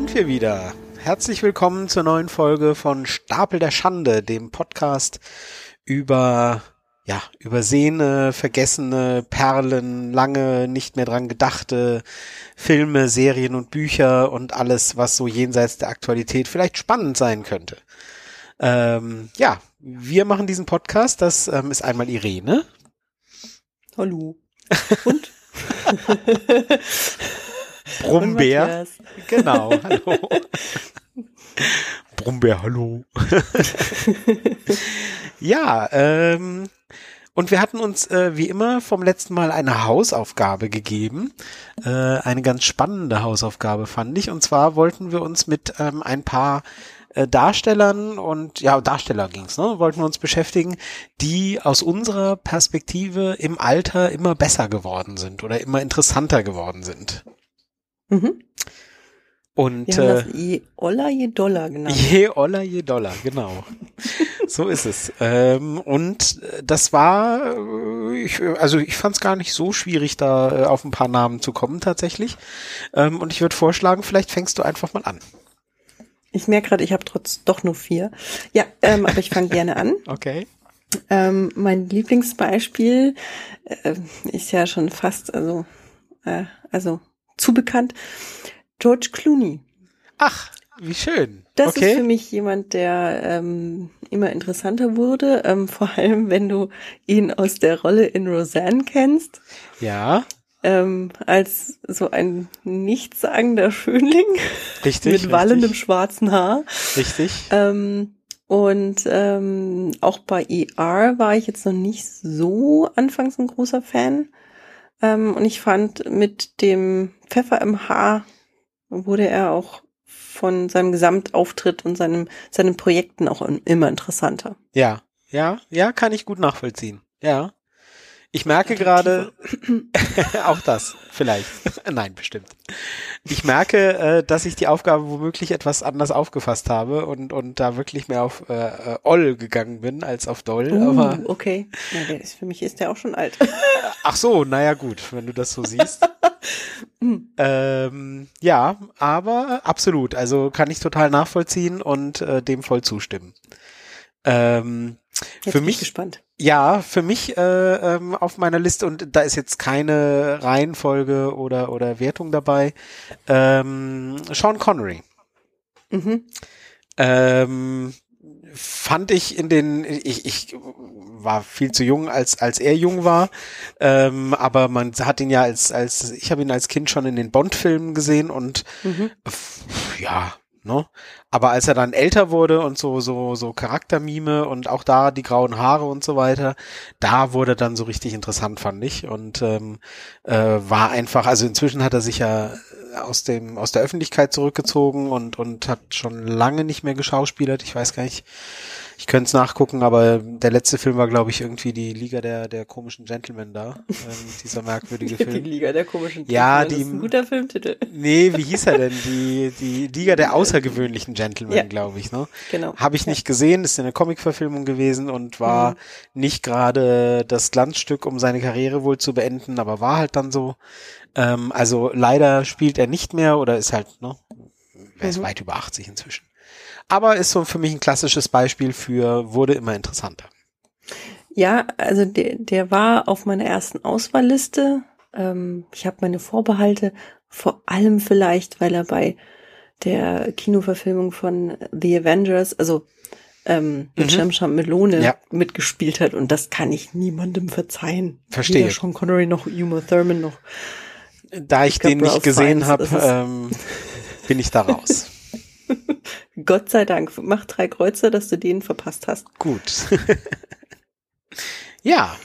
sind wir wieder. Herzlich willkommen zur neuen Folge von Stapel der Schande, dem Podcast über ja, übersehene, vergessene Perlen, lange nicht mehr dran gedachte Filme, Serien und Bücher und alles, was so jenseits der Aktualität vielleicht spannend sein könnte. Ähm, ja, wir machen diesen Podcast. Das ähm, ist einmal Irene. Hallo. Und? Brummbär. Genau, hallo. Brummbär, hallo. ja, ähm, und wir hatten uns äh, wie immer vom letzten Mal eine Hausaufgabe gegeben. Äh, eine ganz spannende Hausaufgabe fand ich. Und zwar wollten wir uns mit ähm, ein paar äh, Darstellern und ja, Darsteller ging's, ne? Wollten wir uns beschäftigen, die aus unserer Perspektive im Alter immer besser geworden sind oder immer interessanter geworden sind. Mhm. Und Wir haben äh, das je Oller, je Dollar genannt. Je Oller, je Dollar, genau. so ist es. Ähm, und äh, das war, äh, ich, also ich fand es gar nicht so schwierig, da äh, auf ein paar Namen zu kommen tatsächlich. Ähm, und ich würde vorschlagen, vielleicht fängst du einfach mal an. Ich merke gerade, ich habe trotz doch nur vier. Ja, ähm, aber ich fange gerne an. Okay. Ähm, mein Lieblingsbeispiel äh, ist ja schon fast, also, äh, also zu bekannt. George Clooney. Ach, wie schön. Das okay. ist für mich jemand, der ähm, immer interessanter wurde, ähm, vor allem wenn du ihn aus der Rolle in Roseanne kennst, ja, ähm, als so ein nichtssagender Schönling richtig. mit wallendem richtig, schwarzen Haar. Richtig. Ähm, und ähm, auch bei ER war ich jetzt noch nicht so anfangs ein großer Fan. Ähm, und ich fand, mit dem Pfeffer im Haar wurde er auch von seinem Gesamtauftritt und seinem, seinen Projekten auch immer interessanter. Ja, ja, ja, kann ich gut nachvollziehen. Ja. Ich merke gerade, auch das, vielleicht. Nein, bestimmt. Ich merke, äh, dass ich die Aufgabe womöglich etwas anders aufgefasst habe und, und da wirklich mehr auf äh, äh, Oll gegangen bin als auf Doll. Uh, aber okay. Ja, der ist, für mich ist der auch schon alt. ach so, naja gut, wenn du das so siehst. ähm, ja, aber absolut. Also kann ich total nachvollziehen und äh, dem voll zustimmen. Ähm, Jetzt für mich gespannt. Ja, für mich äh, ähm, auf meiner Liste und da ist jetzt keine Reihenfolge oder oder Wertung dabei. Ähm, Sean Connery. Mhm. Ähm, fand ich in den ich, ich war viel zu jung als als er jung war ähm, aber man hat ihn ja als als ich habe ihn als Kind schon in den Bond Filmen gesehen und Mhm. ja ne aber als er dann älter wurde und so so so Charaktermime und auch da die grauen Haare und so weiter da wurde dann so richtig interessant fand ich. Und ähm, äh, war einfach also inzwischen hat er sich ja aus dem aus der Öffentlichkeit zurückgezogen und und hat schon lange nicht mehr geschauspielert. Ich weiß gar nicht ich könnte es nachgucken, aber der letzte Film war, glaube ich, irgendwie die Liga der, der komischen Gentlemen da. Ähm, dieser merkwürdige Die Film. Liga der komischen Ja, Gentlemen, die- Das ist ein guter Filmtitel. Nee, wie hieß er denn? Die, die Liga der außergewöhnlichen Gentlemen, Ja. glaube ich, ne? Genau. Habe ich nicht gesehen, ist eine Comicverfilmung gewesen und war Mhm. nicht gerade das Glanzstück, um seine Karriere wohl zu beenden, aber war halt dann so. Ähm, also leider spielt er nicht mehr oder ist halt, ne? Er ist Mhm. weit über 80 inzwischen. Aber ist so für mich ein klassisches Beispiel für wurde immer interessanter. Ja, also der, der war auf meiner ersten Auswahlliste. Ähm, ich habe meine Vorbehalte, vor allem vielleicht, weil er bei der Kinoverfilmung von The Avengers, also ähm, mit Mhm. Melone Ja. mitgespielt hat und das kann ich niemandem verzeihen. Verstehe. Weder Sean Connery noch Uma Thurman noch. Da ich glaub, den nicht gesehen habe, ähm, bin ich da raus. Gott sei Dank, mach drei Kreuze, dass du den verpasst hast. Gut. ja,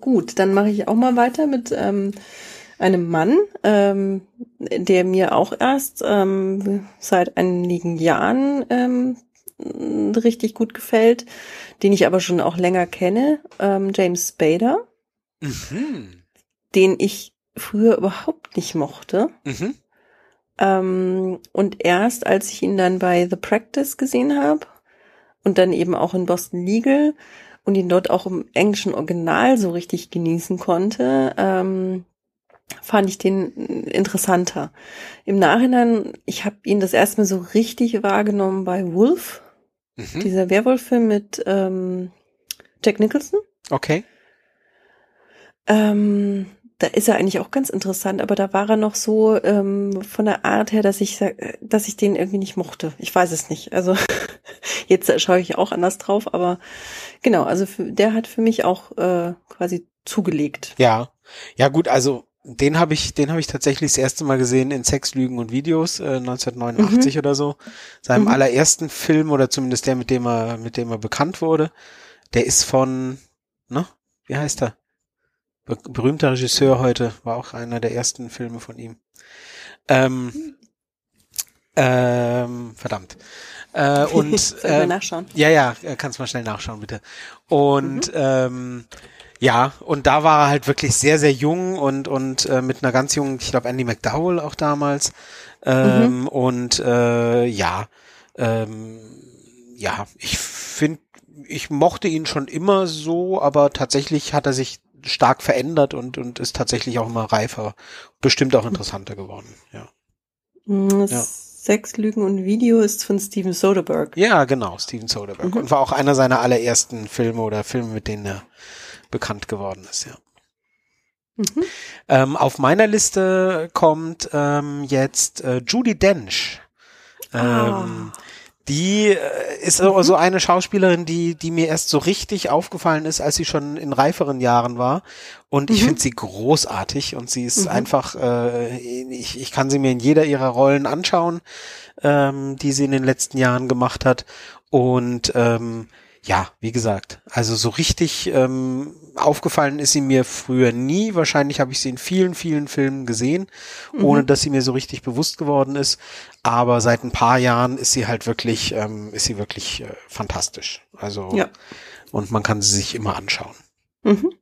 Gut, dann mache ich auch mal weiter mit ähm, einem Mann, ähm, der mir auch erst ähm, seit einigen Jahren ähm, richtig gut gefällt, den ich aber schon auch länger kenne, ähm, James Spader, mhm. den ich früher überhaupt nicht mochte. Mhm. Ähm, und erst als ich ihn dann bei The Practice gesehen habe und dann eben auch in Boston Legal und ihn dort auch im englischen Original so richtig genießen konnte, ähm, fand ich den interessanter. Im Nachhinein, ich habe ihn das erste Mal so richtig wahrgenommen bei Wolf, Mhm. dieser Werwolf-Film mit ähm, Jack Nicholson. Okay. Ähm, da ist er eigentlich auch ganz interessant, aber da war er noch so ähm, von der Art her, dass ich dass ich den irgendwie nicht mochte. Ich weiß es nicht. Also jetzt schaue ich auch anders drauf, aber genau, also für, der hat für mich auch äh, quasi zugelegt. Ja. Ja, gut, also den habe ich, den habe ich tatsächlich das erste Mal gesehen in Sex, Lügen und Videos, äh, 1989 oder so. Seinem Mhm. allerersten Film oder zumindest der, mit dem er, mit dem er bekannt wurde. Der ist von, ne? Wie heißt er? Be berühmter Regisseur heute, war auch einer der ersten Filme von ihm. Ähm, ähm, verdammt. Äh, und äh, nachschauen. ja, ja, äh, kannst mal schnell nachschauen, bitte. Und Mhm. ähm, ja, und da war er halt wirklich sehr, sehr jung und und äh, mit einer ganz jungen, ich glaube Andy McDowell auch damals. Ähm, Mhm. Und äh, ja, ähm, ja, ich finde, ich mochte ihn schon immer so, aber tatsächlich hat er sich stark verändert und und ist tatsächlich auch immer reifer, bestimmt auch interessanter geworden. Ja, Mm, Ja. Sex, Lügen und Video ist von Steven Soderbergh. ja, genau, Steven Soderbergh Mhm. und war auch einer seiner allerersten Filme oder Filme, mit denen er bekannt geworden ist. Ja. Mhm. Ähm, auf meiner Liste kommt ähm, jetzt äh, Judy Dench. Ähm, Ah. Die äh, ist so- so eine Schauspielerin, die, die mir erst so richtig aufgefallen ist, als sie schon in reiferen Jahren war. Und ich Mhm. finde sie großartig und sie ist Mhm. einfach, äh, ich, ich kann sie mir in jeder ihrer Rollen anschauen, ähm, die sie in den letzten Jahren gemacht hat. Und ähm, ja, wie gesagt, also so richtig ähm, aufgefallen ist sie mir früher nie. Wahrscheinlich habe ich sie in vielen, vielen Filmen gesehen, ohne Mhm. dass sie mir so richtig bewusst geworden ist. Aber seit ein paar Jahren ist sie halt wirklich, ähm, ist sie wirklich äh, fantastisch. Also Ja. und man kann sie sich immer anschauen. Mhm.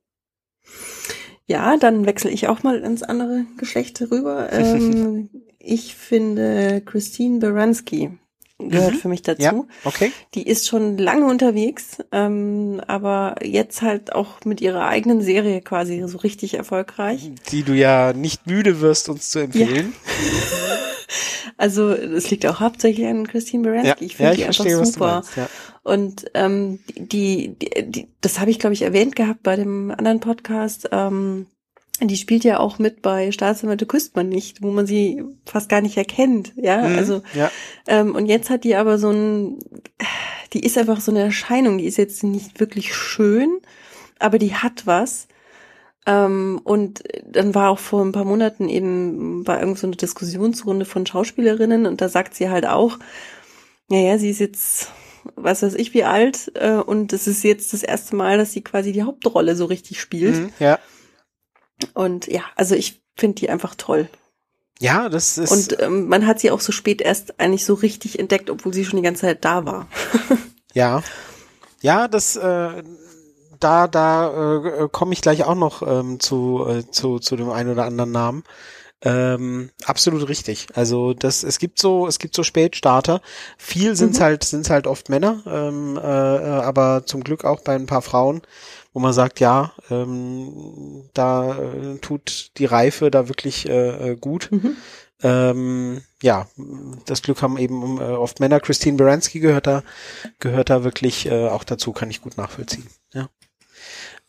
Ja, dann wechsle ich auch mal ins andere Geschlecht rüber. Ähm, ich finde Christine Baranski gehört Mhm. für mich dazu. Ja, okay. Die ist schon lange unterwegs, ähm, aber jetzt halt auch mit ihrer eigenen Serie quasi so richtig erfolgreich. Die du ja nicht müde wirst, uns zu empfehlen. Also es liegt auch hauptsächlich an Christine Baranski. ich finde ja, die einfach verstehe, super. meinst. Ja. Und ähm, die, die, die, das habe ich, glaube ich, erwähnt gehabt bei dem anderen Podcast. Ähm, die spielt ja auch mit bei Staatsanwälte küsst man nicht, wo man sie fast gar nicht erkennt. Ja, Mhm, also ja. ähm, und jetzt hat die aber so ein, die ist einfach so eine Erscheinung. Die ist jetzt nicht wirklich schön, aber die hat was. Ähm, und dann war auch vor ein paar Monaten eben war irgend so eine Diskussionsrunde von Schauspielerinnen und da sagt sie halt auch, naja, sie ist jetzt, was weiß ich, wie alt äh, und es ist jetzt das erste Mal, dass sie quasi die Hauptrolle so richtig spielt. Mhm, ja. Und ja, also ich finde die einfach toll. Ja, das ist. Und ähm, man hat sie auch so spät erst eigentlich so richtig entdeckt, obwohl sie schon die ganze Zeit da war. Ja. Ja, das äh, da da äh, komme ich gleich auch noch ähm, zu, äh, zu zu dem einen oder anderen Namen. Ähm, absolut richtig. Also das es gibt so es gibt so Spätstarter. Viel sind's Mhm. halt sind's halt oft Männer, ähm, äh, äh, aber zum Glück auch bei ein paar Frauen, wo man sagt, ja, ähm, da äh, tut die Reife da wirklich äh, äh, gut. Mhm. Ähm, ja, das Glück haben eben äh, oft Männer. Christine Baranski gehört da, gehört da wirklich äh, auch dazu, kann ich gut nachvollziehen. Ja.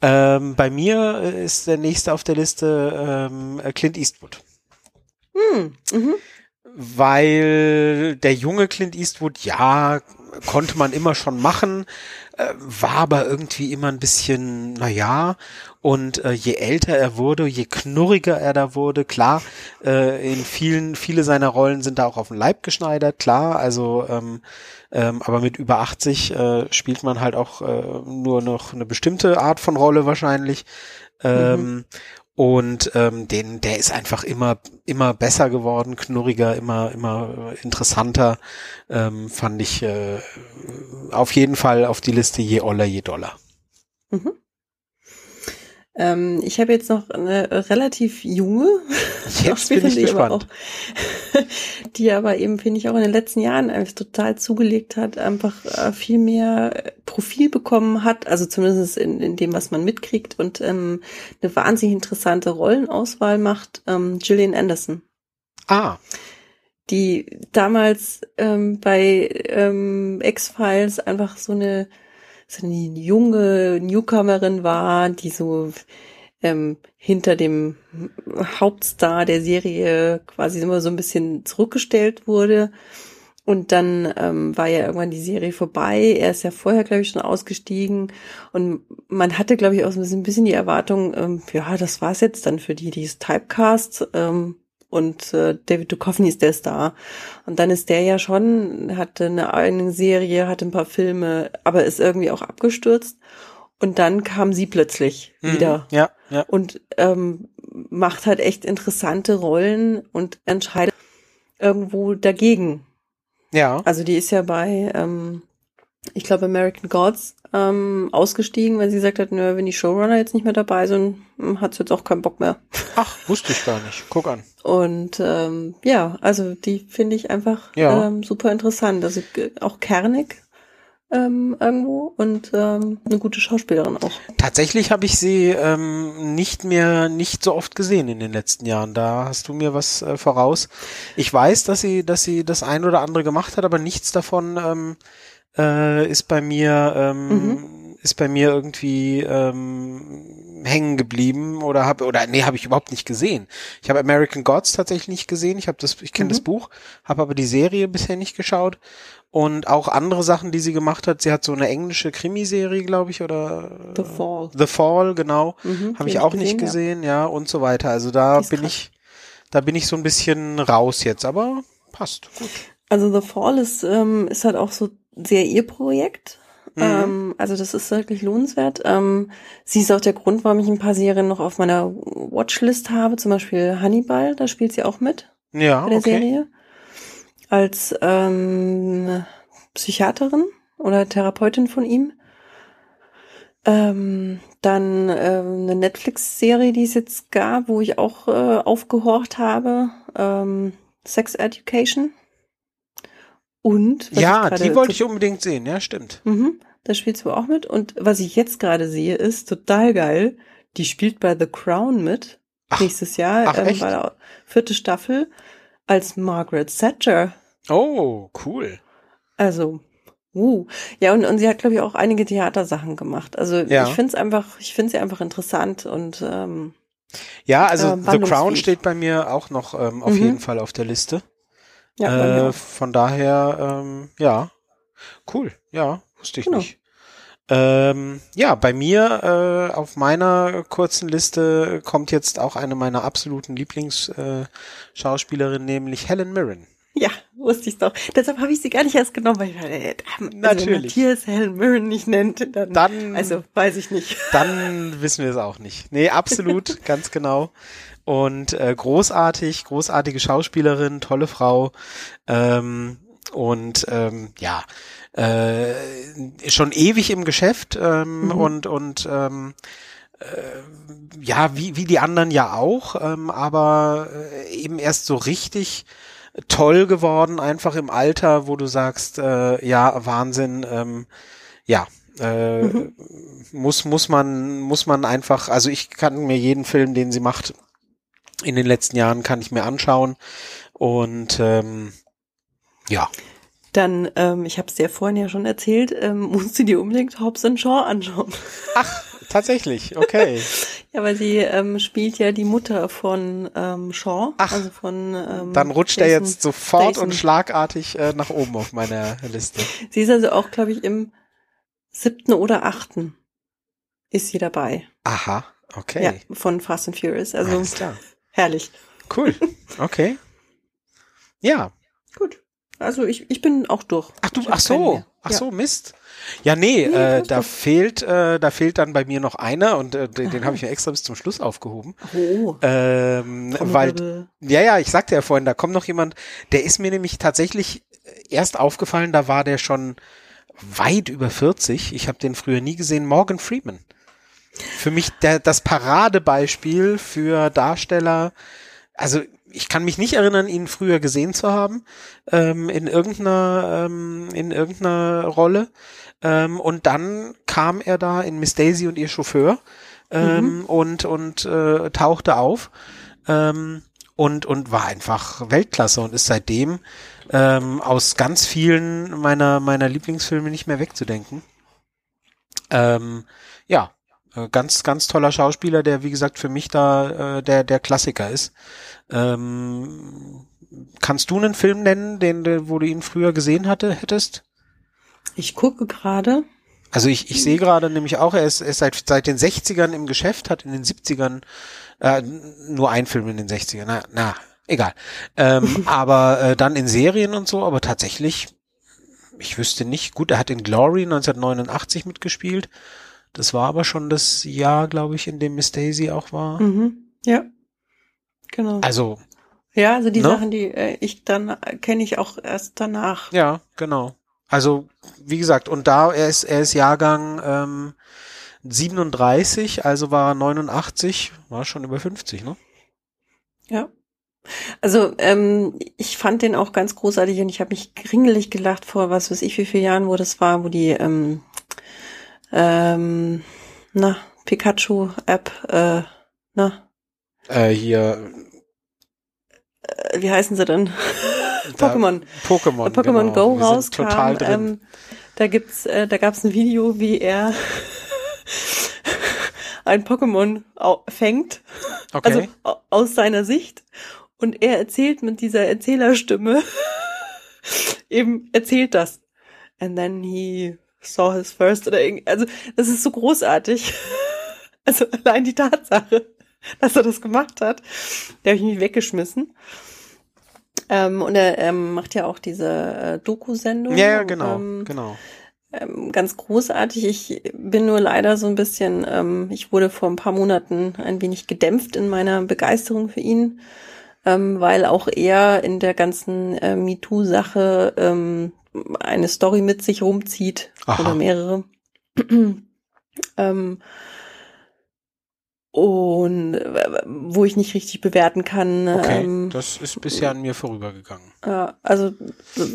Ähm, bei mir äh, ist der nächste auf der Liste ähm, äh, Clint Eastwood, Hm. Mhm. weil der junge Clint Eastwood, ja, konnte man immer schon machen, war aber irgendwie immer ein bisschen, na ja, und äh, je älter er wurde, je knurriger er da wurde, klar, äh, in vielen, viele seiner Rollen sind da auch auf den Leib geschneidert, klar, also ähm, ähm, aber mit über 80 äh, spielt man halt auch äh, nur noch eine bestimmte Art von Rolle wahrscheinlich. Ähm, Und ähm, den, der ist einfach immer, immer besser geworden, knurriger, immer, immer interessanter. Ähm, fand ich äh, auf jeden Fall auf die Liste je oller, je doller. Mhm. Ähm, ich habe jetzt noch eine relativ junge Jetzt bin ich die aber gespannt. Auch, die aber eben, finde ich, auch in den letzten Jahren einfach total zugelegt hat, einfach äh, viel mehr Profil bekommen hat, also zumindest in, in dem, was man mitkriegt und ähm, eine wahnsinnig interessante Rollenauswahl macht, ähm, Gillian Anderson Ah, die damals ähm, bei ähm, X-Files einfach so eine, so eine junge Newcomerin war, die so ähm, hinter dem Hauptstar der Serie quasi immer so ein bisschen zurückgestellt wurde. Und dann ähm, war ja irgendwann die Serie vorbei. Er ist ja vorher, glaube ich, schon ausgestiegen. Und man hatte, glaube ich, auch so ein bisschen die Erwartung, ähm, ja, das war's jetzt dann für die, die ist Typecast. Ähm, und äh, David Duchovny ist der Star. Und dann ist der ja schon, hatte eine eigene Serie, hatte ein paar Filme, aber ist irgendwie auch abgestürzt. Und dann kam sie plötzlich mhm. wieder Ja, ja. und ähm, macht halt echt interessante Rollen und entscheidet irgendwo dagegen. Ja. Also die ist ja bei, ähm, ich glaube, American Gods ähm, ausgestiegen, weil sie gesagt hat, nö, wenn die Showrunner jetzt nicht mehr dabei sind, hm, hat sie jetzt auch keinen Bock mehr. Ach, wusste ich gar nicht. Guck an. Und ähm, ja, also die finde ich einfach Ja. ähm, super interessant. Also auch kernig ähm, irgendwo und ähm, eine gute Schauspielerin auch. Tatsächlich habe ich sie ähm, nicht mehr, nicht so oft gesehen in den letzten Jahren. Da hast du mir was äh, voraus. Ich weiß, dass sie, dass sie das ein oder andere gemacht hat, aber nichts davon ähm, äh, ist bei mir, ähm, ist bei mir irgendwie ähm, hängen geblieben oder habe oder nee, habe ich überhaupt nicht gesehen. Ich habe American Gods tatsächlich nicht gesehen. Ich habe das, ich kenne das Buch, habe aber die Serie bisher nicht geschaut und auch andere Sachen, die sie gemacht hat. Sie hat so eine englische Krimiserie, glaube ich, oder The Fall. The Fall, genau. Mhm, Habe ich auch ich nicht gesehen, gesehen, ja. und so weiter. Also da bin krass. ich, da bin ich so ein bisschen raus jetzt, aber passt. Gut. Also The Fall ist, ähm, ist halt auch so sehr ihr Projekt. Mhm. Ähm, also das ist wirklich lohnenswert. Ähm, sie ist auch der Grund, warum ich ein paar Serien noch auf meiner Watchlist habe. Zum Beispiel Hannibal, da spielt sie auch mit Ja, bei der okay. Serie. Als ähm, Psychiaterin oder Therapeutin von ihm. Ähm, dann ähm, eine Netflix-Serie, die es jetzt gab, wo ich auch äh, aufgehorcht habe. Ähm, Sex Education. Und Ja, die wollte ich unbedingt sehen, ja, stimmt. Mhm, da spielst du auch mit. Und was ich jetzt gerade sehe, ist total geil. Die spielt bei The Crown mit. Ach, nächstes Jahr. ach, ähm, bei der vierte Staffel als Margaret Thatcher. Oh, cool. Also, uh. Ja, und, und sie hat, glaube ich, auch einige Theatersachen gemacht. Also Ja. ich finde es einfach, ich finde sie einfach interessant und ähm, Ja, also Äh, The Crown steht bei mir auch noch ähm, auf Mhm. jeden Fall auf der Liste. Ja, äh, von daher, ähm, ja, cool. Ja, wusste ich Genau. nicht. Ähm, ja, bei mir äh, auf meiner kurzen Liste kommt jetzt auch eine meiner absoluten Lieblingsschauspielerinnen, äh, nämlich Helen Mirren. Ja, wusste ich doch. Deshalb habe ich sie gar nicht erst genommen, weil ich dachte, äh, also wenn Natürlich. Matthias Helen Mirren nicht nennt, dann, Dann- also weiß ich nicht. Dann wissen wir es auch nicht. Nee, absolut, ganz genau. Und äh, großartig, großartige Schauspielerin, tolle Frau. Ähm, und ähm, ja, äh, schon ewig im Geschäft ähm, Mhm. und und ähm, äh, ja, wie, wie die anderen ja auch, ähm, aber äh, eben erst so richtig toll geworden, einfach im Alter, wo du sagst, äh, ja, Wahnsinn, ähm, ja, äh, muss, muss man, muss man einfach, also ich kann mir jeden Film, den sie macht, in den letzten Jahren kann ich mir anschauen und ähm, ja, Dann, ähm, ich habe es dir vorhin ja schon erzählt, ähm, musst du dir unbedingt Hobbs and Shaw anschauen. tatsächlich, okay. Ja, weil sie ähm, spielt ja die Mutter von ähm, Shaw, Ach, also von ähm, Dann rutscht er Jason jetzt sofort Statham. und schlagartig äh, nach oben auf meiner Liste. Sie ist also auch, glaube ich, im siebten oder achten ist sie dabei. Aha, okay. Ja, von Fast and Furious. Also Alles klar. Herrlich. Cool. Okay. Ja. Gut. Also ich, ich bin auch durch. Ach du, ach so, ach so, Mist. Ja, nee, Nee, äh, da doch. fehlt, äh, da fehlt dann bei mir noch einer und äh, den, den habe ich mir extra bis zum Schluss aufgehoben. Oh. Ähm, weil, ja, ja, ich sagte ja vorhin, da kommt noch jemand, der ist mir nämlich tatsächlich erst aufgefallen, da war der schon weit über 40. Ich habe den früher nie gesehen, Morgan Freeman. Für mich der, das Paradebeispiel für Darsteller, also ich kann mich nicht erinnern, ihn früher gesehen zu haben, ähm, in irgendeiner, ähm, in irgendeiner Rolle. Ähm, und dann kam er da in Miss Daisy und ihr Chauffeur ähm, mhm. und, und äh, tauchte auf ähm, und, und war einfach Weltklasse und ist seitdem ähm, aus ganz vielen meiner, meiner Lieblingsfilme nicht mehr wegzudenken. Ähm, ja, ganz, ganz toller Schauspieler, der wie gesagt für mich da äh, der, der Klassiker ist. Ähm, kannst du einen Film nennen, den, wo du ihn früher gesehen hatte, hättest? Ich gucke gerade. Also ich, ich sehe gerade nämlich auch, er ist, er ist seit, seit den 60ern im Geschäft, hat in den 70ern äh, nur ein Film in den 60ern, na, na egal. Ähm, aber äh, dann in Serien und so, aber tatsächlich, ich wüsste nicht, gut, er hat in Glory 1989 mitgespielt. Das war aber schon das Jahr, glaube ich, in dem Miss Daisy auch war. Mhm. Ja. Genau. Also. Ja, also die ne? Sachen, die äh, ich dann äh, kenne ich auch erst danach. Ja, genau. Also, wie gesagt, und da, er ist, er ist Jahrgang ähm, 37, also war er 89, war schon über 50, ne? Ja. Also ähm, ich fand den auch ganz großartig und ich habe mich gringelig gelacht vor was weiß ich wie viele Jahren, wo das war, wo die ähm, ähm, na Pikachu App, äh, na äh, hier äh, wie heißen sie denn? Pokémon. Pokémon. Pokémon genau. Go rauskam. Ähm, da gibt's, äh, da gab's ein Video, wie er ein Pokémon fängt, okay. also aus seiner Sicht, und er erzählt mit dieser Erzählerstimme eben erzählt das. And then he saw his first oder irgendwie, also das ist so großartig. Also allein die Tatsache, dass er das gemacht hat, da habe ich mich weggeschmissen. Ähm, und er ähm, macht ja auch diese äh, Doku-Sendung. Ja, ja, genau, ähm, genau. Ähm, ganz großartig. Ich bin nur leider so ein bisschen, ähm, ich wurde vor ein paar Monaten ein wenig gedämpft in meiner Begeisterung für ihn, ähm, weil auch er in der ganzen äh, MeToo-Sache eine Story mit sich rumzieht Aha. oder mehrere. ähm, und wo ich nicht richtig bewerten kann. Okay, ähm, das ist bisher an mir vorübergegangen. Ja, also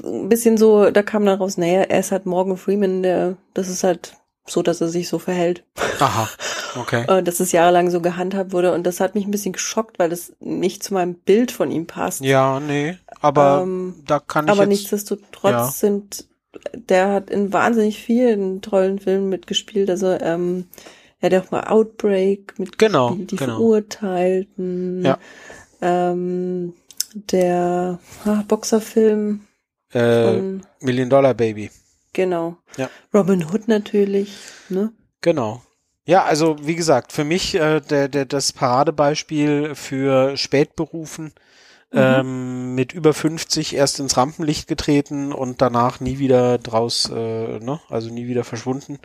ein bisschen so, da kam dann raus, naja, er ist halt Morgan Freeman, der, das ist halt so, dass er sich so verhält. Aha, okay. Äh, dass es jahrelang so gehandhabt wurde und das hat mich ein bisschen geschockt, weil das nicht zu meinem Bild von ihm passt. Ja, nee, aber ähm, da kann ich Aber jetzt, nichtsdestotrotz ja. sind, der hat in wahnsinnig vielen tollen Filmen mitgespielt, also ähm, er hat auch mal Outbreak mit genau, die genau. Verurteilten. Ja. Ähm, der ah, Boxerfilm äh, Million Dollar Baby. Genau. Ja. Robin Hood natürlich, ne? Genau. Ja, also wie gesagt, für mich äh, der, der, das Paradebeispiel für Spätberufen mhm. ähm, mit über 50 erst ins Rampenlicht getreten und danach nie wieder draus, äh, ne, also nie wieder verschwunden.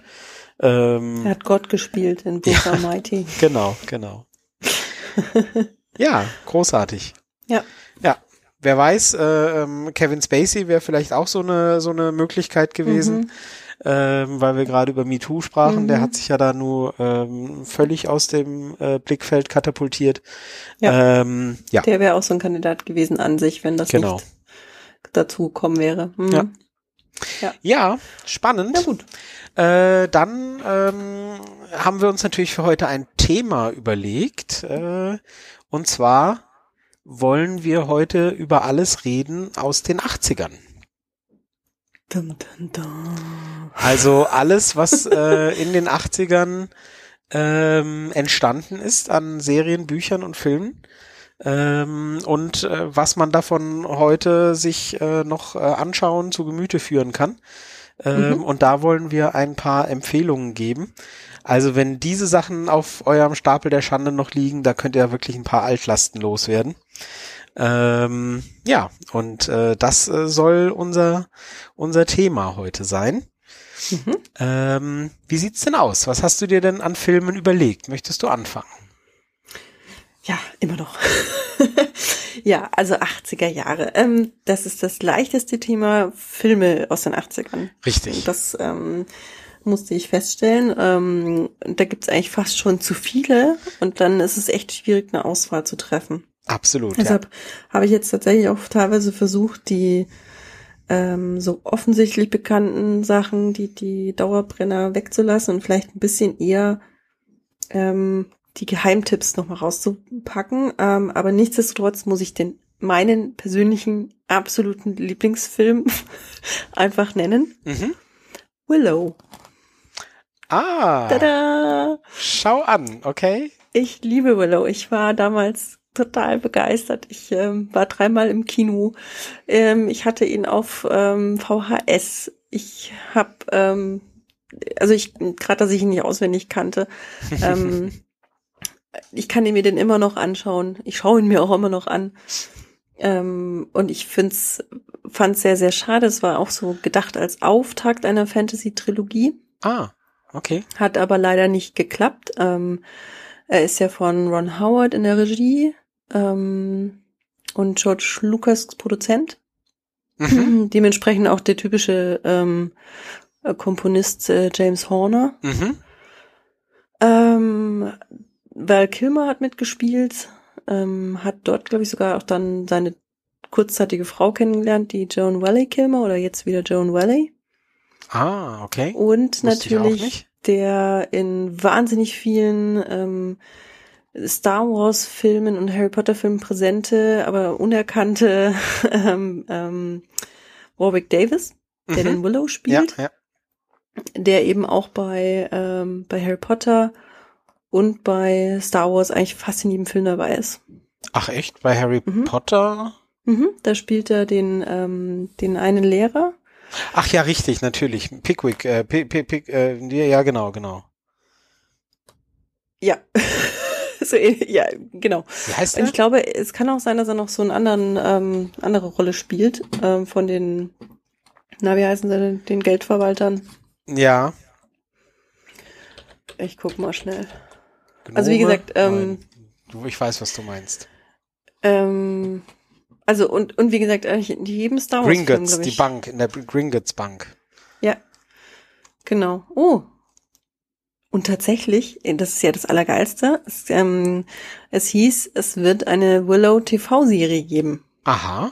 Ähm, er hat Gott gespielt in Book ja, Mighty. Genau, genau. ja, großartig. Ja. Ja. Wer weiß, äh, ähm, Kevin Spacey wäre vielleicht auch so eine so eine Möglichkeit gewesen, mhm. Ähm, weil wir gerade über MeToo sprachen. Mhm. Der hat sich ja da nur ähm, völlig aus dem äh, Blickfeld katapultiert. Ja. Ähm, ja. Der wäre auch so ein Kandidat gewesen an sich, wenn das genau. nicht dazu kommen wäre. Mhm. Ja. Ja. ja, spannend. Ja, gut. Äh, dann ähm, haben wir uns natürlich für heute ein Thema überlegt. Äh, und zwar wollen wir heute über alles reden aus den 80ern. Dun, dun, dun. Also alles, was äh, in den 80ern ähm, entstanden ist an Serien, Büchern und Filmen. Ähm, und äh, was man davon heute sich äh, noch äh, anschauen, zu Gemüte führen kann. Ähm, mhm. Und da wollen wir ein paar Empfehlungen geben. Also wenn diese Sachen auf eurem Stapel der Schande noch liegen, da könnt ihr wirklich ein paar Altlasten loswerden. Ähm, ja, und äh, das äh, soll unser, unser Thema heute sein. Mhm. Ähm, wie sieht's denn aus? Was hast du dir denn an Filmen überlegt? Möchtest du anfangen? Ja, immer noch. ja, also 80er Jahre. Ähm, das ist das leichteste Thema Filme aus den 80ern. Richtig. Das ähm, musste ich feststellen. Ähm, da gibt's eigentlich fast schon zu viele und dann ist es echt schwierig, eine Auswahl zu treffen. Absolut. Deshalb habe ich jetzt tatsächlich auch teilweise versucht, die ähm, so offensichtlich bekannten Sachen, die die Dauerbrenner wegzulassen und vielleicht ein bisschen eher ähm, die Geheimtipps nochmal rauszupacken. Ähm, aber nichtsdestotrotz muss ich den meinen persönlichen absoluten Lieblingsfilm einfach nennen. Mhm. Willow. Ah. Tada! Schau an, okay? Ich liebe Willow. Ich war damals total begeistert. Ich ähm, war dreimal im Kino. Ähm, ich hatte ihn auf ähm, VHS. Ich habe, ähm, also ich, gerade dass ich ihn nicht auswendig kannte, ähm, ich kann ihn mir den immer noch anschauen. Ich schaue ihn mir auch immer noch an. Ähm, und ich find's, fand's sehr, sehr schade. Es war auch so gedacht als Auftakt einer Fantasy-Trilogie. Ah, okay. Hat aber leider nicht geklappt. Ähm, er ist ja von Ron Howard in der Regie ähm, und George Lucas Produzent. Mhm. Dementsprechend auch der typische ähm, Komponist äh, James Horner. Mhm. Ähm, Val Kilmer hat mitgespielt, ähm, hat dort, glaube ich, sogar auch dann seine kurzzeitige Frau kennengelernt, die Joan Valley Kilmer oder jetzt wieder Joan Valley. Ah, okay. Und Wusste natürlich der in wahnsinnig vielen ähm, Star Wars Filmen und Harry Potter Filmen präsente, aber unerkannte ähm, ähm, Warwick Davis, der Mhm. den Willow spielt, Ja, ja. der eben auch bei ähm, bei Harry Potter und bei Star Wars eigentlich fast in jedem Film dabei ist. Ach echt? Bei Harry Mhm. Potter? Mhm, da spielt er den ähm, den einen Lehrer. Ach ja, richtig, natürlich. Pickwick, äh, Pick, Pick, äh, ja, genau, genau. Ja. so, ja, genau. Wie heißt Und der? ich glaube, es kann auch sein, dass er noch so einen anderen, ähm, andere Rolle spielt, ähm, von den, na, wie heißen sie denn, den Geldverwaltern. Ja. Ich guck mal schnell. Also wie Gnome? gesagt, ähm, du, ich weiß, was du meinst. Ähm, also, und, und wie gesagt, eigentlich in jedem Star Wars Film, Gringotts, die ich. Bank, in der Gringotts Bank. Ja. Genau. Oh. Und tatsächlich, das ist ja das Allergeilste, es, ähm, es hieß, es wird eine Willow TV-Serie geben. Aha.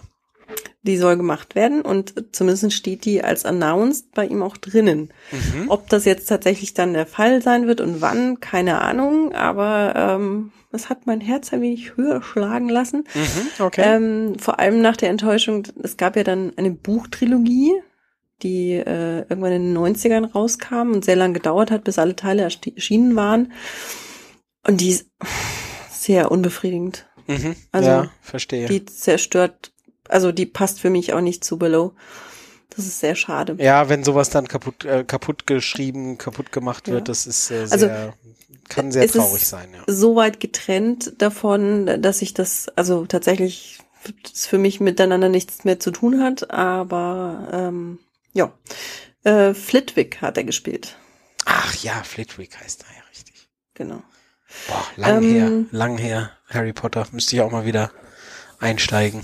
Die soll gemacht werden und zumindest steht die als announced bei ihm auch drinnen. Mhm. Ob das jetzt tatsächlich dann der Fall sein wird und wann, keine Ahnung, aber ähm, es hat mein Herz ein wenig höher schlagen lassen. Mhm. Okay. Ähm, vor allem nach der Enttäuschung, es gab ja dann eine Buchtrilogie, die äh, irgendwann in den 90ern rauskam und sehr lange gedauert hat, bis alle Teile erschienen waren. Und die ist sehr unbefriedigend. mhm. also ja, verstehe. Die zerstört, also die passt für mich auch nicht zu Below. Das ist sehr schade. ja, wenn sowas dann kaputt, äh, kaputt geschrieben, kaputt gemacht wird, Ja. das ist äh, Also, sehr, kann sehr es ist traurig sein, ja. so weit getrennt davon, dass ich das, also tatsächlich das für mich miteinander nichts mehr zu tun hat, aber ähm, ja. Äh, Flitwick hat er gespielt. Ach ja, Flitwick heißt er ja richtig. Genau. Boah, lang Ähm, her, lang her. Harry Potter, müsste ich auch mal wieder einsteigen.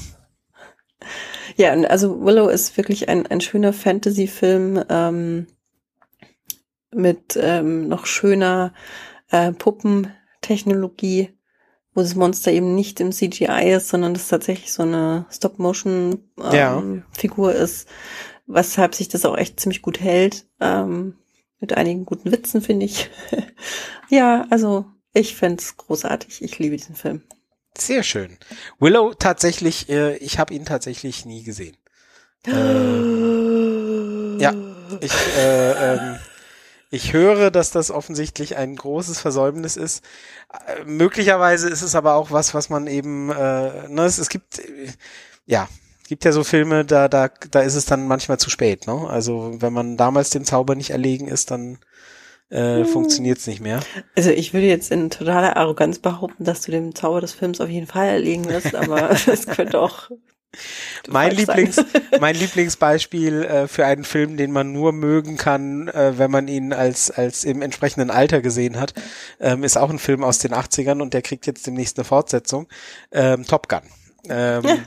Ja, und also Willow ist wirklich ein, ein schöner Fantasy-Film ähm, mit ähm, noch schöner äh, Puppentechnologie, wo das Monster eben nicht im CGI ist, sondern das tatsächlich so eine Stop-Motion-Figur Ja. ähm, Figur ist, weshalb sich das auch echt ziemlich gut hält. Ähm, mit einigen guten Witzen, finde ich. ja, also ich find's großartig. Ich liebe diesen Film. Sehr schön. Willow tatsächlich, äh, ich habe ihn tatsächlich nie gesehen. Äh, ja, ich, äh, ähm, ich höre, dass das offensichtlich ein großes Versäumnis ist. Äh, möglicherweise ist es aber auch was, was man eben, äh, ne, es, es gibt, äh, ja, gibt ja so Filme, da, da, da ist es dann manchmal zu spät, ne? Also wenn man damals dem Zauber nicht erlegen ist, dann äh, Hm. funktioniert's nicht mehr. Also ich würde jetzt in totaler Arroganz behaupten, dass du dem Zauber des Films auf jeden Fall erlegen wirst, aber es könnte auch Mein. Lieblings, mein Lieblingsbeispiel äh, für einen Film, den man nur mögen kann, äh, wenn man ihn als als im entsprechenden Alter gesehen hat, ähm, ist auch ein Film aus den 80ern und der kriegt jetzt demnächst eine Fortsetzung. Ähm, Top Gun. Ähm,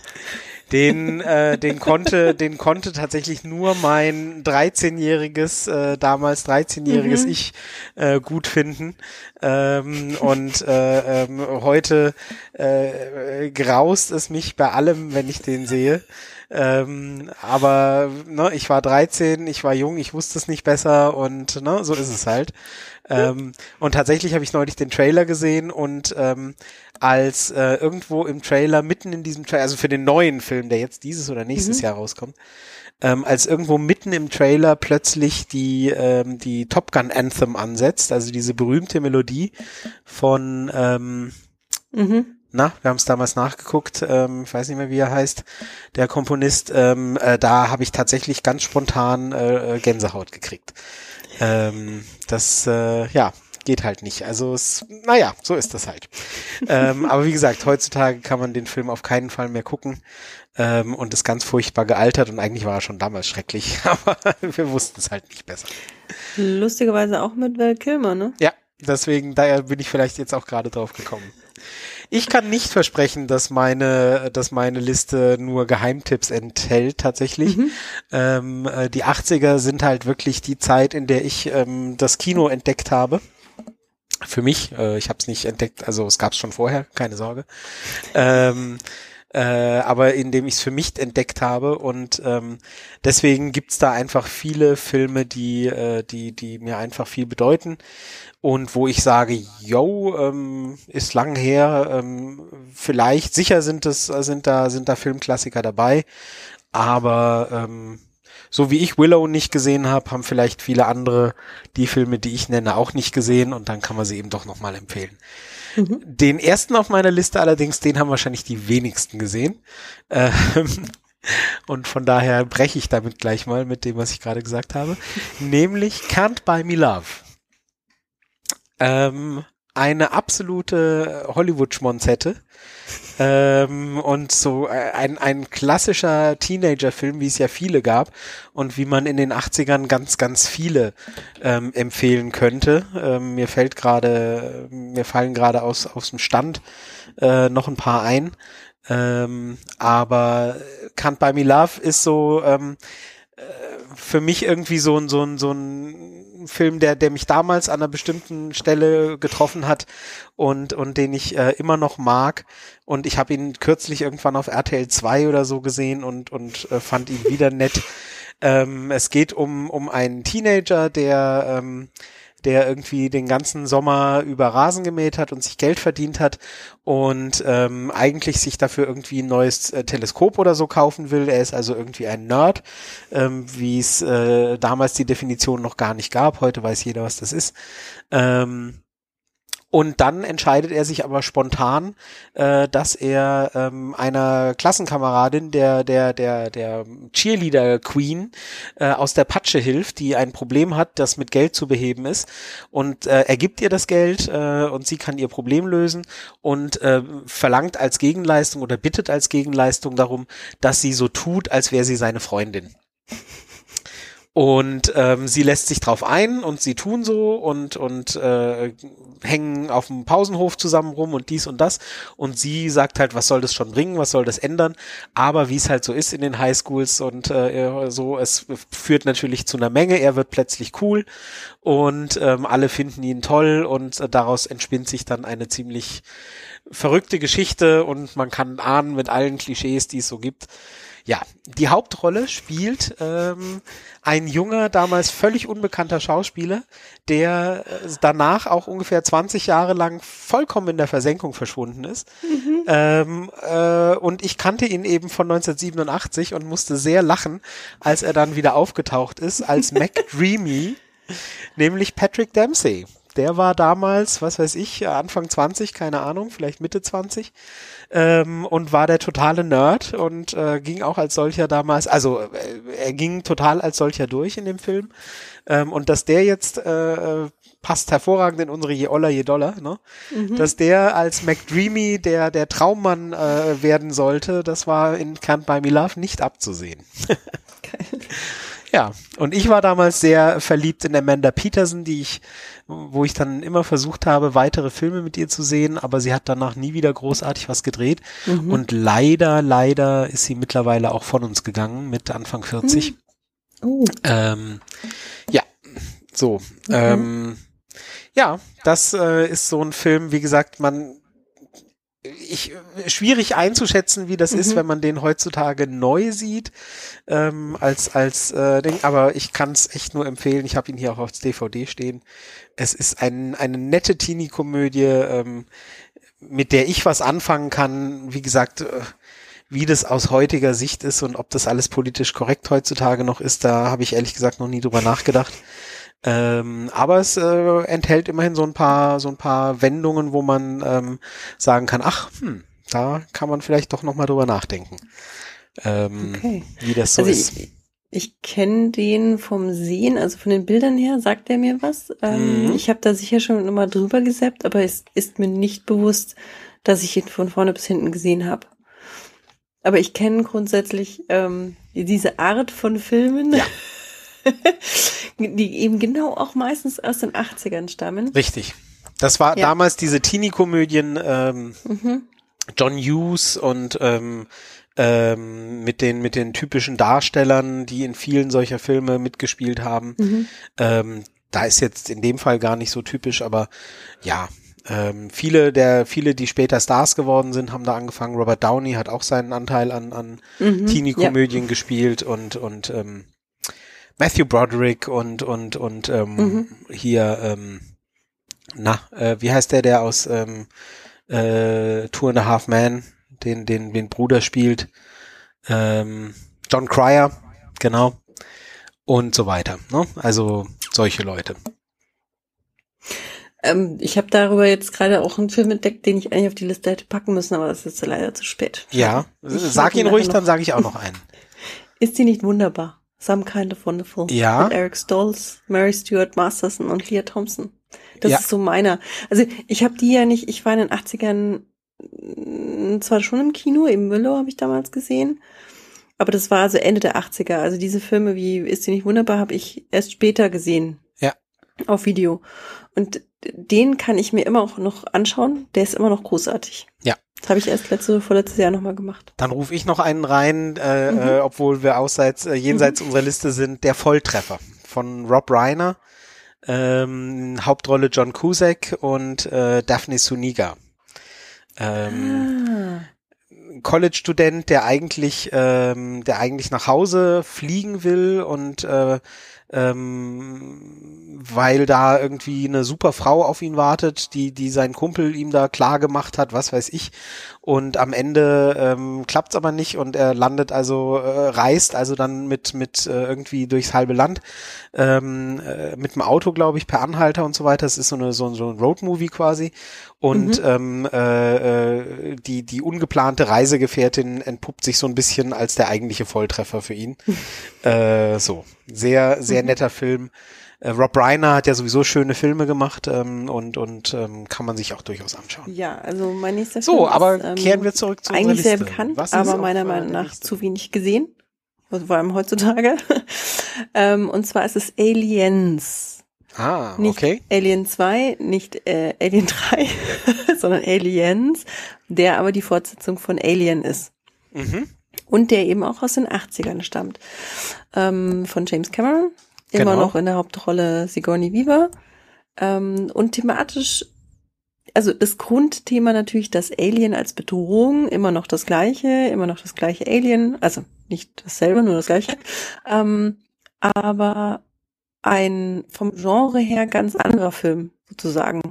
Den, äh, den konnte, den konnte tatsächlich nur mein 13-jähriges, äh, damals 13-jähriges Mhm. Ich äh, gut finden. Ähm, und äh, ähm, heute äh, graust es mich bei allem, wenn ich den sehe. Ähm, aber ne, ich war 13, ich war jung, ich wusste es nicht besser und ne, so ist es halt. Ähm, und tatsächlich habe ich neulich den Trailer gesehen und ähm, als äh, irgendwo im Trailer, mitten in diesem Trailer, also für den neuen Film, der jetzt dieses oder nächstes Mhm. Jahr rauskommt, ähm, als irgendwo mitten im Trailer plötzlich die, ähm, die Top Gun Anthem ansetzt, also diese berühmte Melodie von ähm, Mhm. na, wir haben es damals nachgeguckt, ähm, ich weiß nicht mehr, wie er heißt, der Komponist, ähm, äh, da habe ich tatsächlich ganz spontan äh, äh, Gänsehaut gekriegt. Ähm, das, äh, ja, geht halt nicht. Also es, naja, so ist das halt. ähm, aber wie gesagt, heutzutage kann man den Film auf keinen Fall mehr gucken ähm, und ist ganz furchtbar gealtert und eigentlich war er schon damals schrecklich, aber wir wussten es halt nicht besser. Lustigerweise auch mit Val Kilmer, ne? Ja, deswegen, daher bin ich vielleicht jetzt auch gerade drauf gekommen. Ich kann nicht versprechen, dass meine, dass meine Liste nur Geheimtipps enthält, tatsächlich. Ähm, äh, die 80er sind halt wirklich die Zeit, in der ich ähm, das Kino entdeckt habe. Für mich, äh, ich habe es nicht entdeckt, also es gab es schon vorher, keine Sorge. Ähm, äh, aber indem ich es für mich entdeckt habe und ähm, deswegen gibt's da einfach viele Filme, die, äh, die, die mir einfach viel bedeuten und wo ich sage, yo, ähm, ist lang her, ähm, vielleicht, sicher sind es, sind da, sind da Filmklassiker dabei, aber ähm, so wie ich Willow nicht gesehen habe, haben vielleicht viele andere die Filme, die ich nenne, auch nicht gesehen und dann kann man sie eben doch nochmal empfehlen. Mhm. Den ersten auf meiner Liste allerdings, den haben wahrscheinlich die wenigsten gesehen. Ähm, und von daher breche ich damit gleich mal mit dem, was ich gerade gesagt habe. Nämlich Can't Buy Me Love. Ähm, eine absolute Hollywood-Schmonzette. Ähm, und so äh, ein, ein klassischer Teenager-Film, wie es ja viele gab und wie man in den 80ern ganz, ganz viele ähm, empfehlen könnte. Ähm, mir fällt gerade, mir fallen gerade aus, aus dem Stand äh, noch ein paar ein. Ähm, aber Can't Buy Me Love ist so ähm, äh, für mich irgendwie so ein, so ein, so ein Film, der, der mich damals an einer bestimmten Stelle getroffen hat und, und den ich äh, immer noch mag. Und ich habe ihn kürzlich irgendwann auf RTL 2 oder so gesehen und, und äh, fand ihn wieder nett. Ähm, es geht um, um einen Teenager, der, ähm, der irgendwie den ganzen Sommer über Rasen gemäht hat und sich Geld verdient hat und ähm, eigentlich sich dafür irgendwie ein neues äh, Teleskop oder so kaufen will. Er ist also irgendwie ein Nerd, ähm, wie es äh, damals die Definition noch gar nicht gab. Heute weiß jeder, was das ist. Ähm, und dann entscheidet er sich aber spontan, äh, dass er ähm, einer Klassenkameradin der der der der Cheerleader Queen äh, aus der Patsche hilft, die ein Problem hat, das mit Geld zu beheben ist. Und äh, er gibt ihr das Geld äh, und sie kann ihr Problem lösen und äh, verlangt als Gegenleistung oder bittet als Gegenleistung darum, dass sie so tut, als wäre sie seine Freundin. Und ähm, sie lässt sich drauf ein und sie tun so und und äh, hängen auf dem Pausenhof zusammen rum und dies und das. Und sie sagt halt, was soll das schon bringen, was soll das ändern? Aber wie es halt so ist in den Highschools und äh, so, es führt natürlich zu einer Menge. Er wird plötzlich cool und ähm, alle finden ihn toll und äh, daraus entspinnt sich dann eine ziemlich verrückte Geschichte und man kann ahnen mit allen Klischees, die es so gibt. Ja, die Hauptrolle spielt ähm, ein junger, damals völlig unbekannter Schauspieler, der äh, danach auch ungefähr 20 Jahre lang vollkommen in der Versenkung verschwunden ist. Ähm, äh, und ich kannte ihn eben von 1987 und musste sehr lachen, als er dann wieder aufgetaucht ist als McDreamy, nämlich Patrick Dempsey. Der war damals, was weiß ich, Anfang 20, keine Ahnung, vielleicht Mitte 20 ähm, und war der totale Nerd und äh, ging auch als solcher damals, also äh, er ging total als solcher durch in dem Film ähm, und dass der jetzt äh, passt hervorragend in unsere je Oller je Dollar, ne? dass der als McDreamy der der Traummann äh, werden sollte, das war in Can't Buy Me Love nicht abzusehen. Ja, und ich war damals sehr verliebt in Amanda Peterson, die ich, wo ich dann immer versucht habe, weitere Filme mit ihr zu sehen, aber sie hat danach nie wieder großartig was gedreht. Mhm. Und leider, leider ist sie mittlerweile auch von uns gegangen mit Anfang 40. Oh. Ähm, ja, so. Ähm, ja, das äh, ist so ein Film, wie gesagt, man ich schwierig einzuschätzen, wie das ist, Mhm. wenn man den heutzutage neu sieht ähm, als als äh, Ding. Aber ich kann es echt nur empfehlen. Ich habe ihn hier auch auf DVD stehen. Es ist ein, eine nette Teenie-Komödie, ähm, mit der ich was anfangen kann. Wie gesagt, äh, wie das aus heutiger Sicht ist und ob das alles politisch korrekt heutzutage noch ist, da habe ich ehrlich gesagt noch nie drüber nachgedacht. Ähm, aber es äh, enthält immerhin so ein paar so ein paar Wendungen, wo man ähm, sagen kann, ach, hm, da kann man vielleicht doch noch mal drüber nachdenken, ähm, Okay. wie das so Also ist. ich, ich kenne den vom Sehen, also von den Bildern her, sagt er mir was. Ähm, Mhm. Ich habe da sicher schon immer drüber gesappt, aber es ist mir nicht bewusst, dass ich ihn von vorne bis hinten gesehen habe. Aber ich kenne grundsätzlich ähm, diese Art von Filmen, Ja. die eben genau auch meistens aus den 80ern stammen. Richtig. Das war Ja. damals diese Teenie-Komödien, ähm, Mhm. John Hughes und ähm, ähm, mit den mit den typischen Darstellern, die in vielen solcher Filme mitgespielt haben. Mhm. Ähm, da ist jetzt in dem Fall gar nicht so typisch, aber ja, ähm, viele der viele, die später Stars geworden sind, haben da angefangen. Robert Downey hat auch seinen Anteil an an Mhm. Teenie-Komödien gespielt und und ähm, Matthew Broderick und und und ähm, Mhm. hier ähm, na äh, wie heißt der, der aus ähm, äh, Two and a Half Man, den den den Bruder spielt, ähm, John Cryer, genau und so weiter. Ne? Also solche Leute. Ähm, ich habe darüber jetzt gerade auch einen Film entdeckt, den ich eigentlich auf die Liste hätte packen müssen, aber das ist leider zu spät. Ja, Ich sag ihn ruhig, dann sage ich auch noch einen. Ist die nicht wunderbar? Some Kind of Wonderful. Ja. Mit Eric Stolz, Mary Stuart Masterson und Leah Thompson. Das Ja. ist so meiner. Also ich habe die ja nicht, ich war in den 80ern mh, zwar schon im Kino, im Müllo habe ich damals gesehen, aber das war also Ende der 80er. Also diese Filme wie Ist die nicht wunderbar, habe ich erst später gesehen. Ja. Auf Video. Und den kann ich mir immer auch noch anschauen. Der ist immer noch großartig. Ja. Das habe ich erst letzte, vorletztes Jahr nochmal gemacht. Dann rufe ich noch einen rein, äh, Mhm. äh, obwohl wir ausseits, äh, jenseits unserer Liste sind, der Volltreffer von Rob Reiner, ähm, Hauptrolle John Cusack und äh, Daphne Suniga. Ähm, Ah. College-Student, der eigentlich, ähm, der eigentlich nach Hause fliegen will und äh, ähm, weil da irgendwie eine super Frau auf ihn wartet, die, die sein Kumpel ihm da klar gemacht hat, was weiß ich. Und am Ende ähm, klappt's aber nicht und er landet also, äh, reist also dann mit, mit äh, irgendwie durchs halbe Land, ähm, äh, mit dem Auto, glaube ich, per Anhalter und so weiter. Es ist so eine so, so ein Roadmovie quasi. Und ähm, äh, äh, die, die ungeplante Reisegefährtin entpuppt sich so ein bisschen als der eigentliche Volltreffer für ihn. äh, so, sehr, sehr netter Film. Äh, Rob Reiner hat ja sowieso schöne Filme gemacht ähm, und, und ähm, kann man sich auch durchaus anschauen. Ja, also mein nächster So, Film aber ist, ähm, kehren wir zurück zu eigentlich sehr bekannt, aber meiner Meinung nach Liste? zu wenig gesehen. Vor allem heutzutage. ähm, und zwar ist es Aliens. Ah, Nicht okay. Alien 2, nicht äh, Alien 3, sondern Aliens, der aber die Fortsetzung von Alien ist. Mhm. Und der eben auch aus den 80ern stammt. Ähm, von James Cameron. Immer Genau. noch in der Hauptrolle Sigourney Weaver. Ähm, und thematisch, also das Grundthema natürlich das Alien als Bedrohung, immer noch das gleiche, immer noch das gleiche Alien, also nicht dasselbe, nur das gleiche. Ähm, aber ein vom Genre her ganz anderer Film, sozusagen.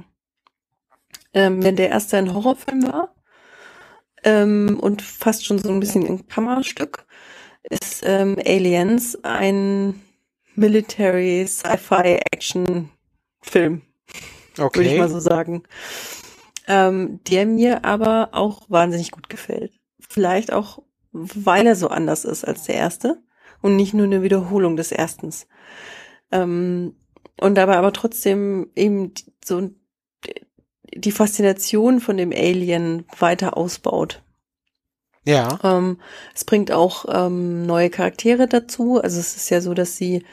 Ähm, wenn der erste ein Horrorfilm war ähm, und fast schon so ein bisschen ein Kammerstück, ist ähm, Aliens ein Military Sci-Fi Action Film, würde ich Okay. mal so sagen. Ähm, der mir aber auch wahnsinnig gut gefällt. Vielleicht auch, weil er so anders ist als der erste und nicht nur eine Wiederholung des erstens. Ähm, und dabei aber trotzdem eben so die Faszination von dem Alien weiter ausbaut. Ja. Ähm, es bringt auch ähm, neue Charaktere dazu. Also es ist ja so, dass sie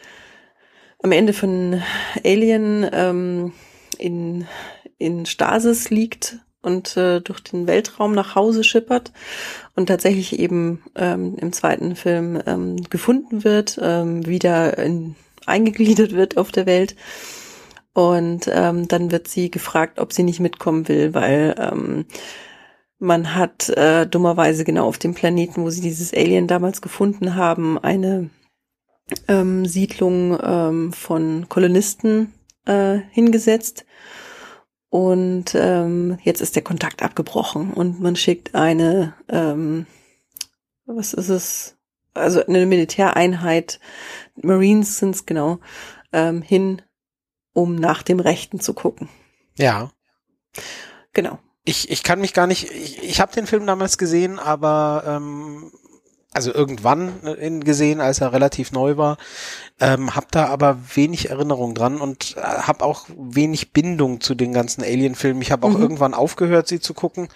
am Ende von Alien ähm, in, in Stasis liegt und äh, durch den Weltraum nach Hause schippert und tatsächlich eben ähm, im zweiten Film ähm, gefunden wird, ähm, wieder in, eingegliedert wird auf der Welt. Und ähm, dann wird sie gefragt, ob sie nicht mitkommen will, weil ähm, man hat äh, dummerweise genau auf dem Planeten, wo sie dieses Alien damals gefunden haben, eine ähm, Siedlung ähm, von Kolonisten äh, hingesetzt. Und ähm, jetzt ist der Kontakt abgebrochen und man schickt eine, ähm, was ist es? Also eine Militäreinheit, Marines sind es genau, ähm, hin, um nach dem Rechten zu gucken. Ja. Genau. Ich, ich kann mich gar nicht, ich, ich habe den Film damals gesehen, aber ähm, also irgendwann in gesehen, als er relativ neu war, ähm, habe da aber wenig Erinnerung dran und äh, habe auch wenig Bindung zu den ganzen Alien-Filmen. Ich habe auch Mhm. irgendwann aufgehört, sie zu gucken.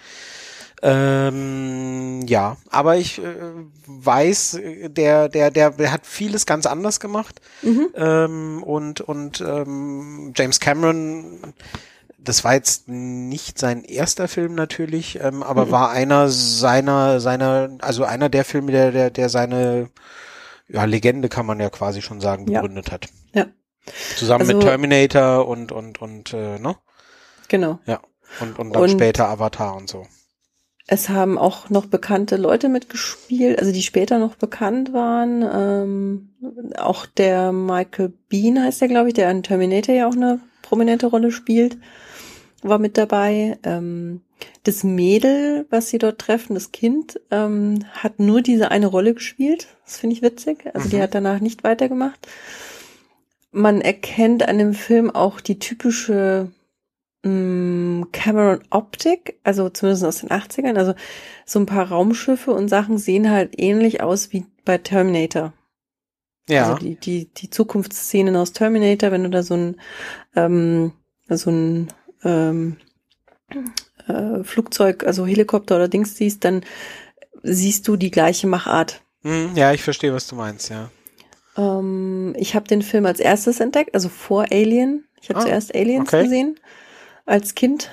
Ähm, ja, aber ich äh, weiß, äh, der, der, der, der hat vieles ganz anders gemacht. Mhm. Ähm, und und ähm, James Cameron, das war jetzt nicht sein erster Film natürlich, ähm, aber Mhm. war einer seiner, seiner, also einer der Filme, der, der, der seine ja, Legende kann man ja quasi schon sagen, Ja. begründet hat. Ja. Zusammen mit Also- Terminator und und und äh, ne? Genau. Ja. Und, und dann Und- später Avatar und so. Es haben auch noch bekannte Leute mitgespielt, also die später noch bekannt waren. Ähm, auch der Michael Bean heißt der, glaube ich, der an Terminator ja auch eine prominente Rolle spielt, war mit dabei. Ähm, das Mädel, was sie dort treffen, das Kind, ähm, hat nur diese eine Rolle gespielt. Das finde ich witzig. Also die Mhm. hat danach nicht weitergemacht. Man erkennt an dem Film auch die typische mh, Cameron Optik, also zumindest aus den 80ern, also so ein paar Raumschiffe und Sachen sehen halt ähnlich aus wie bei Terminator. Ja. Also die, die, die Zukunftsszenen aus Terminator, wenn du da so ein, ähm, so ein ähm, äh, Flugzeug, also Helikopter oder Dings siehst, dann siehst du die gleiche Machart. Hm, ja, ich verstehe, was du meinst, ja. Ähm, ich habe den Film als erstes entdeckt, also vor Alien. Ich habe Ah, zuerst Aliens okay. gesehen als Kind.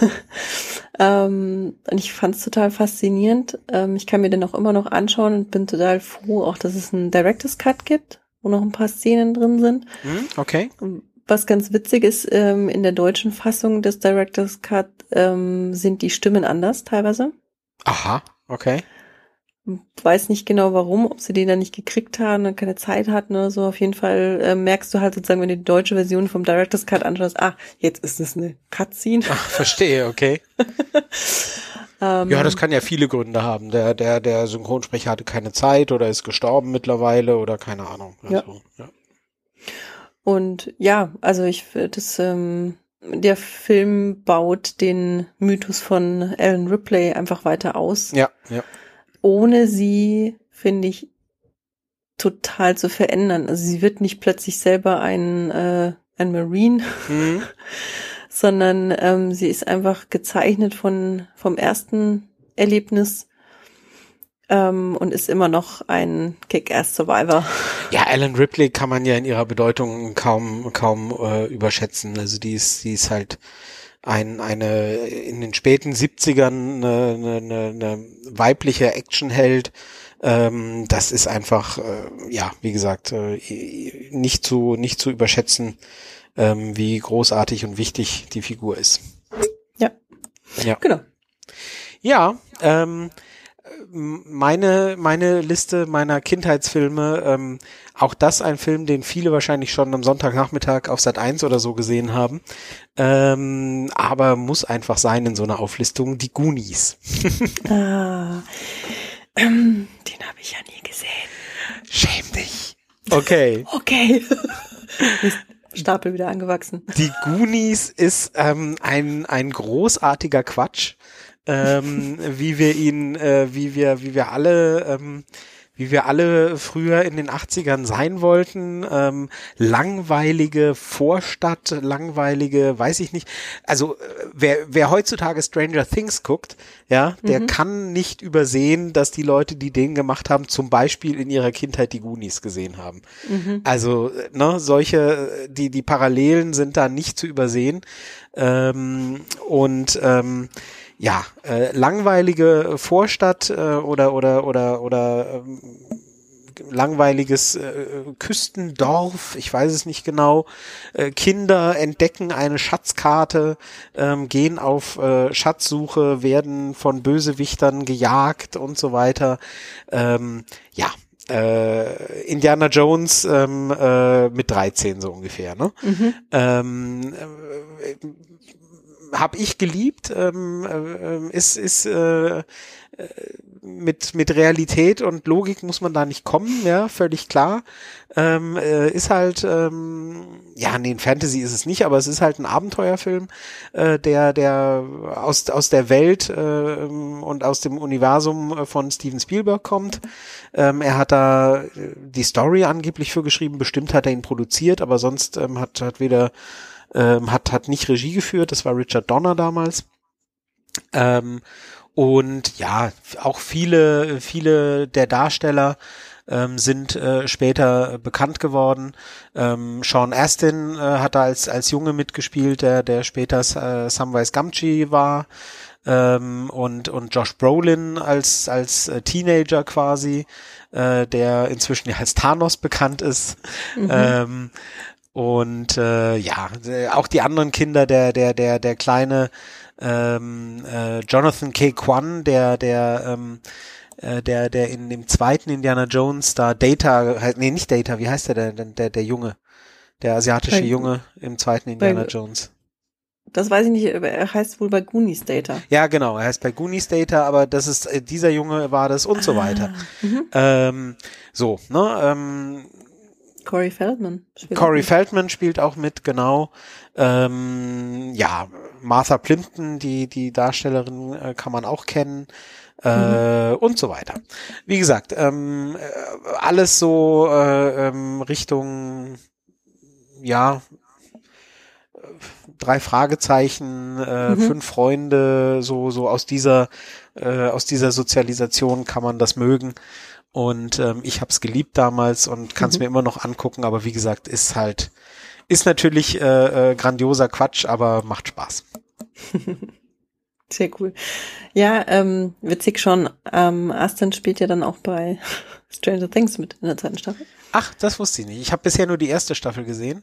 ähm, und ich fand es total faszinierend. Ähm, ich kann mir den auch immer noch anschauen und bin total froh, auch dass es einen Director's Cut gibt, wo noch ein paar Szenen drin sind. Hm, okay. Was ganz witzig ist, ähm, in der deutschen Fassung des Director's Cut ähm, sind die Stimmen anders teilweise. Aha, okay. weiß nicht genau warum, ob sie den dann nicht gekriegt haben und keine Zeit hatten oder so. Auf jeden Fall äh, merkst du halt sozusagen, wenn du die deutsche Version vom Director's Cut anschaust, ah, jetzt ist es eine Cutscene. Ach, verstehe, okay. Ähm, Ja, das kann ja viele Gründe haben. Der, der, der Synchronsprecher hatte keine Zeit oder ist gestorben mittlerweile oder keine Ahnung. Ja. Also, ja. Und ja, also ich das, ähm, der Film baut den Mythos von Ellen Ripley einfach weiter aus. Ja, ja. ohne sie, finde ich, total zu verändern. Also sie wird nicht plötzlich selber ein, äh, ein Marine, Hm, sondern ähm, sie ist einfach gezeichnet von vom ersten Erlebnis ähm, und ist immer noch ein Kick-Ass-Survivor. Ja, Alan Ripley kann man ja in ihrer Bedeutung kaum kaum äh, überschätzen. Also die ist die ist halt ein eine in den späten 70ern eine, eine, eine, eine weibliche Actionheld. Ähm, das ist einfach äh, ja, wie gesagt, äh, nicht zu nicht zu überschätzen, ähm, wie großartig und wichtig die Figur ist. Ja. Ja. Genau. Ja, ähm, meine, meine Liste meiner Kindheitsfilme, ähm, auch das ein Film, den viele wahrscheinlich schon am Sonntagnachmittag auf Sat 1 oder so gesehen haben, ähm, aber muss einfach sein in so einer Auflistung, die Goonies. Ah, ähm, den habe ich ja nie gesehen. Schäm dich. Okay. Okay. Stapel wieder angewachsen. Die Goonies ist ähm, ein, ein großartiger Quatsch, ähm, wie wir ihn, äh, wie wir, wie wir alle ähm, wie wir alle früher in den 80ern sein wollten. Ähm, langweilige Vorstadt, langweilige, weiß ich nicht. Also äh, wer, wer heutzutage Stranger Things guckt, ja, der mhm. kann nicht übersehen, dass die Leute, die den gemacht haben, zum Beispiel in ihrer Kindheit die Goonies gesehen haben. Mhm. Also, ne, solche, die, die Parallelen sind da nicht zu übersehen. Ähm, und ähm, ja, äh, langweilige Vorstadt äh, oder oder oder oder ähm, langweiliges äh, Küstendorf, ich weiß es nicht genau. Äh, Kinder entdecken eine Schatzkarte, ähm, gehen auf äh, Schatzsuche, werden von Bösewichtern gejagt und so weiter. Ähm, ja, äh, Indiana Jones ähm, äh, mit 13 so ungefähr. Ne? Mhm. Ähm, äh, habe ich geliebt, ähm, äh, ist, ist äh, äh, mit, mit Realität und Logik muss man da nicht kommen, ja, völlig klar. Ähm, äh, ist halt, ähm, ja, nee, Fantasy ist es nicht, aber es ist halt ein Abenteuerfilm, äh, der, der aus, aus der Welt äh, und aus dem Universum von Steven Spielberg kommt. Ähm, er hat da die Story angeblich für geschrieben, bestimmt hat er ihn produziert, aber sonst ähm, hat, hat weder ähm, hat, hat nicht Regie geführt, das war Richard Donner damals. Ähm, und ja, auch viele, viele der Darsteller ähm, sind äh, später bekannt geworden. Ähm, Sean Astin äh, hat da als, als Junge mitgespielt, der, der später äh, Samwise Gamgee war. Ähm, und, und Josh Brolin als, als äh, Teenager quasi, äh, der inzwischen ja als Thanos bekannt ist. Mhm. Ähm, und äh, ja, auch die anderen Kinder, der, der, der, der kleine ähm, äh, Jonathan K. Kwan, der, der, ähm, äh, der, der in dem zweiten Indiana Jones da Data, nee, nicht Data, wie heißt der, der, der, der Junge, der asiatische bei, Junge im zweiten Indiana bei, Jones. Das weiß ich nicht, er heißt wohl bei Goonies Data. Ja, genau, er heißt bei Goonies Data, aber das ist, äh, dieser Junge war das und ah, so weiter. Mhm. Ähm, so, ne, ähm, Corey Feldman. Spielt Corey Feldman spielt auch mit, genau. Ähm, ja, Martha Plimpton, die, die Darstellerin, äh, kann man auch kennen. Äh, mhm. und so weiter. Wie gesagt, ähm, äh, alles so äh, ähm, Richtung, ja, drei Fragezeichen, äh, mhm. fünf Freunde, so so aus dieser äh, aus dieser Sozialisation kann man das mögen. Und ähm, ich habe es geliebt damals und kann es mhm. mir immer noch angucken, aber wie gesagt, ist halt, ist natürlich äh, äh, grandioser Quatsch, aber macht Spaß. Sehr cool. Ja, ähm, witzig schon. Ähm, Aston spielt ja dann auch bei Stranger Things mit in der zweiten Staffel. Ach, das wusste ich nicht. Ich habe bisher nur die erste Staffel gesehen.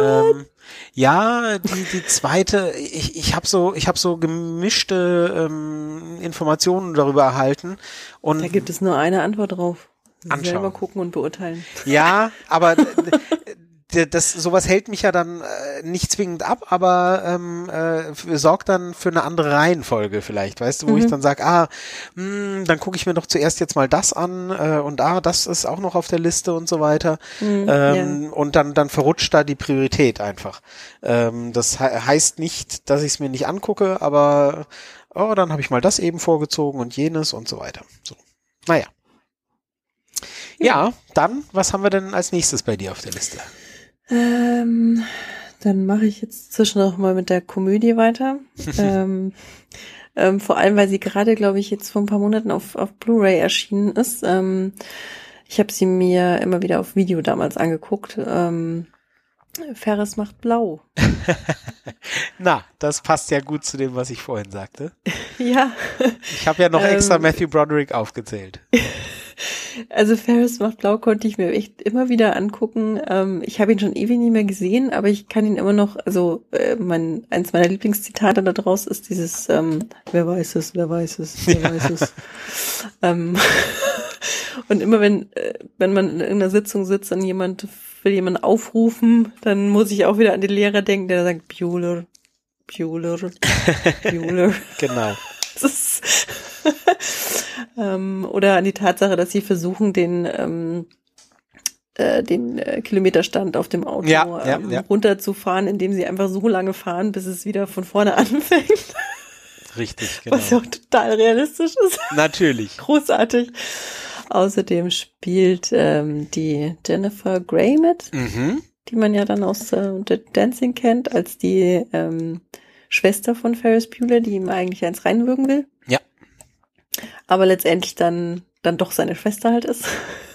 Ähm, ja, die, die zweite, ich, ich habe so, ich habe so gemischte ähm, Informationen darüber erhalten. Und da gibt es nur eine Antwort drauf. Anschauen. Selber gucken und beurteilen. Ja, aber das sowas hält mich ja dann äh, nicht zwingend ab, aber ähm, äh, sorgt dann für eine andere Reihenfolge vielleicht, weißt du, wo mhm. ich dann sage, ah, mh, hm, dann gucke ich mir doch zuerst jetzt mal das an äh, und ah, das ist auch noch auf der Liste und so weiter mhm, ähm, ja. und dann dann verrutscht da die Priorität einfach. Ähm, das he heißt nicht, dass ich es mir nicht angucke, aber oh, dann habe ich mal das eben vorgezogen und jenes und so weiter. So, naja. Ja, dann, was haben wir denn als nächstes bei dir auf der Liste? Ähm, dann mache ich jetzt zwischendurch mal mit der Komödie weiter. ähm, ähm, vor allem, weil sie gerade, glaube ich, jetzt vor ein paar Monaten auf, auf Blu-ray erschienen ist. Ähm, ich habe sie mir immer wieder auf Video damals angeguckt. Ähm, Ferris macht blau. Na, das passt ja gut zu dem, was ich vorhin sagte. ja. Ich habe ja noch extra ähm, Matthew Broderick aufgezählt. Also Ferris macht blau konnte ich mir echt immer wieder angucken. Ähm, ich habe ihn schon ewig nie mehr gesehen, aber ich kann ihn immer noch, also äh, mein, eins meiner Lieblingszitate da draus ist dieses, ähm, wer weiß es, wer weiß es, wer ja. weiß es. ähm, und immer wenn, äh, wenn man in irgendeiner Sitzung sitzt und jemand will jemand aufrufen, dann muss ich auch wieder an den Lehrer denken, der sagt Bueller, Bueller, Bueller. genau. Ist ähm, oder an die Tatsache, dass sie versuchen, den ähm, äh, den äh, Kilometerstand auf dem Auto ja, ja, ähm, ja. runterzufahren, indem sie einfach so lange fahren, bis es wieder von vorne anfängt. Richtig, genau. Was ja auch total realistisch ist. Natürlich. Großartig. Außerdem spielt ähm, die Jennifer Grey mit, Mhm. die man ja dann aus äh, The Dancing kennt, als die ähm, Schwester von Ferris Bueller, die ihm eigentlich eins reinwürgen will. Ja. Aber letztendlich dann, dann doch seine Schwester halt ist.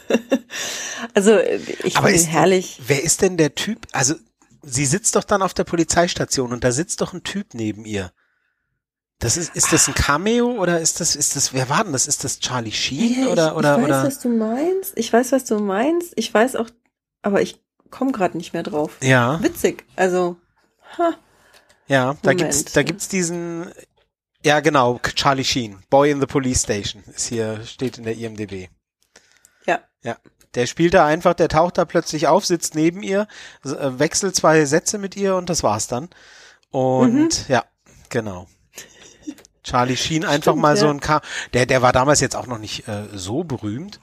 also äh, ich Aber ist- herrlich. Wer ist denn der Typ? Also, sie sitzt doch dann auf der Polizeistation und da sitzt doch ein Typ neben ihr. Das ist, ist das ein Cameo oder ist das, ist das, wer war denn das? Ist das Charlie Sheen Ja, oder, ich, oder, ich weiß, oder? was du meinst. Ich weiß, was du meinst. Ich weiß auch, aber ich komme gerade nicht mehr drauf. Ja, Witzig. Also, ha. ja, da Moment. gibt's, da gibt's diesen, ja genau, Charlie Sheen, Boy in the Police Station, ist hier, steht in der IMDb. Ja. Ja. Der spielt da einfach, der taucht da plötzlich auf, sitzt neben ihr, äh, wechselt zwei Sätze mit ihr und das war's dann. Und Mhm. ja, genau. Charlie Sheen einfach Stimmt, mal so ein Ka der der war damals jetzt auch noch nicht äh, so berühmt,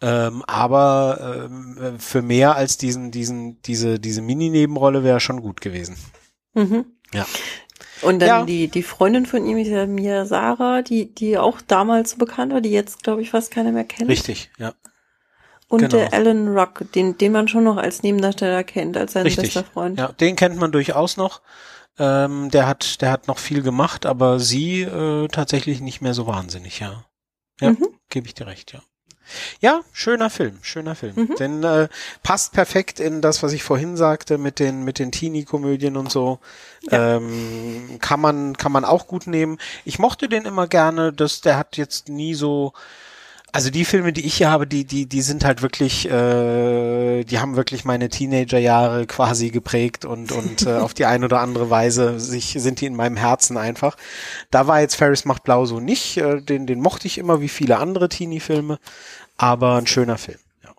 ähm, aber ähm, äh, für mehr als diesen diesen diese diese Mini Nebenrolle wäre schon gut gewesen. Mhm. Ja. Und dann Ja. die, die Freundin von ihm ist ja Mia Sarah, die, die auch damals so bekannt war, die jetzt, glaube ich, fast keiner mehr kennt. Richtig, ja. Und genau. der Alan Rock, den, den man schon noch als Nebendarsteller kennt, als sein Richtig. bester Freund. Ja, den kennt man durchaus noch. Ähm, der hat, der hat noch viel gemacht, aber sie äh, tatsächlich nicht mehr so wahnsinnig, ja. Ja, Mhm. gebe ich dir recht, ja. Ja, schöner Film, schöner Film. Mhm. Denn äh, passt perfekt in das, was ich vorhin sagte, mit den mit den Teenie-Komödien und so. Ja. Ähm, kann man kann man auch gut nehmen. Ich mochte den immer gerne. Das, der hat jetzt nie so also die Filme, die ich hier habe, die, die, die sind halt wirklich, äh, die haben wirklich meine Teenagerjahre quasi geprägt und, und äh, auf die eine oder andere Weise sich, sind die in meinem Herzen einfach. Da war jetzt Ferris macht blau so nicht, äh, den, den mochte ich immer wie viele andere Teenie-Filme, aber ein schöner Film. Ja.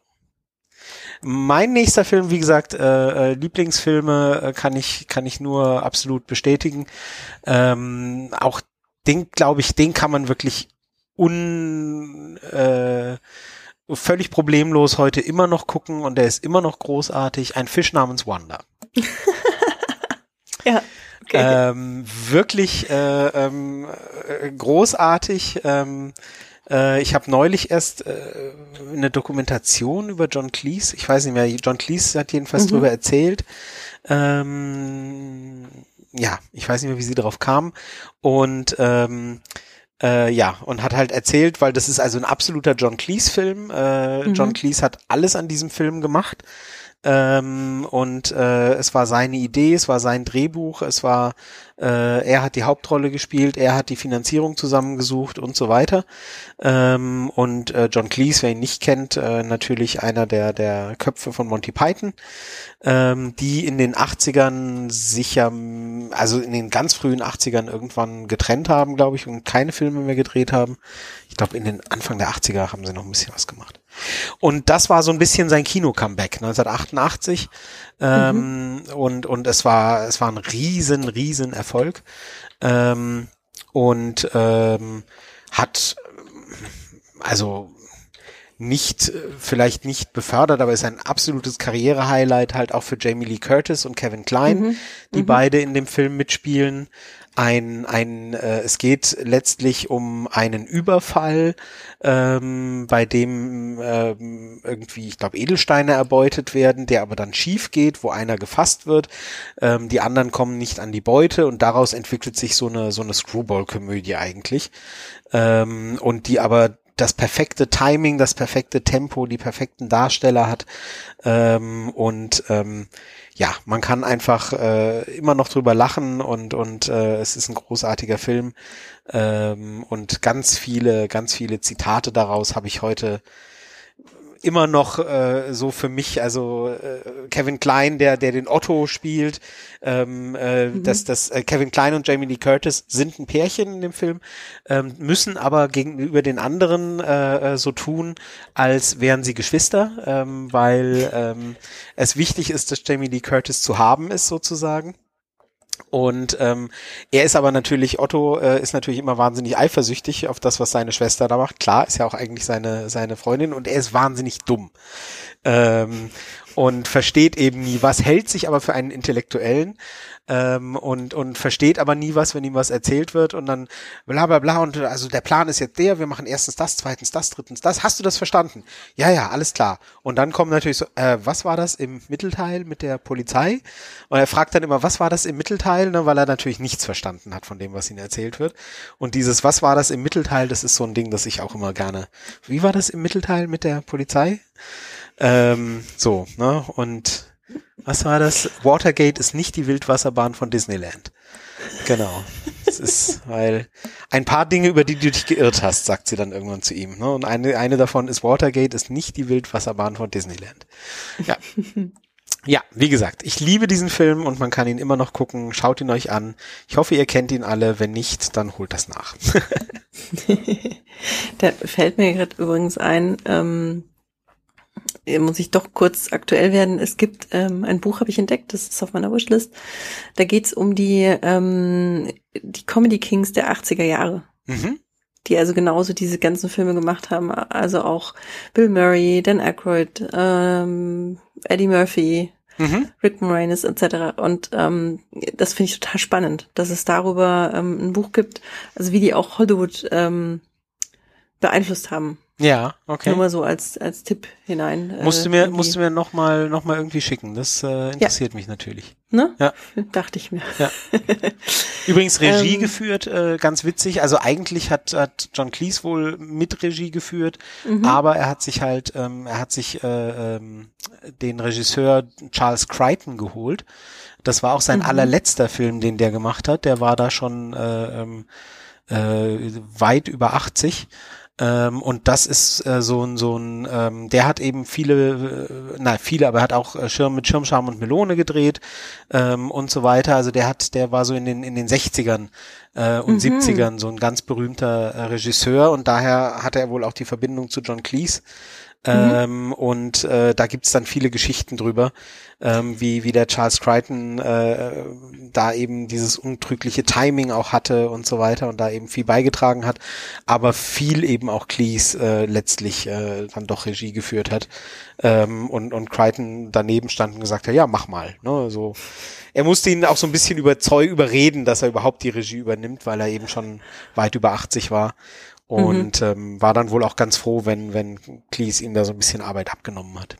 Mein nächster Film, wie gesagt, äh, äh, Lieblingsfilme äh, kann ich kann ich nur absolut bestätigen. Ähm, auch den, glaube ich, den kann man wirklich un äh, völlig problemlos heute immer noch gucken und der ist immer noch großartig. Ein Fisch namens Wanda. Ja. Okay. Ähm, wirklich äh, ähm, äh, großartig. Ähm, äh, ich habe neulich erst äh, eine Dokumentation über John Cleese. Ich weiß nicht mehr. John Cleese hat jedenfalls Mhm. drüber erzählt. Ähm, ja, ich weiß nicht mehr, wie sie darauf kam. Und ähm, äh, ja, und hat halt erzählt, weil das ist also ein absoluter John Cleese-Film. Äh, Mhm. John Cleese hat alles an diesem Film gemacht. Ähm, und äh, es war seine Idee, es war sein Drehbuch, es war, äh, er hat die Hauptrolle gespielt, er hat die Finanzierung zusammengesucht und so weiter. Ähm, und äh, John Cleese, wer ihn nicht kennt, äh, natürlich einer der, der Köpfe von Monty Python, ähm, die in den 80ern sicher, also in den ganz frühen 80ern irgendwann getrennt haben, glaube ich, und keine Filme mehr gedreht haben. Ich glaube, in den Anfang der 80er haben sie noch ein bisschen was gemacht. Und das war so ein bisschen sein Kino-Comeback 1988. Ähm, und, und es war, es war ein riesen, riesen Erfolg. Ähm, und ähm, hat also nicht, vielleicht nicht befördert, aber ist ein absolutes Karriere-Highlight halt auch für Jamie Lee Curtis und Kevin Klein, Mhm. die Mhm. beide in dem Film mitspielen. Ein, ein, äh, es geht letztlich um einen Überfall, ähm, bei dem ähm, irgendwie, ich glaube, Edelsteine erbeutet werden, der aber dann schief geht, wo einer gefasst wird. Ähm, die anderen kommen nicht an die Beute und daraus entwickelt sich so eine so eine Screwball-Komödie eigentlich, ähm, und die aber das perfekte Timing, das perfekte Tempo, die perfekten Darsteller hat ähm, und ähm, ja, man kann einfach äh, immer noch drüber lachen und und äh, es ist ein großartiger Film. Ähm, und ganz viele, ganz viele Zitate daraus habe ich heute immer noch äh, so für mich, also äh, Kevin Klein, der der den Otto spielt, ähm, äh, Mhm. dass das äh, Kevin Klein und Jamie Lee Curtis sind ein Pärchen in dem Film, ähm, müssen aber gegenüber den anderen äh, äh, so tun, als wären sie Geschwister, ähm, weil ähm, es wichtig ist, dass Jamie Lee Curtis zu haben ist sozusagen. Und ähm, er ist aber natürlich, Otto äh, ist natürlich immer wahnsinnig eifersüchtig auf das, was seine Schwester da macht. Klar, ist ja auch eigentlich seine, seine Freundin und er ist wahnsinnig dumm. Ähm, und versteht eben nie was, hält sich aber für einen Intellektuellen ähm, und, und versteht aber nie was, wenn ihm was erzählt wird und dann bla bla bla und also der Plan ist jetzt der, wir machen erstens das, zweitens das, drittens das. Hast du das verstanden? Ja, ja, alles klar. Und dann kommen natürlich so, äh, was war das im Mittelteil mit der Polizei? Und er fragt dann immer, was war das im Mittelteil, ne, weil er natürlich nichts verstanden hat von dem, was ihm erzählt wird. Und dieses, was war das im Mittelteil, das ist so ein Ding, das ich auch immer gerne. Wie war das im Mittelteil mit der Polizei? Ähm, so, ne? Und was war das? Watergate ist nicht die Wildwasserbahn von Disneyland. Genau. Das ist, weil ein paar Dinge, über die du dich geirrt hast, sagt sie dann irgendwann zu ihm. Ne? Und eine, eine davon ist Watergate ist nicht die Wildwasserbahn von Disneyland. Ja. Ja, wie gesagt, ich liebe diesen Film und man kann ihn immer noch gucken. Schaut ihn euch an. Ich hoffe, ihr kennt ihn alle. Wenn nicht, dann holt das nach. da fällt mir gerade übrigens ein, ähm, muss ich doch kurz aktuell werden. Es gibt ähm, ein Buch, habe ich entdeckt, das ist auf meiner Wishlist. Da geht's um die, ähm, die Comedy Kings der 80er Jahre. Mhm. Die also genauso diese ganzen Filme gemacht haben. Also auch Bill Murray, Dan Aykroyd, ähm, Eddie Murphy, mhm. Rick Moranis etc. Und ähm, das finde ich total spannend, dass es darüber ähm, ein Buch gibt, also wie die auch Hollywood ähm, beeinflusst haben. Ja, okay. Nur mal so als, als Tipp hinein. Äh, musst du mir, irgendwie. musst du mir noch mal, noch mal irgendwie schicken. Das äh, interessiert ja. mich natürlich. Ne? Ja. Dachte ich mir. Ja. Übrigens Regie ähm, geführt, äh, ganz witzig. Also eigentlich hat, hat John Cleese wohl mit Regie geführt, mhm. aber er hat sich halt, ähm, er hat sich äh, ähm, den Regisseur Charles Crichton geholt. Das war auch sein mhm. allerletzter Film, den der gemacht hat. Der war da schon äh, ähm, äh, weit über 80 ähm, und das ist äh, so ein, so ein, ähm, der hat eben viele, äh, na viele, aber er hat auch äh, Schirm mit Schirmscham und Melone gedreht ähm, und so weiter. Also der hat, der war so in den in den 60ern äh, und mhm. 70ern so ein ganz berühmter äh, Regisseur und daher hatte er wohl auch die Verbindung zu John Cleese. Mhm. Ähm, und äh, da gibt's dann viele Geschichten drüber, ähm, wie, wie der Charles Crichton äh, da eben dieses untrügliche Timing auch hatte und so weiter und da eben viel beigetragen hat, aber viel eben auch Cleese äh, letztlich äh, dann doch Regie geführt hat ähm, und, und Crichton daneben stand und gesagt hat, ja, mach mal. Ne? So, er musste ihn auch so ein bisschen überzeugen, überreden, dass er überhaupt die Regie übernimmt, weil er eben schon weit über 80 war und mhm. ähm, war dann wohl auch ganz froh, wenn, wenn Cleese ihm da so ein bisschen Arbeit abgenommen hat.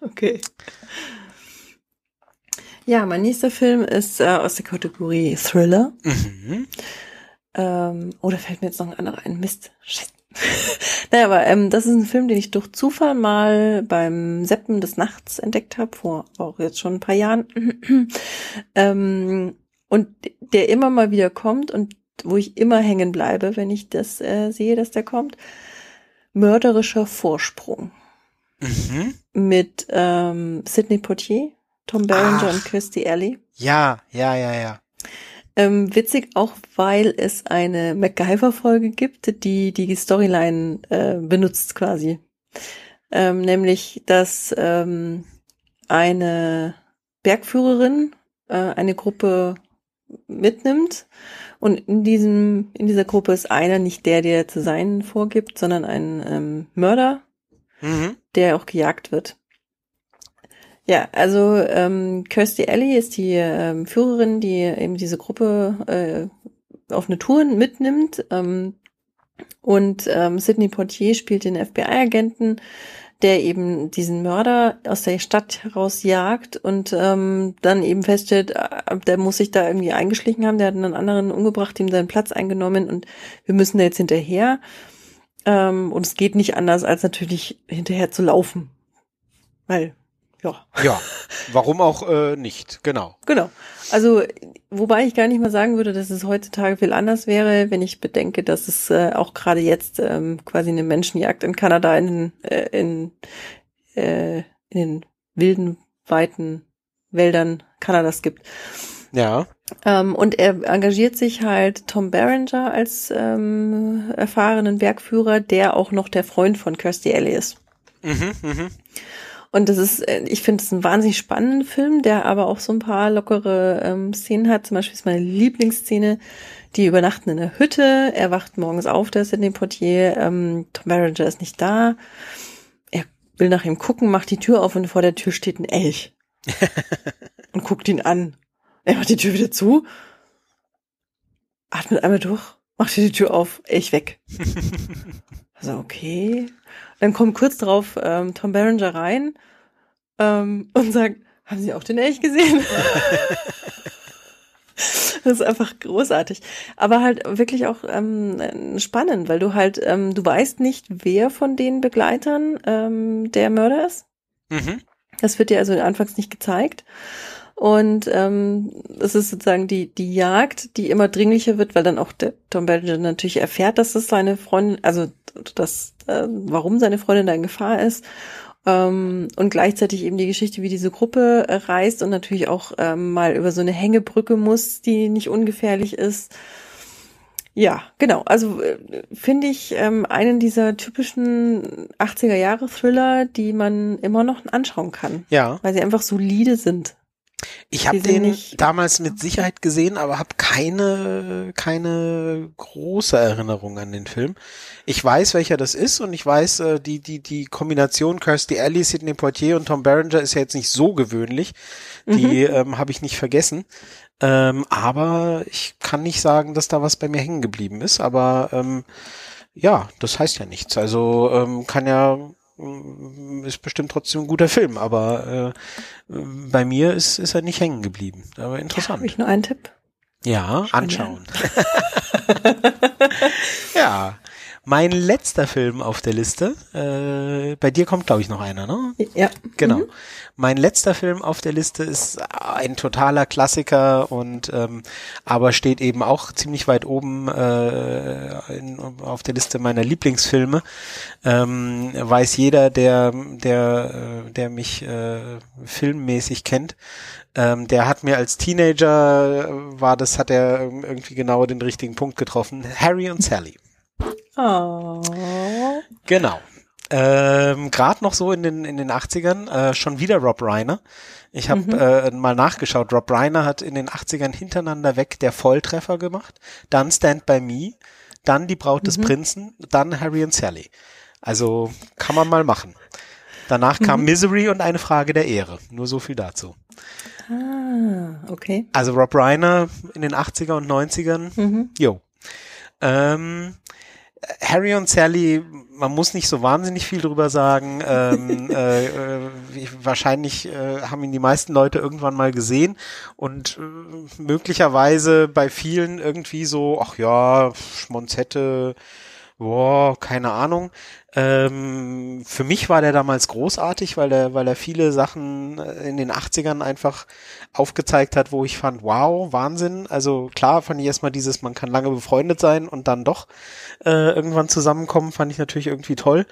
Okay. Ja, mein nächster Film ist äh, aus der Kategorie Thriller. Mhm. Ähm, oder oh, fällt mir jetzt noch ein anderer ein? Mist. Shit. naja, aber ähm, das ist ein Film, den ich durch Zufall mal beim Seppen des Nachts entdeckt habe, vor auch jetzt schon ein paar Jahren. ähm, und der immer mal wieder kommt und wo ich immer hängen bleibe, wenn ich das äh, sehe, dass der kommt. Mörderischer Vorsprung. Mhm. Mit ähm, Sidney Poitier, Tom Berenger Ach, und Kirstie Alley. Ja, ja, ja, ja. Ähm, witzig auch, weil es eine MacGyver-Folge gibt, die die Storyline äh, benutzt quasi. Ähm, nämlich, dass ähm, eine Bergführerin äh, eine Gruppe mitnimmt und in diesem, in dieser Gruppe ist einer nicht der, der zu sein vorgibt, sondern ein ähm, Mörder, mhm. der auch gejagt wird. Ja, also ähm, Kirstie Alley ist die ähm, Führerin, die eben diese Gruppe äh, auf eine Tour mitnimmt. Ähm, und ähm, Sidney Portier spielt den FBI-Agenten, der eben diesen Mörder aus der Stadt herausjagt und ähm, dann eben feststellt, äh, der muss sich da irgendwie eingeschlichen haben, der hat einen anderen umgebracht, ihm seinen Platz eingenommen und wir müssen da jetzt hinterher. Ähm, und es geht nicht anders, als natürlich hinterher zu laufen. Weil ja. Ja, warum auch äh, nicht, genau. Genau. Also, wobei ich gar nicht mal sagen würde, dass es heutzutage viel anders wäre, wenn ich bedenke, dass es äh, auch gerade jetzt ähm, quasi eine Menschenjagd in Kanada in, äh, in, äh, in den wilden, weiten Wäldern Kanadas gibt. Ja. Ähm, und er engagiert sich halt Tom Berenger als ähm, erfahrenen Bergführer, der auch noch der Freund von Kirstie Alley ist. Mhm, mhm. Und das ist, äh, ich finde es ein wahnsinnig spannender Film, der aber auch so ein paar lockere ähm, Szenen hat. Zum Beispiel ist meine Lieblingsszene, die übernachten in der Hütte. Er wacht morgens auf, der ist in dem Portier. Ähm, Tom Berenger ist nicht da. Er will nach ihm gucken, macht die Tür auf und vor der Tür steht ein Elch. und guckt ihn an. Er macht die Tür wieder zu, atmet einmal durch, macht die Tür auf, Elch weg. also okay. Dann kommt kurz drauf ähm, Tom Berenger rein ähm, und sagt, haben Sie auch den Elch gesehen? das ist einfach großartig. Aber halt wirklich auch ähm, spannend, weil du halt, ähm, du weißt nicht, wer von den Begleitern ähm, der Mörder ist. Mhm. Das wird dir also anfangs nicht gezeigt. Und ähm, es ist sozusagen die, die Jagd, die immer dringlicher wird, weil dann auch der Tom Bellinger natürlich erfährt, dass es seine Freundin, also dass, äh, warum seine Freundin da in Gefahr ist. Ähm, und gleichzeitig eben die Geschichte, wie diese Gruppe reist und natürlich auch ähm, mal über so eine Hängebrücke muss, die nicht ungefährlich ist. Ja, genau. Also äh, finde ich ähm, einen dieser typischen 80er Jahre Thriller, die man immer noch anschauen kann. Ja. Weil sie einfach solide sind. Ich habe den nicht damals mit Sicherheit gesehen, aber habe keine keine große Erinnerung an den Film. Ich weiß, welcher das ist und ich weiß, äh, die die die Kombination Kirstie Alley, Sidney Poitier und Tom Berenger ist ja jetzt nicht so gewöhnlich. Die mhm. ähm, habe ich nicht vergessen. Ähm, aber ich kann nicht sagen, dass da was bei mir hängen geblieben ist. Aber ähm, ja, das heißt ja nichts. Also ähm, kann ja ist bestimmt trotzdem ein guter Film, aber äh, bei mir ist, ist er nicht hängen geblieben. Aber interessant. Habe ich nur einen Tipp? Ja, anschauen. ja. Mein letzter Film auf der Liste, äh, bei dir kommt, glaube ich, noch einer, ne? Ja. Genau. Mhm. Mein letzter Film auf der Liste ist ein totaler Klassiker und ähm, aber steht eben auch ziemlich weit oben äh, in, auf der Liste meiner Lieblingsfilme. Ähm, weiß jeder, der der äh, der mich äh, filmmäßig kennt. Ähm, der hat mir als Teenager äh, war das hat er irgendwie genau den richtigen Punkt getroffen. Harry und Sally. Oh. Genau. Ähm, Gerade noch so in den in den 80ern, äh, schon wieder Rob Reiner. Ich habe mhm. äh, mal nachgeschaut. Rob Reiner hat in den 80ern hintereinander weg der Volltreffer gemacht, dann Stand by Me, dann Die Braut des mhm. Prinzen, dann Harry und Sally. Also kann man mal machen. Danach kam mhm. Misery und eine Frage der Ehre. Nur so viel dazu. Ah, okay. Also Rob Reiner in den 80er und 90ern. Mhm. Jo. Ähm, Harry und Sally, man muss nicht so wahnsinnig viel drüber sagen. Ähm, äh, äh, wahrscheinlich äh, haben ihn die meisten Leute irgendwann mal gesehen und äh, möglicherweise bei vielen irgendwie so, ach ja, Schmonzette, boah, keine Ahnung. Ähm, für mich war der damals großartig, weil er, weil er viele Sachen in den 80ern einfach aufgezeigt hat, wo ich fand, wow, Wahnsinn. Also klar fand ich erstmal dieses, man kann lange befreundet sein und dann doch äh, irgendwann zusammenkommen, fand ich natürlich irgendwie toll.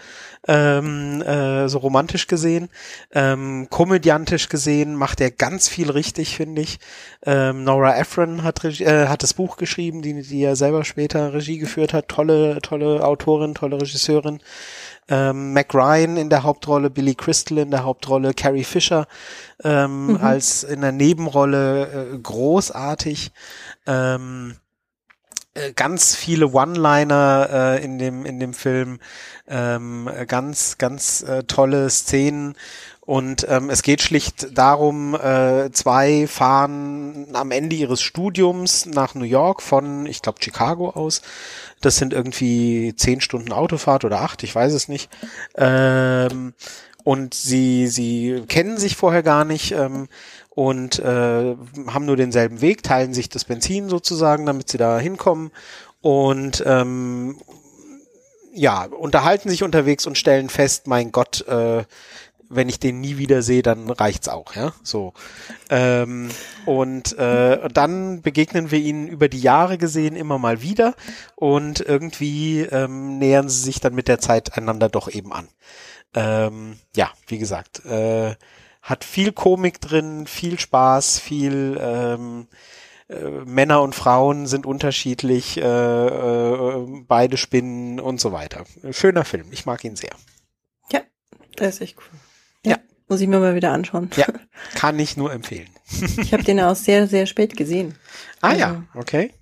Ähm, äh, so romantisch gesehen. Ähm, komödiantisch gesehen macht er ganz viel richtig, finde ich. Ähm, Nora Ephron hat, äh, hat das Buch geschrieben, die, die ja selber später Regie geführt hat. Tolle, tolle Autorin, tolle Regisseurin ähm, Mac Ryan in der Hauptrolle, Billy Crystal in der Hauptrolle, Carrie Fisher ähm, mhm. als in der Nebenrolle äh, großartig. Ähm, äh, ganz viele One-Liner äh, in dem in dem Film, ähm, ganz ganz äh, tolle Szenen und ähm, es geht schlicht darum, äh, zwei fahren am Ende ihres Studiums nach New York von, ich glaube, Chicago aus. Das sind irgendwie zehn Stunden Autofahrt oder acht, ich weiß es nicht. Ähm, und sie, sie kennen sich vorher gar nicht ähm, und äh, haben nur denselben Weg, teilen sich das Benzin sozusagen, damit sie da hinkommen. Und ähm, ja, unterhalten sich unterwegs und stellen fest, mein Gott, äh, wenn ich den nie wieder sehe, dann reicht's auch, ja. So. Ähm, und äh, dann begegnen wir ihnen über die Jahre gesehen immer mal wieder und irgendwie ähm, nähern sie sich dann mit der Zeit einander doch eben an. Ähm, ja, wie gesagt, äh, hat viel Komik drin, viel Spaß, viel ähm, äh, Männer und Frauen sind unterschiedlich, äh, äh, beide spinnen und so weiter. Schöner Film, ich mag ihn sehr. Ja, der ist echt cool. Muss ich mir mal wieder anschauen. Ja, kann ich nur empfehlen. ich habe den auch sehr, sehr spät gesehen. Ah also, ja, okay.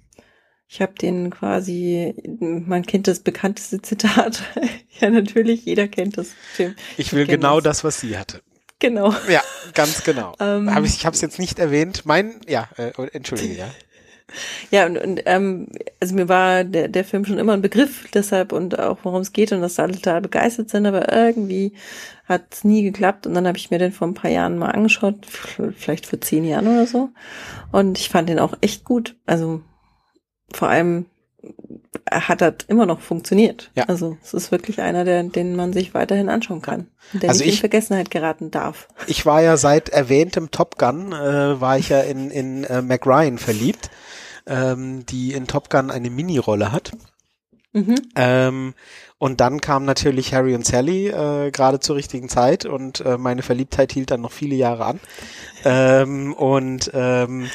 Ich habe den quasi, man kennt das bekannteste Zitat. ja, natürlich, jeder kennt das. Film. Ich will genau das. das, was sie hatte. Genau. Ja, ganz genau. Ähm, hab ich ich habe es jetzt nicht erwähnt. Mein, ja, äh, entschuldige, ja. Ja, und, und ähm, also mir war der, der Film schon immer ein Begriff deshalb und auch worum es geht und dass da alle total begeistert sind, aber irgendwie hat es nie geklappt und dann habe ich mir den vor ein paar Jahren mal angeschaut, vielleicht vor zehn Jahren oder so und ich fand den auch echt gut. Also vor allem hat das immer noch funktioniert. Ja. Also es ist wirklich einer, der, den man sich weiterhin anschauen kann. Der also nicht ich, in Vergessenheit geraten darf. Ich war ja seit erwähntem Top Gun, äh, war ich ja in, in äh, Mac Ryan verliebt ähm, die in Top Gun eine Mini-Rolle hat. Mhm. Ähm, und dann kam natürlich Harry und Sally äh, gerade zur richtigen Zeit und äh, meine Verliebtheit hielt dann noch viele Jahre an. ähm, und ähm,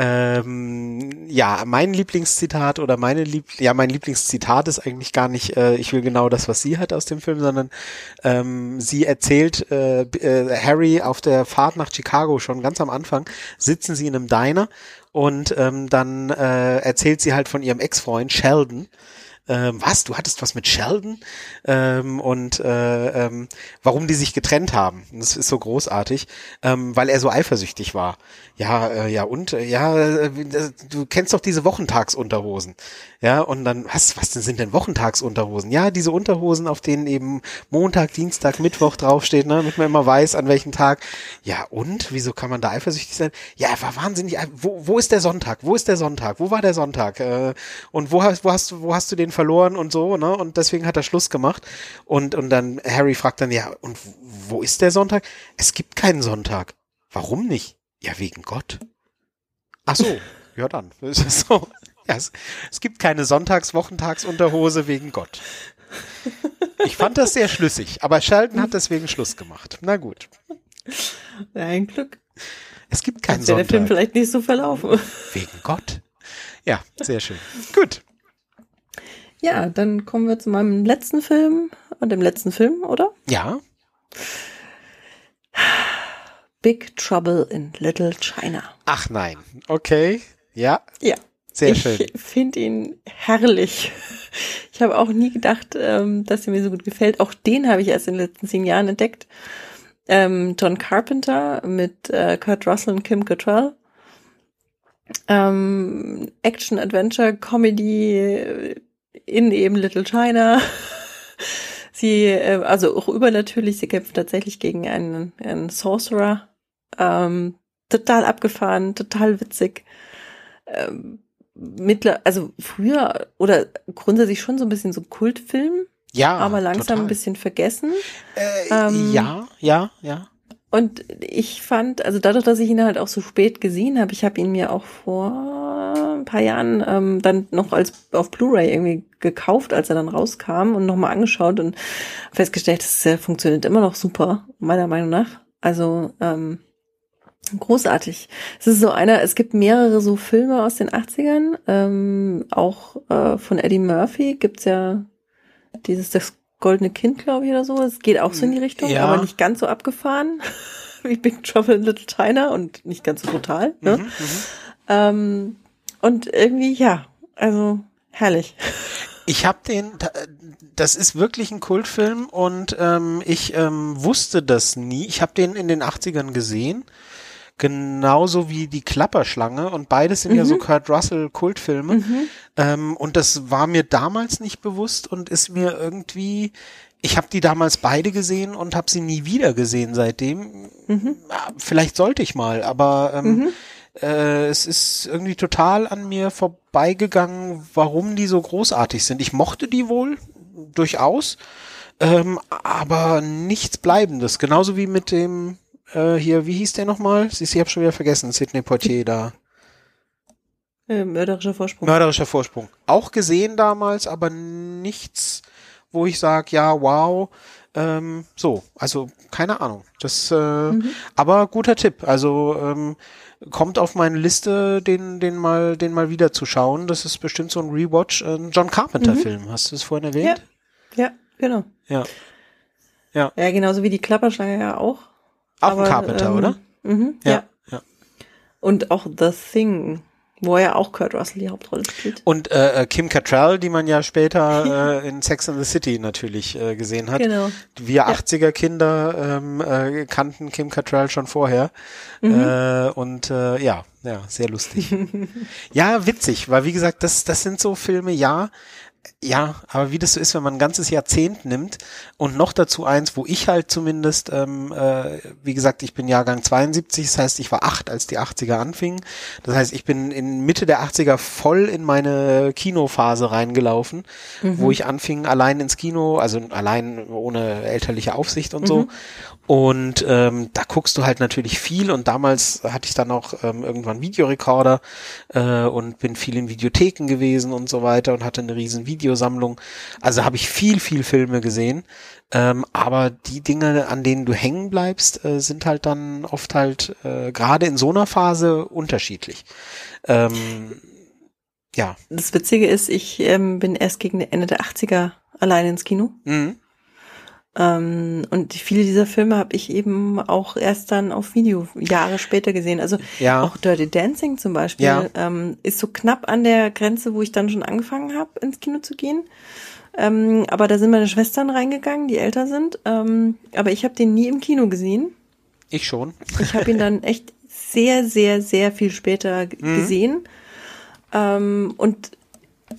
ähm, ja, mein Lieblingszitat oder meine Lieb ja, mein Lieblingszitat ist eigentlich gar nicht, äh, ich will genau das, was sie hat aus dem Film, sondern ähm, sie erzählt äh, äh, Harry auf der Fahrt nach Chicago schon ganz am Anfang, sitzen sie in einem Diner und ähm, dann äh, erzählt sie halt von ihrem Ex-Freund Sheldon, ähm, was, du hattest was mit Sheldon ähm, und äh, ähm, warum die sich getrennt haben. Das ist so großartig, ähm, weil er so eifersüchtig war. Ja, äh, ja und äh, ja, äh, du kennst doch diese Wochentagsunterhosen. Ja, und dann was was denn sind denn Wochentagsunterhosen? Ja, diese Unterhosen, auf denen eben Montag, Dienstag, Mittwoch draufsteht, ne, damit man immer weiß, an welchem Tag. Ja, und wieso kann man da eifersüchtig sein? Ja, er war wahnsinnig. Wo, wo ist der Sonntag? Wo ist der Sonntag? Wo war der Sonntag? Äh, und wo hast wo hast wo hast du den verloren und so, ne? Und deswegen hat er Schluss gemacht. Und, und dann Harry fragt dann, ja, und wo ist der Sonntag? Es gibt keinen Sonntag. Warum nicht? Ja, wegen Gott. Ach so, ja dann. Es ist so. Ja, es, es gibt keine Sonntags-, Wochentagsunterhose wegen Gott. Ich fand das sehr schlüssig, aber Sheldon hat deswegen Schluss gemacht. Na gut. Ein Glück. Es gibt keinen Sonntag. der Film vielleicht nicht so verlaufen. Wegen Gott. Ja, sehr schön. Gut. Ja, dann kommen wir zu meinem letzten Film und dem letzten Film, oder? Ja. Big Trouble in Little China. Ach nein. Okay. Ja. Ja. Sehr schön. Ich finde ihn herrlich. Ich habe auch nie gedacht, ähm, dass er mir so gut gefällt. Auch den habe ich erst in den letzten zehn Jahren entdeckt. Ähm, John Carpenter mit äh, Kurt Russell und Kim Cattrall. Ähm, Action, Adventure, Comedy, in eben Little China. sie, äh, also auch übernatürlich, sie kämpft tatsächlich gegen einen, einen Sorcerer. Ähm, total abgefahren, total witzig. Ähm, mittler, also früher oder grundsätzlich schon so ein bisschen so Kultfilm. Ja. Aber langsam total. ein bisschen vergessen. Äh, ähm, ja, ja, ja. Und ich fand, also dadurch, dass ich ihn halt auch so spät gesehen habe, ich habe ihn mir auch vor ein paar Jahren ähm, dann noch als auf Blu-ray irgendwie gekauft, als er dann rauskam und nochmal angeschaut und festgestellt, dass er funktioniert immer noch super, meiner Meinung nach. Also ähm, großartig. Es ist so einer, es gibt mehrere so Filme aus den 80ern, ähm, auch äh, von Eddie Murphy gibt's ja dieses das Goldene Kind, glaube ich, oder so. Es geht auch so in die Richtung, ja. aber nicht ganz so abgefahren wie Big Trouble in Little China und nicht ganz so brutal. Ne? Mhm, mhm. ähm, und irgendwie, ja, also herrlich. Ich habe den, das ist wirklich ein Kultfilm und ähm, ich ähm, wusste das nie. Ich habe den in den 80ern gesehen genauso wie die Klapperschlange und beides sind mhm. ja so mhm. Kurt Russell Kultfilme mhm. ähm, und das war mir damals nicht bewusst und ist mir irgendwie ich habe die damals beide gesehen und habe sie nie wieder gesehen seitdem. Mhm. Vielleicht sollte ich mal, aber ähm, mhm. Äh, es ist irgendwie total an mir vorbeigegangen, warum die so großartig sind. Ich mochte die wohl durchaus, ähm, aber nichts Bleibendes. Genauso wie mit dem äh, hier, wie hieß der nochmal? Ich habe schon wieder vergessen, Sidney Poitier da. Äh, mörderischer Vorsprung. Mörderischer Vorsprung. Auch gesehen damals, aber nichts, wo ich sage, ja, wow. Ähm, so, also keine Ahnung. Das, äh, mhm. aber guter Tipp. Also ähm, kommt auf meine Liste, den, den mal, den mal wieder zu schauen. Das ist bestimmt so ein Rewatch, ein John Carpenter-Film. Mhm. Hast du es vorhin erwähnt? Ja, ja genau. Ja. Ja. Ja, genauso wie die Klapperschlange ja auch. Auch Aber, ein Carpenter, ähm, oder? Mhm, ja. ja. ja. Und auch The Thing Wo ja auch Kurt Russell die Hauptrolle spielt. Und äh, äh, Kim Cattrall, die man ja später äh, in Sex and the City natürlich äh, gesehen hat. Genau. Wir Ja. 80er Kinder ähm, äh, kannten Kim Cattrall schon vorher. Äh, und äh, ja, ja, sehr lustig. ja, witzig, weil wie gesagt, das, das sind so Filme, ja, ja, aber wie das so ist, wenn man ein ganzes Jahrzehnt nimmt und noch dazu eins, wo ich halt zumindest, ähm, äh, wie gesagt, ich bin Jahrgang 72, das heißt, ich war acht, als die 80er anfingen. Das heißt, ich bin in Mitte der 80er voll in meine Kinophase reingelaufen, wo ich anfing, allein ins Kino, also allein ohne elterliche Aufsicht und so. Und ähm, da guckst du halt natürlich viel und damals hatte ich dann auch ähm, irgendwann Videorekorder äh, und bin viel in Videotheken gewesen und so weiter und hatte eine riesen Videosammlung. Also habe ich viel, viel Filme gesehen. Ähm, aber die Dinge, an denen du hängen bleibst, äh, sind halt dann oft halt äh, gerade in so einer Phase unterschiedlich. Ähm, ja. Das Witzige ist, ich ähm, bin erst gegen Ende der 80er allein ins Kino. Mhm. Ähm, und viele dieser Filme habe ich eben auch erst dann auf Video Jahre später gesehen. Also Ja. auch Dirty Dancing zum Beispiel Ja. ähm, ist so knapp an der Grenze, wo ich dann schon angefangen habe, ins Kino zu gehen. Ähm, aber da sind meine Schwestern reingegangen, die älter sind. Ähm, aber ich habe den nie im Kino gesehen. Ich schon. Ich habe ihn dann echt sehr, sehr, sehr viel später g- gesehen. Ähm, und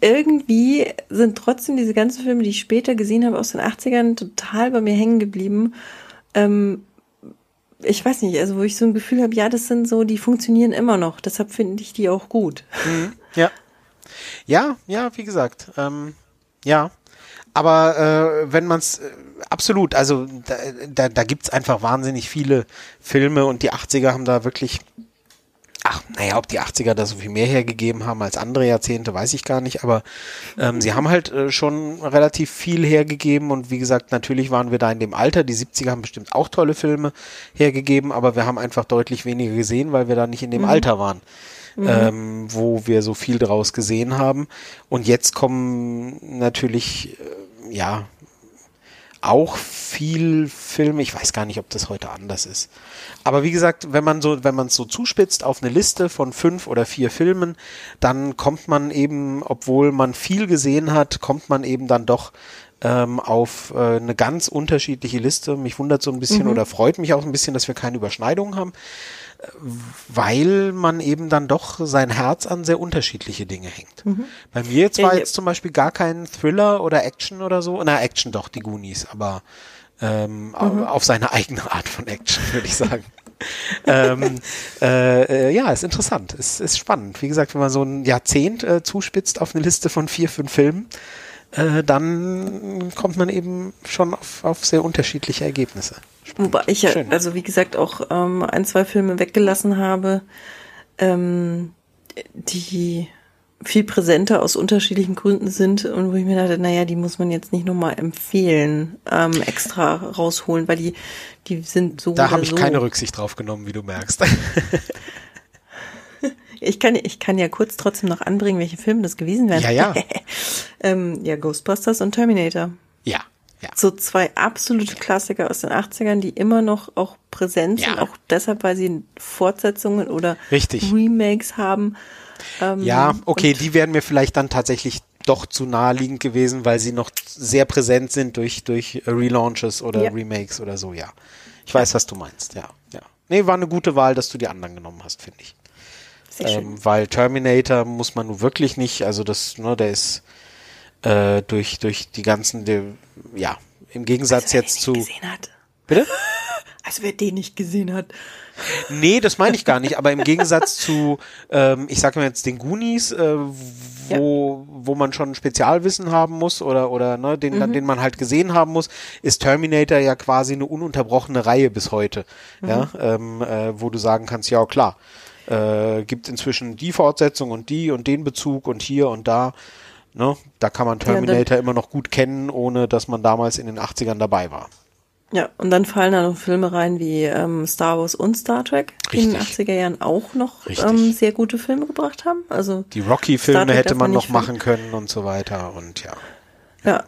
irgendwie sind trotzdem diese ganzen Filme, die ich später gesehen habe aus den 80ern, total bei mir hängen geblieben. Ähm, ich weiß nicht, also wo ich so ein Gefühl habe, ja, das sind so, die funktionieren immer noch. Deshalb finde ich die auch gut. Ja. Ja, ja, wie gesagt. Ähm, ja. Aber äh, wenn man es äh, absolut, also da, da, da gibt es einfach wahnsinnig viele Filme und die 80er haben da wirklich, ach, naja, ob die 80er da so viel mehr hergegeben haben als andere Jahrzehnte, weiß ich gar nicht, aber ähm, sie haben halt äh, schon relativ viel hergegeben. Und wie gesagt, natürlich waren wir da in dem Alter, die 70er haben bestimmt auch tolle Filme hergegeben, aber wir haben einfach deutlich weniger gesehen, weil wir da nicht in dem Alter waren ähm, wo wir so viel draus gesehen haben. Und jetzt kommen natürlich, äh, ja, auch viel Filme. Ich weiß gar nicht, ob das heute anders ist. Aber wie gesagt, wenn man so, wenn man es so zuspitzt auf eine Liste von fünf oder vier Filmen, dann kommt man eben, obwohl man viel gesehen hat, kommt man eben dann doch ähm, auf äh, eine ganz unterschiedliche Liste. Mich wundert so ein bisschen oder freut mich auch ein bisschen, dass wir keine Überschneidungen haben weil man eben dann doch sein Herz an sehr unterschiedliche Dinge hängt. Bei mir jetzt war ja. jetzt zum Beispiel gar kein Thriller oder Action oder so. Na, Action doch, die Goonies, aber ähm, au- auf seine eigene Art von Action, würde ich sagen. ähm, äh, äh, ja, ist interessant, ist, ist spannend. Wie gesagt, wenn man so ein Jahrzehnt äh, zuspitzt auf eine Liste von vier, fünf Filmen, äh, dann kommt man eben schon auf, auf sehr unterschiedliche Ergebnisse. Wobei ich ja, also wie gesagt, auch ähm, ein, zwei Filme weggelassen habe, ähm, die viel präsenter aus unterschiedlichen Gründen sind und wo ich mir dachte, naja, die muss man jetzt nicht nochmal empfehlen, ähm, extra rausholen, weil die, die sind so Da habe ich so. keine Rücksicht drauf genommen, wie du merkst. Ich kann, ich kann ja kurz trotzdem noch anbringen, welche Filme das gewesen wären. Ja, ja. ähm, ja, Ghostbusters und Terminator. ja, ja. So zwei absolute Klassiker aus den 80ern, die immer noch auch präsent sind, Ja. auch deshalb, weil sie Fortsetzungen oder Richtig. Remakes haben. Ähm, Ja, okay, die wären mir vielleicht dann tatsächlich doch zu naheliegend gewesen, weil sie noch sehr präsent sind durch, durch Relaunches oder Ja. Remakes oder so, ja. Ich weiß, was du meinst, ja, ja. Nee, war eine gute Wahl, dass du die anderen genommen hast, finde ich. Sehr schön. Ähm, weil Terminator muss man nun wirklich nicht, also das, ne, der ist äh, durch, durch die ganzen, der, ja, im Gegensatz wer jetzt den zu. nicht gesehen hat. Bitte? Also wer den nicht gesehen hat. Nee, das meine ich gar nicht, aber im Gegensatz zu, ähm, ich sage mal jetzt den Goonies, äh, wo, wo man schon Spezialwissen haben muss oder, oder ne, den, den man halt gesehen haben muss, ist Terminator ja quasi eine ununterbrochene Reihe bis heute. Ja, ähm, äh, wo du sagen kannst, ja klar, äh, gibt inzwischen die Fortsetzung und die und den Bezug und hier und da. Ne, da kann man Terminator immer noch gut kennen, ohne dass man damals in den 80ern dabei war. Ja, und dann fallen da noch Filme rein wie ähm, Star Wars und Star Trek, die in den Richtig. 80er Jahren auch noch ähm, sehr gute Filme gebracht haben. Also Die Rocky-Filme hätte man man noch machen können und so weiter und ja. ja,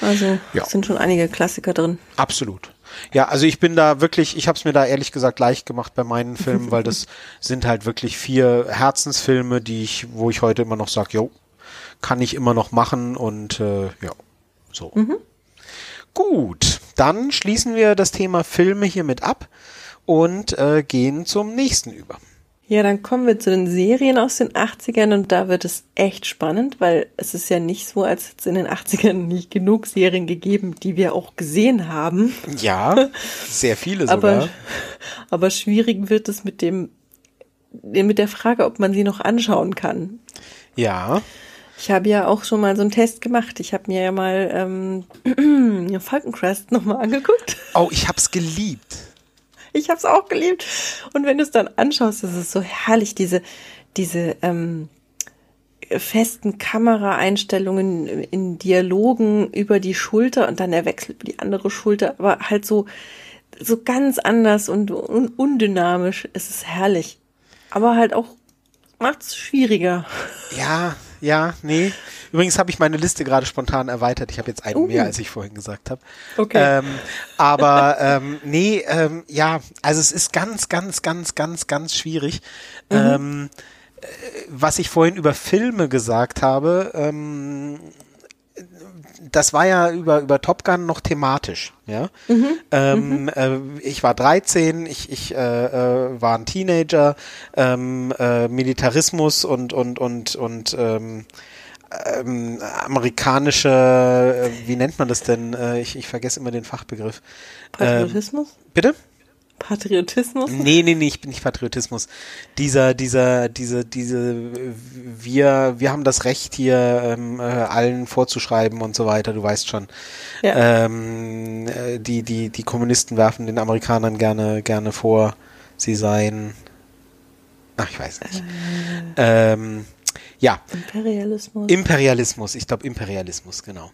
also Ja. sind schon einige Klassiker drin. Absolut. Ja, also ich bin da wirklich, ich habe es mir da ehrlich gesagt leicht gemacht bei meinen Filmen, weil das sind halt wirklich vier Herzensfilme, die ich, wo ich heute immer noch sage, jo, kann ich immer noch machen und äh, ja, so. Mhm. Gut, dann schließen wir das Thema Filme hiermit ab und äh, gehen zum nächsten über. Ja, dann kommen wir zu den Serien aus den 80ern und da wird es echt spannend, weil es ist ja nicht so, als hätte es in den 80ern nicht genug Serien gegeben, die wir auch gesehen haben. Ja, sehr viele sogar. aber, aber schwierig wird es mit dem, mit der Frage, ob man sie noch anschauen kann. Ja. Ich habe ja auch schon mal so einen Test gemacht. Ich habe mir ja mal ähm, Falcon Crest nochmal angeguckt. Oh, ich hab's geliebt. Ich habe es auch geliebt. Und wenn du es dann anschaust, ist es so herrlich, diese, diese ähm, festen Kameraeinstellungen in Dialogen über die Schulter und dann der Wechsel über die andere Schulter, aber halt so, so ganz anders und un undynamisch. Es ist herrlich. Aber halt auch macht es schwieriger. Ja, ja, nee. Übrigens habe ich meine Liste gerade spontan erweitert. Ich habe jetzt einen uh. mehr, als ich vorhin gesagt habe. Okay. Ähm, aber ähm, nee, ähm, ja, also es ist ganz, ganz, ganz, ganz, ganz schwierig. Mhm. Ähm, äh, was ich vorhin über Filme gesagt habe, ähm, das war ja über, über Top Gun noch thematisch, ja. Mhm. Ähm, mhm. Äh, ich war 13, ich, ich äh, äh, war ein Teenager, ähm, äh, Militarismus und, und, und, und ähm, ähm, amerikanische, äh, wie nennt man das denn? Ich, ich vergesse immer den Fachbegriff. Patriotismus? Ähm, bitte? Patriotismus? Nee, nee, nee, ich bin nicht Patriotismus. Dieser, dieser, diese, diese, wir, wir haben das Recht hier ähm, äh, allen vorzuschreiben und so weiter, du weißt schon. Ja. Ähm, äh, die, die, die Kommunisten werfen den Amerikanern gerne, gerne vor, sie seien, ach, ich weiß nicht. Äh. Ähm, ja. Imperialismus. Imperialismus, ich glaube Imperialismus, genau.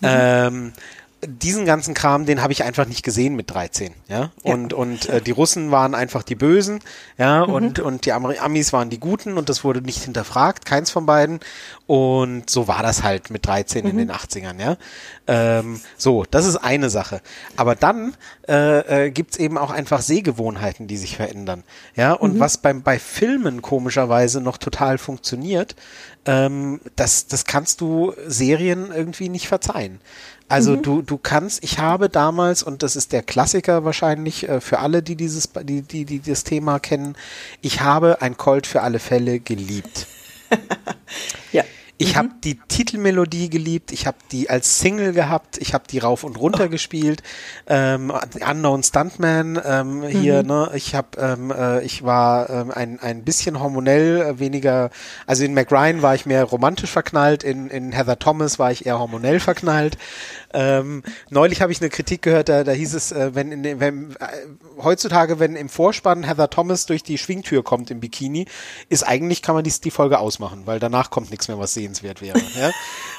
Mhm. Ähm, diesen ganzen Kram, den habe ich einfach nicht gesehen mit 13, ja. ja. Und und äh, die Russen waren einfach die Bösen, ja, mhm. und und die Amis waren die Guten und das wurde nicht hinterfragt, keins von beiden. Und so war das halt mit 13 mhm. in den 80ern, ja. Ähm, so, das ist eine Sache. Aber dann äh, äh, gibt's eben auch einfach Sehgewohnheiten, die sich verändern, ja. Und mhm. was beim bei Filmen komischerweise noch total funktioniert, ähm, das das kannst du Serien irgendwie nicht verzeihen. Also mhm. du, du kannst, ich habe damals, und das ist der Klassiker wahrscheinlich äh, für alle, die dieses, die, die, die das Thema kennen, ich habe ein Colt für alle Fälle geliebt. ja. Ich mhm. habe die Titelmelodie geliebt, ich habe die als Single gehabt, ich habe die rauf und runter oh. gespielt. Ähm, Unknown Stuntman ähm, hier, mhm. ne? Ich habe, ähm, äh, ich war ähm, ein ein bisschen hormonell äh, weniger. Also in McRyan war ich mehr romantisch verknallt, in in Heather Thomas war ich eher hormonell verknallt. Ähm, neulich habe ich eine Kritik gehört, da, da hieß es, äh, wenn, in, wenn äh, heutzutage, wenn im Vorspann Heather Thomas durch die Schwingtür kommt im Bikini, ist eigentlich kann man die, die Folge ausmachen, weil danach kommt nichts mehr, was sehenswert wäre. ja?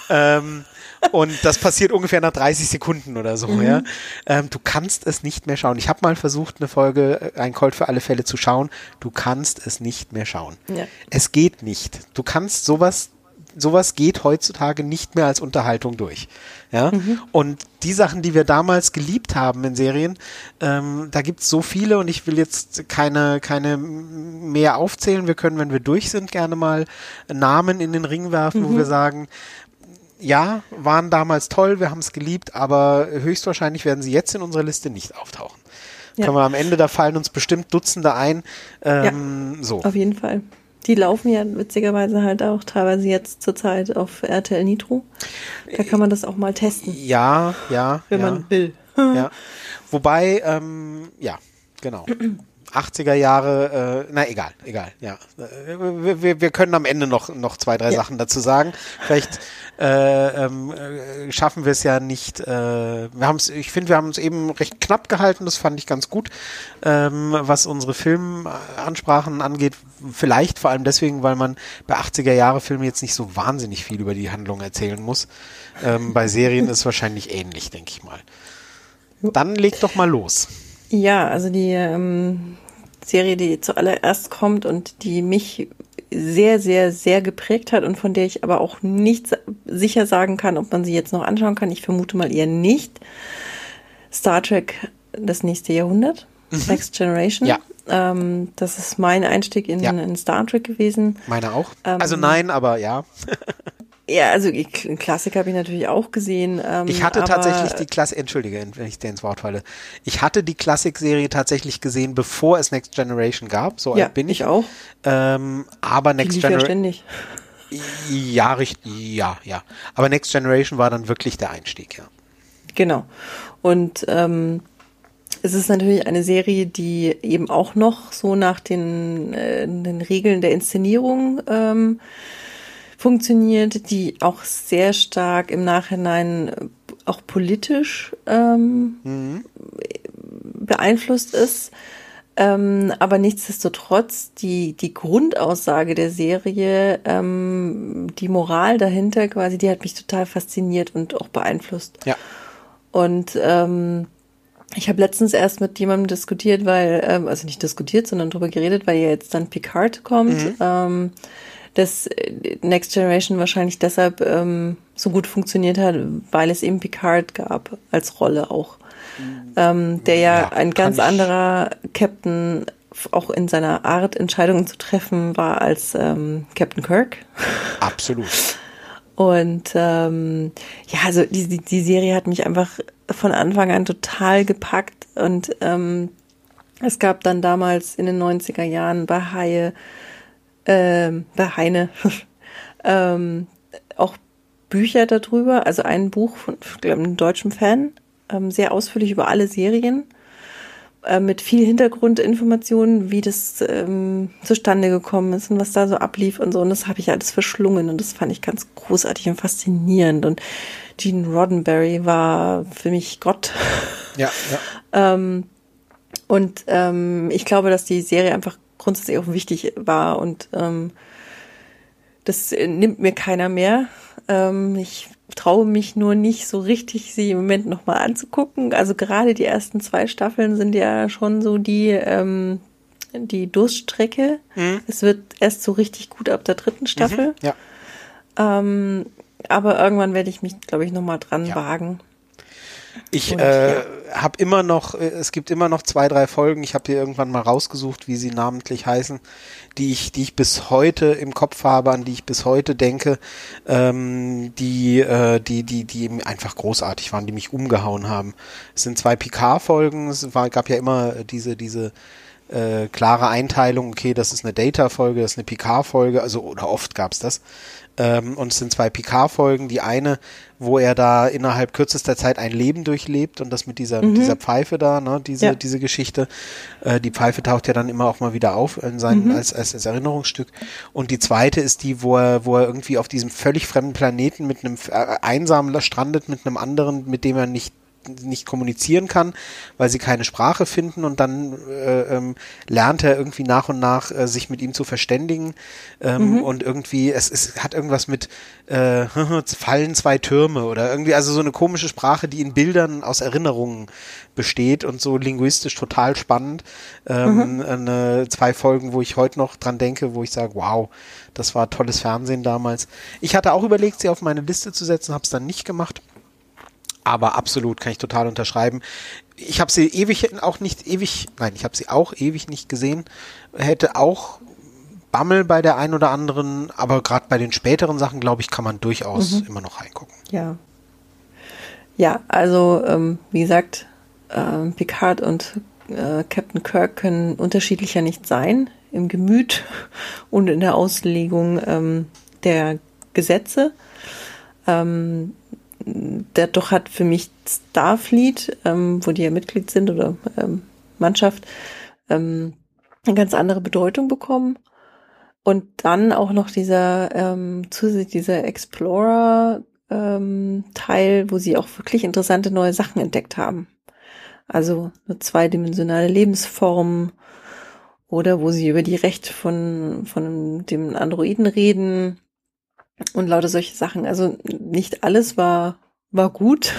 ähm, und das passiert ungefähr nach 30 Sekunden oder so, mhm. ja. Ähm, du kannst es nicht mehr schauen. Ich habe mal versucht, eine Folge, äh, ein Colt für alle Fälle zu schauen. Du kannst es nicht mehr schauen. Ja. Es geht nicht. Du kannst sowas sowas geht heutzutage nicht mehr als Unterhaltung durch. Ja. Mhm. Und die Sachen, die wir damals geliebt haben in Serien, ähm, da gibt's so viele und ich will jetzt keine, keine mehr aufzählen. Wir können, wenn wir durch sind, gerne mal Namen in den Ring werfen, mhm. wo wir sagen, ja, waren damals toll, wir haben es geliebt, aber höchstwahrscheinlich werden sie jetzt in unserer Liste nicht auftauchen. Ja. Können wir am Ende, da fallen uns bestimmt Dutzende ein. Ähm, ja, so. Auf jeden Fall. Die laufen ja witzigerweise halt auch teilweise jetzt zurzeit auf RTL Nitro. Da kann man das auch mal testen. Ja, ja. Wenn ja. man will. Ja. Wobei, ähm, ja, genau. 80er Jahre, äh, na egal, egal, ja. Wir, wir, wir können am Ende noch, noch zwei, drei ja. Sachen dazu sagen. Vielleicht äh, ähm, äh, schaffen wir es ja nicht. Äh, wir haben es, ich finde, wir haben es eben recht knapp gehalten, das fand ich ganz gut, ähm, was unsere Filmansprachen angeht. Vielleicht vor allem deswegen, weil man bei 80er Jahre Filmen jetzt nicht so wahnsinnig viel über die Handlung erzählen muss. Ähm, bei Serien ist es wahrscheinlich ähnlich, denke ich mal. Dann leg doch mal los. Ja, also die ähm, Serie, die zuallererst kommt und die mich sehr, sehr, sehr geprägt hat und von der ich aber auch nicht sicher sagen kann, ob man sie jetzt noch anschauen kann. Ich vermute mal eher nicht. Star Trek das nächste Jahrhundert, Mhm. Next Generation. Ja. Ähm, das ist mein Einstieg in, Ja. in Star Trek gewesen. Meine auch. Ähm, also nein, aber ja. Ja, also Klassiker habe ich natürlich auch gesehen. Ähm, Ich hatte tatsächlich die Klassik, entschuldige, wenn ich dir ins Wort falle. Ich hatte die Klassikserie tatsächlich gesehen, bevor es Next Generation gab. So Ja, alt bin ich. ich auch. Ähm, aber Next ja Generation. ständig. Ja, richtig, ja, ja. Aber Next Generation war dann wirklich der Einstieg, ja. Genau. Und ähm, es ist natürlich eine Serie, die eben auch noch so nach den, äh, den Regeln der Inszenierung ähm, funktioniert, die auch sehr stark im Nachhinein äh, auch politisch ähm, Mhm. beeinflusst ist. Ähm, aber nichtsdestotrotz, die, die Grundaussage der Serie, ähm, die Moral dahinter quasi, die hat mich total fasziniert und auch beeinflusst. Ja. Und ähm, ich habe letztens erst mit jemandem diskutiert, weil, ähm, also nicht diskutiert, sondern drüber geredet, weil ja jetzt dann Picard kommt, ähm, dass äh, Next Generation wahrscheinlich deshalb ähm, so gut funktioniert hat, weil es eben Picard gab als Rolle auch. Ähm, der ja, Ja, ein ganz anderer Captain auch in seiner Art, Entscheidungen zu treffen, war als ähm, Captain Kirk. Absolut. Und ähm, ja, also die, die, die Serie hat mich einfach von Anfang an total gepackt. Und ähm, es gab dann damals in den 90er Jahren bei Haie, ähm, bei Heine, ähm, auch Bücher darüber, also ein Buch von glaub, einem deutschen Fan, ähm, sehr ausführlich über alle Serien, äh, mit viel Hintergrundinformationen, wie das ähm, zustande gekommen ist und was da so ablief und so. Und das habe ich alles verschlungen und das fand ich ganz großartig und faszinierend. Und Gene Roddenberry war für mich Gott. Ja, ja. Ähm, und ähm, ich glaube, dass die Serie einfach grundsätzlich auch wichtig war und ähm, das nimmt mir keiner mehr. Ähm, ich traue mich nur nicht so richtig, sie im Moment nochmal anzugucken. Also gerade die ersten zwei Staffeln sind ja schon so die, ähm, die Durststrecke. Mhm. Es wird erst so richtig gut ab der dritten Staffel. Ja. Ähm, aber irgendwann werde ich mich, glaube ich, nochmal dran Ja. wagen. Ich Und, äh, ja. habe immer noch, äh, es gibt immer noch zwei, drei Folgen. Ich habe hier irgendwann mal rausgesucht, wie sie namentlich heißen, die ich, die ich bis heute im Kopf habe, an die ich bis heute denke, ähm, die, äh, die, die, die einfach großartig waren, die mich umgehauen haben. Es sind zwei Picard-Folgen. Es war, gab ja immer diese, diese äh, klare Einteilung. Okay, das ist eine Data-Folge, das ist eine Picard-Folge. Also oder oft gab's das. Ähm, und es sind zwei Picard-Folgen. Die eine, wo er da innerhalb kürzester Zeit ein Leben durchlebt und das mit dieser, mit dieser Pfeife da, ne, diese, Ja. diese Geschichte. Äh, die Pfeife taucht ja dann immer auch mal wieder auf in seinen, als, als, als Erinnerungsstück. Und die zweite ist die, wo er, wo er irgendwie auf diesem völlig fremden Planeten mit einem äh, einsamen strandet, mit einem anderen, mit dem er nicht nicht kommunizieren kann, weil sie keine Sprache finden und dann äh, ähm, lernt er irgendwie nach und nach äh, sich mit ihm zu verständigen ähm, und irgendwie es, es hat irgendwas mit äh, fallen zwei Türme oder irgendwie also so eine komische Sprache, die in Bildern aus Erinnerungen besteht und so linguistisch total spannend. Ähm, eine, zwei Folgen, wo ich heute noch dran denke, wo ich sage, wow, das war tolles Fernsehen damals. Ich hatte auch überlegt, sie auf meine Liste zu setzen, habe es dann nicht gemacht. Aber absolut kann ich total unterschreiben. Ich habe sie ewig auch nicht ewig, nein, ich habe sie auch ewig nicht gesehen. Hätte auch Bammel bei der ein oder anderen, aber gerade bei den späteren Sachen, glaube ich, kann man durchaus immer noch reingucken. Ja. Ja, also ähm, wie gesagt, ähm, Picard und äh, Captain Kirk können unterschiedlicher nicht sein im Gemüt und in der Auslegung ähm, der Gesetze. Ähm, der doch hat für mich Starfleet, ähm, wo die ja Mitglied sind oder ähm, Mannschaft, ähm, eine ganz andere Bedeutung bekommen. Und dann auch noch dieser ähm, zusätzlich dieser Explorer ähm, Teil, wo sie auch wirklich interessante neue Sachen entdeckt haben. Also eine zweidimensionale Lebensform oder wo sie über die Rechte von, von dem Androiden reden und lauter solche Sachen. Also nicht alles war, war gut.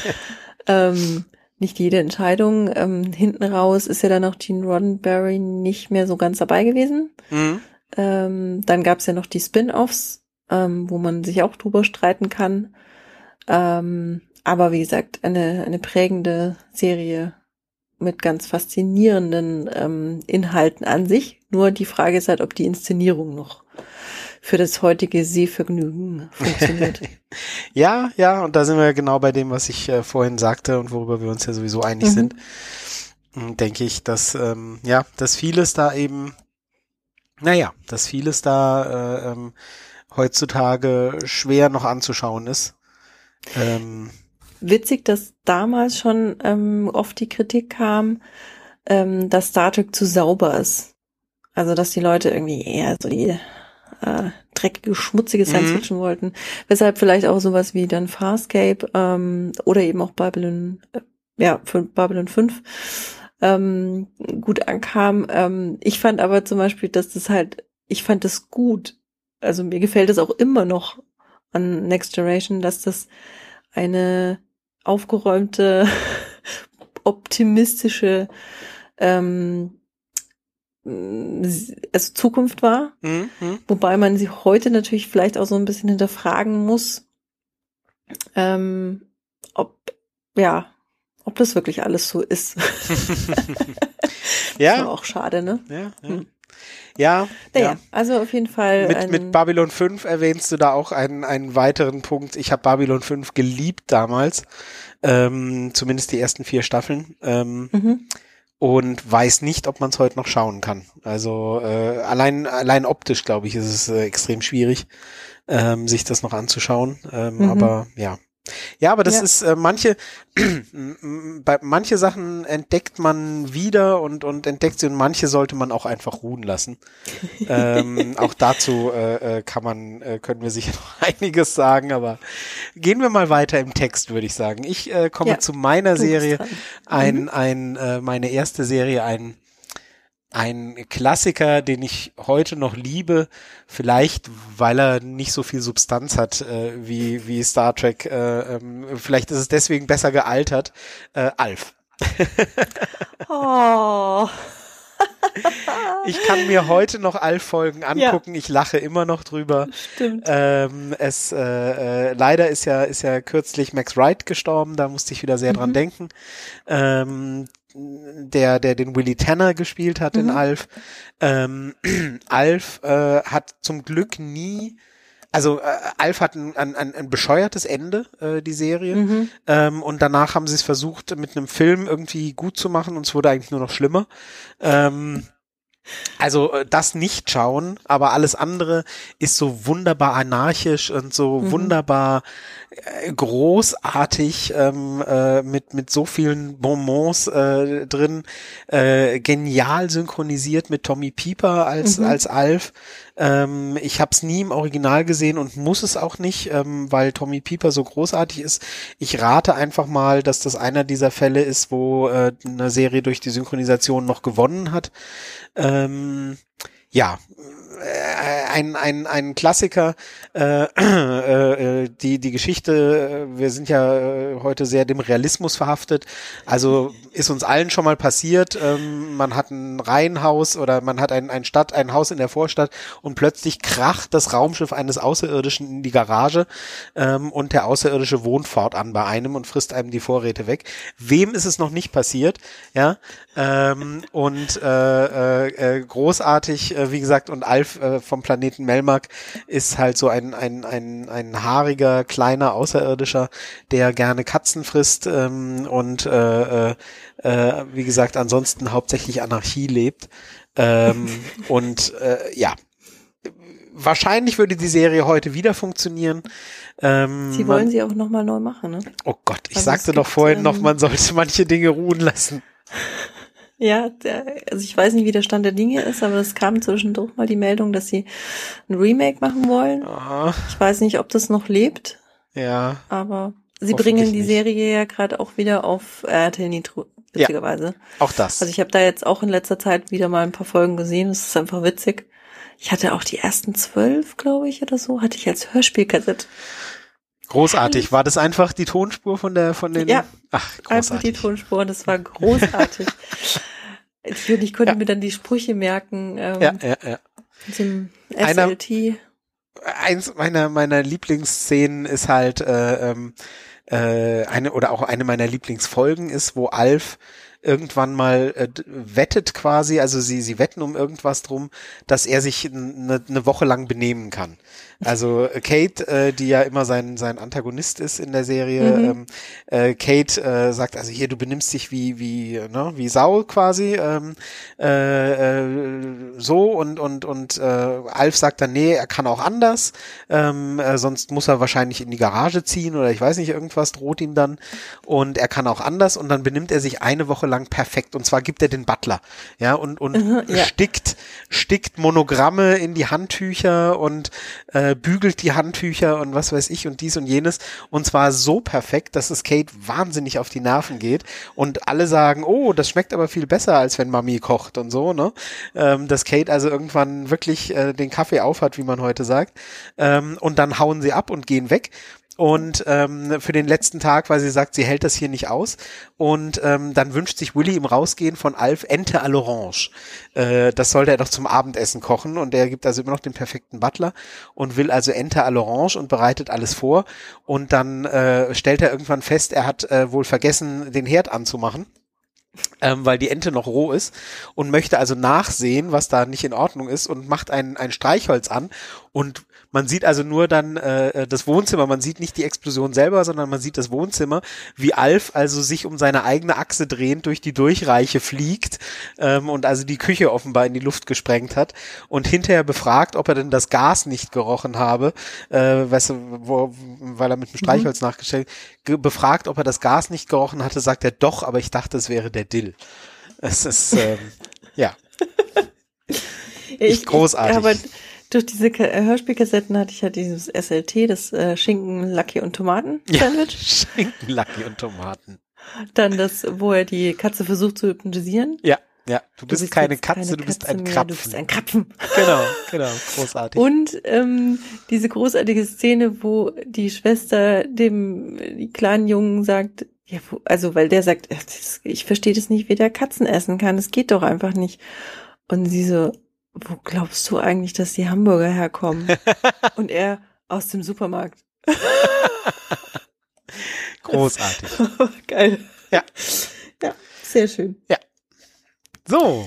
ähm, nicht jede Entscheidung. Ähm, hinten raus ist ja dann auch Gene Roddenberry nicht mehr so ganz dabei gewesen. Mhm. Ähm, dann gab's ja noch die Spin-offs, ähm, wo man sich auch drüber streiten kann. Ähm, aber wie gesagt, eine, eine prägende Serie mit ganz faszinierenden ähm, Inhalten an sich. Nur die Frage ist halt, ob die Inszenierung noch für das heutige Sehvergnügen funktioniert. ja, ja, und da sind wir genau bei dem, was ich äh, vorhin sagte und worüber wir uns ja sowieso einig mhm. sind. Hm, denke ich, dass ähm, ja, dass vieles da eben, naja, dass vieles da äh, ähm, heutzutage schwer noch anzuschauen ist. Ähm, Witzig, dass damals schon ähm, oft die Kritik kam, ähm, dass Star Trek zu sauber ist. Also dass die Leute irgendwie eher so die äh, dreckige, schmutzige Science. Fiction mhm. wollten. Weshalb vielleicht auch sowas wie dann Farscape ähm, oder eben auch Babylon, äh, ja, für Babylon 5 ähm, gut ankam. Ähm, ich fand aber zum Beispiel, dass das halt, ich fand das gut. Also mir gefällt es auch immer noch an Next Generation, dass das eine aufgeräumte, optimistische ähm, also Zukunft war, mhm. wobei man sie heute natürlich vielleicht auch so ein bisschen hinterfragen muss, ähm, ob ja, ob das wirklich alles so ist. ja. Das auch schade, ne? Ja, ja. Hm. Ja, naja, ja, also auf jeden Fall. Mit, mit Babylon 5 erwähnst du da auch einen, einen weiteren Punkt. Ich habe Babylon 5 geliebt damals, ähm, zumindest die ersten vier Staffeln. Ähm, mhm. Und weiß nicht, ob man es heute noch schauen kann. Also äh, allein allein optisch, glaube ich, ist es äh, extrem schwierig, ähm, sich das noch anzuschauen. Ähm, mhm. Aber ja, ja, aber das ja. ist äh, manche bei manche Sachen entdeckt man wieder und und entdeckt sie und manche sollte man auch einfach ruhen lassen. ähm, auch dazu äh, äh, kann man äh, können wir sicher noch einiges sagen, aber gehen wir mal weiter im Text, würde ich sagen. Ich äh, komme ja, zu meiner Serie, ein mhm. ein äh, meine erste Serie, ein ein Klassiker, den ich heute noch liebe, vielleicht weil er nicht so viel Substanz hat äh, wie, wie Star Trek. Äh, ähm, vielleicht ist es deswegen besser gealtert. Äh, Alf. oh. ich kann mir heute noch Alf-Folgen angucken. Ja. Ich lache immer noch drüber. Stimmt. Ähm, es äh, äh, leider ist ja ist ja kürzlich Max Wright gestorben. Da musste ich wieder sehr mhm. dran denken. Ähm, der, der den Willie Tanner gespielt hat mhm. in Alf. Ähm, Alf äh, hat zum Glück nie also äh, Alf hat ein, ein, ein bescheuertes Ende, äh, die Serie. Mhm. Ähm, und danach haben sie es versucht, mit einem Film irgendwie gut zu machen und es wurde eigentlich nur noch schlimmer. Ähm, also äh, das nicht schauen, aber alles andere ist so wunderbar anarchisch und so mhm. wunderbar äh, großartig ähm, äh, mit mit so vielen Bonbons äh, drin, äh, genial synchronisiert mit Tommy Pieper als mhm. als Alf. Ähm, ich habe es nie im Original gesehen und muss es auch nicht, ähm, weil Tommy Pieper so großartig ist. Ich rate einfach mal, dass das einer dieser Fälle ist, wo äh, eine Serie durch die Synchronisation noch gewonnen hat. Ähm, ja, ein, ein, ein Klassiker, äh, äh, die, die Geschichte, wir sind ja äh, heute sehr dem Realismus verhaftet, also ist uns allen schon mal passiert, ähm, man hat ein Reihenhaus oder man hat ein, ein Stadt, ein Haus in der Vorstadt und plötzlich kracht das Raumschiff eines Außerirdischen in die Garage ähm, und der Außerirdische wohnt fortan bei einem und frisst einem die Vorräte weg. Wem ist es noch nicht passiert? Ja, ähm, und äh, äh, äh großartig, äh, wie gesagt, und Alf äh, vom Planeten Melmark ist halt so ein, ein, ein, ein haariger, kleiner Außerirdischer, der gerne Katzen frisst ähm, und äh, äh, äh, wie gesagt, ansonsten hauptsächlich Anarchie lebt. Ähm, und äh, ja, wahrscheinlich würde die Serie heute wieder funktionieren. Ähm, sie wollen man, sie auch nochmal neu machen, ne? Oh Gott, ich also sagte doch vorhin ähm, noch, man sollte manche Dinge ruhen lassen. Ja, der, also ich weiß nicht, wie der Stand der Dinge ist, aber es kam zwischendurch mal die Meldung, dass sie ein Remake machen wollen. Aha. Ich weiß nicht, ob das noch lebt. Ja. Aber sie bringen die Serie ja gerade auch wieder auf RTL Nitro, witzigerweise. Ja, auch das. Also ich habe da jetzt auch in letzter Zeit wieder mal ein paar Folgen gesehen. Es ist einfach witzig. Ich hatte auch die ersten zwölf, glaube ich, oder so, hatte ich als Hörspielkassette. Großartig. War das einfach die Tonspur von der, von den? Ja. Ach, großartig. Einfach die Tonspur. Das war großartig. ich, ich konnte ja. mir dann die Sprüche merken. Ähm, ja, ja, ja. Mit dem SLT. Einer, eins meiner, meiner Lieblingsszenen ist halt, äh, ähm, äh, eine, oder auch eine meiner Lieblingsfolgen ist, wo Alf irgendwann mal äh, wettet quasi, also sie, sie wetten um irgendwas drum, dass er sich eine ne Woche lang benehmen kann. Also äh, Kate, äh, die ja immer sein, sein Antagonist ist in der Serie, mhm. ähm, äh, Kate äh, sagt, also hier, du benimmst dich wie, wie, ne, wie Sau quasi, ähm, äh, äh, so und, und, und äh, Alf sagt dann, nee, er kann auch anders, ähm, äh, sonst muss er wahrscheinlich in die Garage ziehen oder ich weiß nicht, irgendwas droht ihm dann und er kann auch anders und dann benimmt er sich eine Woche lang perfekt und zwar gibt er den Butler, ja, und, und mhm, ja. stickt, stickt Monogramme in die Handtücher und äh, äh, bügelt die Handtücher und was weiß ich und dies und jenes. Und zwar so perfekt, dass es Kate wahnsinnig auf die Nerven geht. Und alle sagen, oh, das schmeckt aber viel besser, als wenn Mami kocht und so, ne? Ähm, dass Kate also irgendwann wirklich äh, den Kaffee aufhat, wie man heute sagt. Ähm, und dann hauen sie ab und gehen weg und ähm, für den letzten Tag, weil sie sagt, sie hält das hier nicht aus. Und ähm, dann wünscht sich Willy im Rausgehen von Alf Ente à l'Orange. Äh, das sollte er doch zum Abendessen kochen und er gibt also immer noch den perfekten Butler und will also Ente à l'Orange und bereitet alles vor. Und dann äh, stellt er irgendwann fest, er hat äh, wohl vergessen, den Herd anzumachen ähm, weil die Ente noch roh ist und möchte also nachsehen, was da nicht in Ordnung ist und macht ein, ein Streichholz an und man sieht also nur dann äh, das Wohnzimmer, man sieht nicht die Explosion selber, sondern man sieht das Wohnzimmer, wie Alf also sich um seine eigene Achse drehend durch die Durchreiche fliegt ähm, und also die Küche offenbar in die Luft gesprengt hat und hinterher befragt, ob er denn das Gas nicht gerochen habe, äh, weißt du, wo, weil er mit dem Streichholz mhm. nachgestellt, befragt, ob er das Gas nicht gerochen hatte, sagt er doch, aber ich dachte, es wäre der Dill. Es ist, ähm, ja. Ich, großartig. Ich, aber durch diese äh, Hörspielkassetten hatte ich ja dieses SLT, das äh, Schinken, Lucky und Tomaten Sandwich. Ja, Schinken, Lucky und Tomaten. Dann das, wo er die Katze versucht zu hypnotisieren. Ja. Ja, du bist, du bist keine Katze, keine du bist Katze ein mehr, Krapfen. Du bist ein Krapfen. Genau, genau, großartig. Und ähm, diese großartige Szene, wo die Schwester dem die kleinen Jungen sagt, ja, also weil der sagt, ich verstehe das nicht, wie der Katzen essen kann, das geht doch einfach nicht. Und sie so, wo glaubst du eigentlich, dass die Hamburger herkommen? Und er aus dem Supermarkt. Großartig. Geil. Ja. Ja, sehr schön. Ja. So.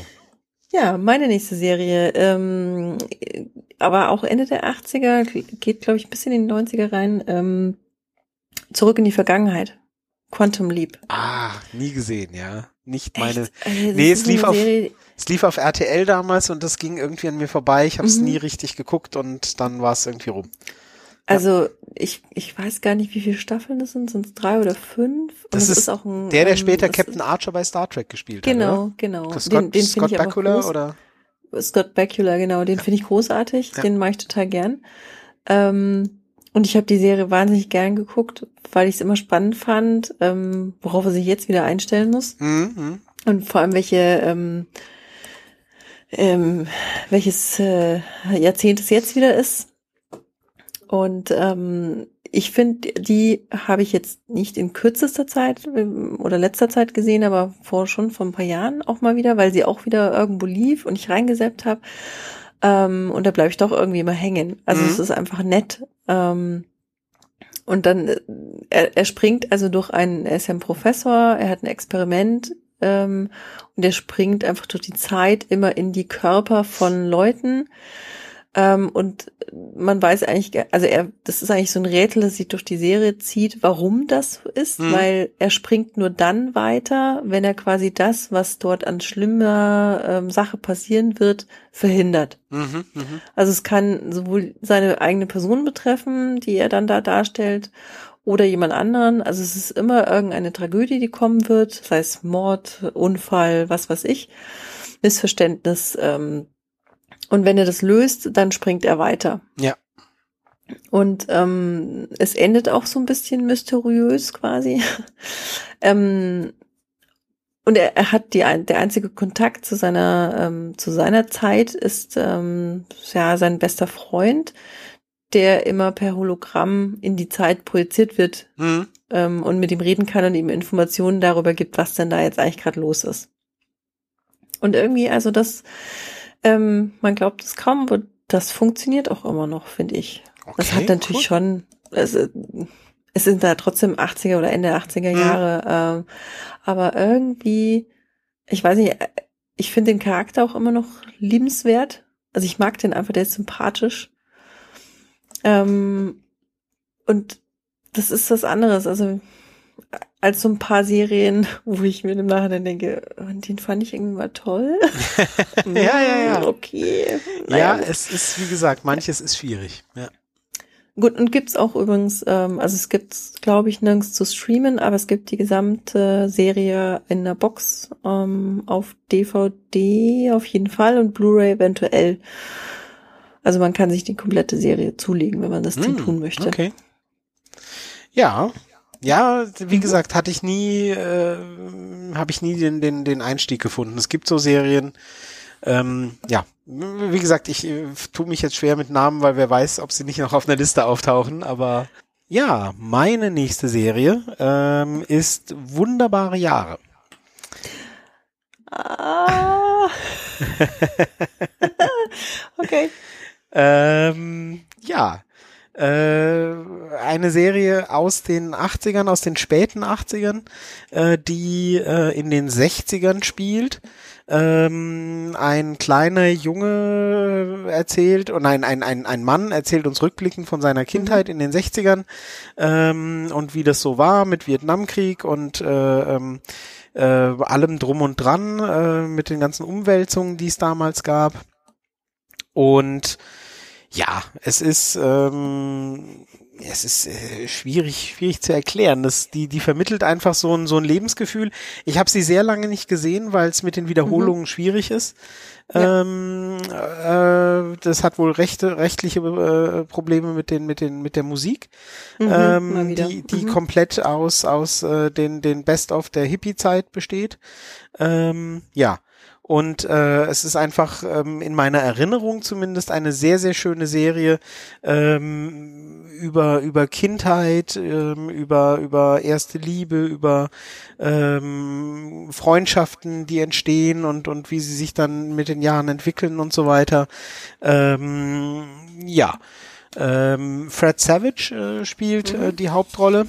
Ja, meine nächste Serie, ähm, aber auch Ende der 80er, geht, glaube ich, ein bisschen in die 90er rein, ähm, zurück in die Vergangenheit. Quantum Leap. Ah, nie gesehen, ja. Nicht meine. Also, nee, es lief auf, es lief auf RTL damals und das ging irgendwie an mir vorbei. Ich habe es mhm. nie richtig geguckt und dann war es irgendwie rum. Also ich, ich weiß gar nicht, wie viele Staffeln das sind, sind es drei oder fünf? Und das, ist, ist, auch ein, der, der später Captain Archer bei Star Trek gespielt genau, hat. Genau, genau. Scott, den, den Scott Bakula oder? Scott Bakula, genau, den finde ich großartig, ja. den mache ich total gern. Ähm, und ich habe die Serie wahnsinnig gern geguckt, weil ich es immer spannend fand, ähm, worauf er sich jetzt wieder einstellen muss. Mhm. mhm. Und vor allem welche ähm, ähm, welches äh, Jahrzehnt es jetzt wieder ist. Und ähm, ich finde, die habe ich jetzt nicht in kürzester Zeit ähm, oder letzter Zeit gesehen, aber vor schon vor ein paar Jahren auch mal wieder, weil sie auch wieder irgendwo lief und ich reingesäppt habe. Ähm, und da bleibe ich doch irgendwie immer hängen. Also mhm. es ist einfach nett. Ähm, und dann, äh, er, er springt also durch einen, er ist ja ein Professor, er hat ein Experiment ähm, und er springt einfach durch die Zeit immer in die Körper von Leuten. Ähm, und man weiß eigentlich, also er, das ist eigentlich so ein Rätsel, das sich durch die Serie zieht, warum das so ist, mhm. weil er springt nur dann weiter, wenn er quasi das, was dort an schlimmer ähm, Sache passieren wird, verhindert. Mhm, mh. Also es kann sowohl seine eigene Person betreffen, die er dann da darstellt, oder jemand anderen. Also es ist immer irgendeine Tragödie, die kommen wird, sei es Mord, Unfall, was weiß ich, Missverständnis. Ähm, und wenn er das löst, dann springt er weiter. Ja. Und ähm, es endet auch so ein bisschen mysteriös quasi. ähm, und er, er hat die, der einzige Kontakt zu seiner ähm, zu seiner Zeit ist ähm, ja sein bester Freund, der immer per Hologramm in die Zeit projiziert wird mhm. ähm, und mit ihm reden kann und ihm Informationen darüber gibt, was denn da jetzt eigentlich gerade los ist. Und irgendwie, also das, ähm, man glaubt es kaum, aber das funktioniert auch immer noch, finde ich. Okay, das hat natürlich cool. schon, also, es sind da trotzdem 80er oder Ende 80er mhm. Jahre, ähm, aber irgendwie ich weiß nicht, ich finde den Charakter auch immer noch liebenswert. Also ich mag den einfach, der ist sympathisch. Ähm, und das ist was anderes. Also als so ein paar Serien, wo ich mir im Nachhinein denke, oh, den fand ich irgendwie mal toll. ja, ja, ja. Okay. Naja. Ja, es ist, wie gesagt, manches ist schwierig. Ja. Gut, und gibt's auch übrigens, ähm, also es gibt's, glaube ich, nirgends zu streamen, aber es gibt die gesamte Serie in der Box ähm, auf DVD auf jeden Fall und Blu-ray eventuell. Also man kann sich die komplette Serie zulegen, wenn man das hm, tun möchte. Okay. Ja, ja, wie gesagt, hatte ich nie, äh, habe ich nie den, den, den Einstieg gefunden. Es gibt so Serien, ähm, ja, wie gesagt, ich äh, tue mich jetzt schwer mit Namen, weil wer weiß, ob sie nicht noch auf einer Liste auftauchen, aber ja, meine nächste Serie ähm, ist Wunderbare Jahre. Ah. okay. Ähm, ja, äh, eine Serie aus den 80ern, aus den späten 80ern, äh, die äh, in den 60ern spielt. Ähm, ein kleiner Junge erzählt und ein, ein, ein, ein Mann erzählt uns rückblickend von seiner Kindheit mhm. in den 60ern ähm, und wie das so war mit Vietnamkrieg und äh, ähm, äh, allem drum und dran äh, mit den ganzen Umwälzungen, die es damals gab. Und ja, es ist ähm, es ist äh, schwierig schwierig zu erklären. Das die die vermittelt einfach so ein so ein Lebensgefühl. Ich habe sie sehr lange nicht gesehen, weil es mit den Wiederholungen mhm. schwierig ist. Ja. Ähm, äh, das hat wohl rechte rechtliche äh, Probleme mit den mit den mit der Musik, mhm, ähm, die die mhm. komplett aus aus äh, den den Best of der Hippie Zeit besteht. Ähm, ja. Und äh, es ist einfach ähm, in meiner Erinnerung zumindest eine sehr, sehr schöne Serie ähm, über, über Kindheit, ähm, über, über erste Liebe, über ähm, Freundschaften, die entstehen und, und wie sie sich dann mit den Jahren entwickeln und so weiter. Ähm, ja. Ähm, Fred Savage äh, spielt mhm. äh, die Hauptrolle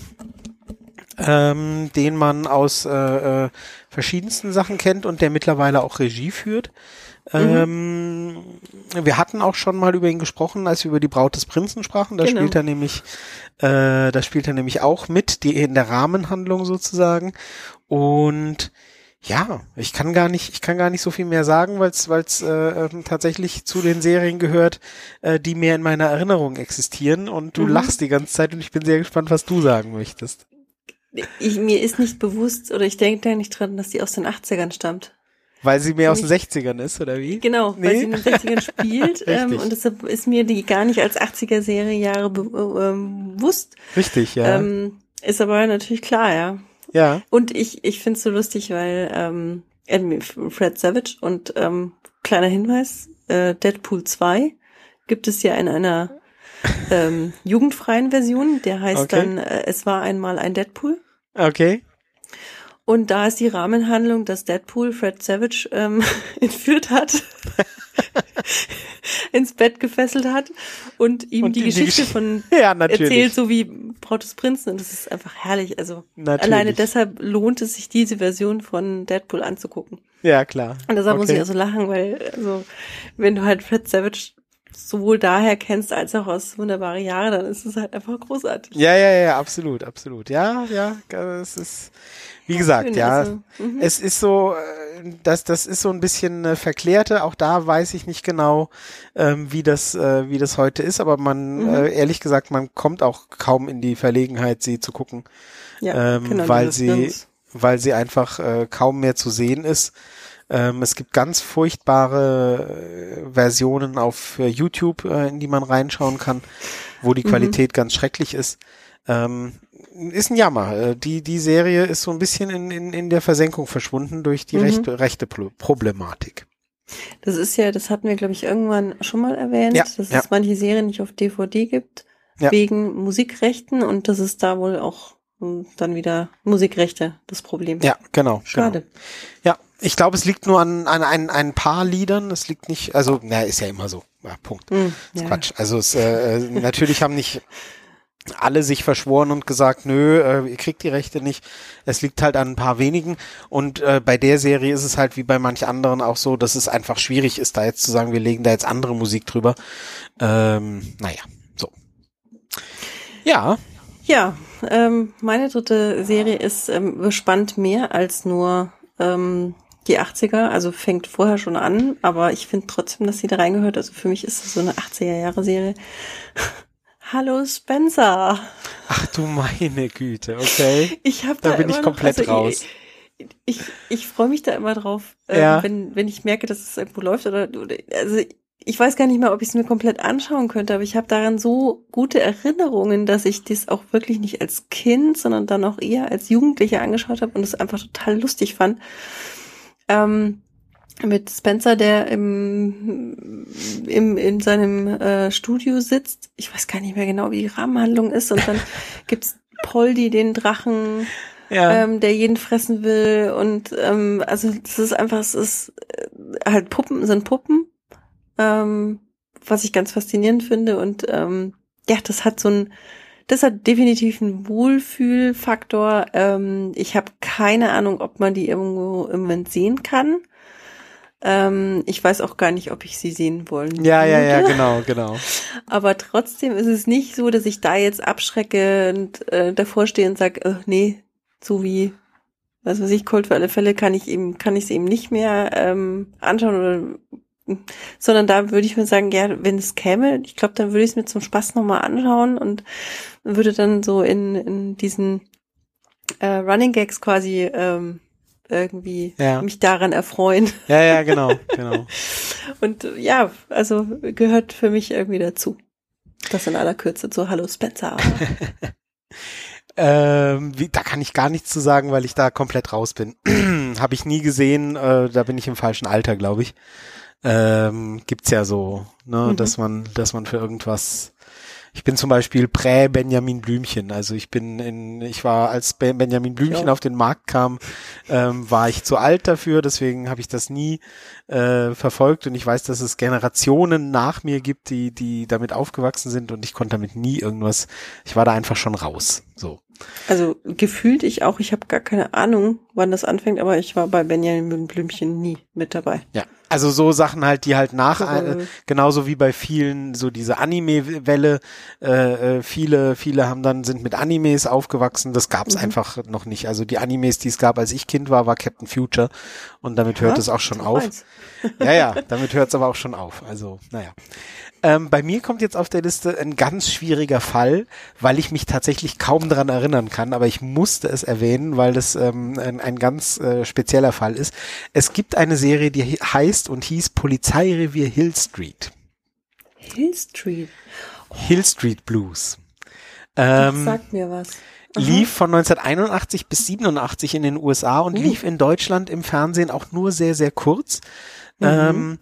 ähm, den man aus äh, äh, verschiedensten Sachen kennt und der mittlerweile auch Regie führt. Mhm. Ähm, wir hatten auch schon mal über ihn gesprochen, als wir über die Braut des Prinzen sprachen. Da genau. spielt er nämlich, äh, da spielt er nämlich auch mit, die in der Rahmenhandlung sozusagen. Und ja, ich kann gar nicht, ich kann gar nicht so viel mehr sagen, weil es, weil es äh, ähm, tatsächlich zu den Serien gehört, äh, die mehr in meiner Erinnerung existieren. Und du mhm. lachst die ganze Zeit und ich bin sehr gespannt, was du sagen möchtest ich, mir ist nicht bewusst oder ich denke da nicht dran, dass die aus den 80ern stammt. Weil sie mehr aus den 60ern ist, oder wie? Genau, nee? weil sie in den 60ern spielt. ähm, und deshalb ist mir die gar nicht als 80er-Serie Jahre be ähm, bewusst. Richtig, ja. Ähm, ist aber natürlich klar, ja. Ja. Und ich, ich finde es so lustig, weil ähm, Fred Savage und ähm, kleiner Hinweis, äh, Deadpool 2 gibt es ja in einer ähm, jugendfreien Version, der heißt okay. dann äh, Es war einmal ein Deadpool. Okay. Und da ist die Rahmenhandlung, dass Deadpool Fred Savage ähm, entführt hat, ins Bett gefesselt hat und ihm und die, die, Geschichte die, von ja, erzählt, so wie Braut des Prinzen. Und das ist einfach herrlich. Also natürlich. alleine deshalb lohnt es sich, diese Version von Deadpool anzugucken. Ja, klar. Und deshalb okay. muss ich also lachen, weil, also, wenn du halt Fred Savage sowohl daher kennst als auch aus wunderbare Jahre, dann ist es halt einfach großartig. Ja, ja, ja, absolut, absolut. Ja, ja, es ist, wie gesagt, Schön, ja, also, mhm. es ist so, äh, das, das ist so ein bisschen äh, verklärte. Auch da weiß ich nicht genau, ähm, wie das, äh, wie das heute ist, aber man, mhm. äh, ehrlich gesagt, man kommt auch kaum in die Verlegenheit, sie zu gucken, ja, ähm, genau, weil sie, weil sie einfach äh, kaum mehr zu sehen ist. Ähm, es gibt ganz furchtbare äh, Versionen auf äh, YouTube, äh, in die man reinschauen kann, wo die mhm. Qualität mhm. ganz schrecklich ist. Ähm, ist ein Jammer. Äh, die, die Serie ist so ein bisschen in, in, in der Versenkung verschwunden durch die mhm. rechte, rechte Problematik. Das ist ja, das hatten wir, glaube ich, irgendwann schon mal erwähnt, ja, dass ja. es manche Serien nicht auf DVD gibt, ja. wegen Musikrechten und das ist da wohl auch hm, dann wieder Musikrechte das Problem. Ja, genau. Schade. Genau. Ja, ich glaube, es liegt nur an, an ein, ein paar Liedern. Es liegt nicht, also, na, ist ja immer so. Ja, Punkt. Mm, ja. Quatsch. Also es, äh, natürlich haben nicht alle sich verschworen und gesagt, nö, äh, ihr kriegt die Rechte nicht. Es liegt halt an ein paar wenigen. Und äh, bei der Serie ist es halt wie bei manch anderen auch so, dass es einfach schwierig ist, da jetzt zu sagen, wir legen da jetzt andere Musik drüber. Ähm, naja, so. Ja. Ja, ähm, meine dritte Serie ist ähm, bespannt mehr als nur ähm, die 80er, also fängt vorher schon an, aber ich finde trotzdem, dass sie da reingehört. Also für mich ist es so eine 80er-Jahre-Serie. Hallo Spencer. Ach du meine Güte, okay. Ich habe da, da bin ich komplett noch, also raus. Ich, ich, ich freue mich da immer drauf, ähm, Ja. wenn, wenn ich merke, dass es irgendwo läuft oder, oder also ich weiß gar nicht mehr, ob ich es mir komplett anschauen könnte, aber ich habe daran so gute Erinnerungen, dass ich das auch wirklich nicht als Kind, sondern dann auch eher als Jugendliche angeschaut habe und es einfach total lustig fand. Ähm, mit Spencer, der im, im in seinem äh, Studio sitzt. Ich weiß gar nicht mehr genau, wie die Rahmenhandlung ist. Und dann gibt's Poldi, den Drachen, Ja. ähm, der jeden fressen will. Und ähm, also es ist einfach, es ist äh, halt Puppen sind Puppen, ähm, was ich ganz faszinierend finde. Und ähm, ja, das hat so ein, das hat definitiv einen Wohlfühlfaktor. Ähm, ich habe keine Ahnung, ob man die irgendwo im Moment sehen kann. Ähm, ich weiß auch gar nicht, ob ich sie sehen wollen ja, ja, ja, würde. genau, genau. Aber trotzdem ist es nicht so, dass ich da jetzt abschrecke und äh, davor stehe und sage, äh, nee, so wie, was weiß ich, Cold für alle Fälle kann ich eben, kann ich es eben nicht mehr ähm, anschauen oder sondern da würde ich mir sagen, ja, wenn es käme, ich glaube, dann würde ich es mir zum Spaß nochmal anschauen und würde dann so in, in diesen äh, Running Gags quasi ähm, irgendwie Ja. mich daran erfreuen. Ja, ja, genau, genau. Und ja, also gehört für mich irgendwie dazu. Das in aller Kürze zu Hallo Spencer. Ähm, wie, da kann ich gar nichts zu sagen, weil ich da komplett raus bin. Habe ich nie gesehen, äh, da bin ich im falschen Alter, glaube ich. Ähm, gibt's ja so, ne, Mhm. dass man, dass man für irgendwas. Ich bin zum Beispiel prä-Benjamin Blümchen. Also ich bin in, ich war, als Ben- Benjamin Blümchen Ja. auf den Markt kam, ähm, war ich zu alt dafür, deswegen habe ich das nie äh, verfolgt und ich weiß, dass es Generationen nach mir gibt, die, die damit aufgewachsen sind und ich konnte damit nie irgendwas, ich war da einfach schon raus. So. Also gefühlt ich auch, ich habe gar keine Ahnung, wann das anfängt, aber ich war bei Benjamin Blümchen nie mit dabei. Ja, also so Sachen halt, die halt nach, Aber- äh, genauso wie bei vielen, so diese Anime-Welle, äh, äh, viele, viele haben dann, sind mit Animes aufgewachsen, das gab's Mhm. einfach noch nicht. Also die Animes, die es gab, als ich Kind war, war Captain Future und damit hört Ja, es auch schon auf. Ja, ja, damit hört es aber auch schon auf. Also, naja. Ähm, bei mir kommt jetzt auf der Liste ein ganz schwieriger Fall, weil ich mich tatsächlich kaum dran erinnern kann, aber ich musste es erwähnen, weil das ähm, ein, ein ganz äh, spezieller Fall ist. Es gibt eine Serie, die he- heißt und hieß Polizeirevier Hill Street. Hill Street. Hill Street Blues. Das Ähm, sagt mir was. Lief von 1981 bis 87 in den USA und Uh. lief in Deutschland im Fernsehen auch nur sehr, sehr kurz. Mhm. Ähm,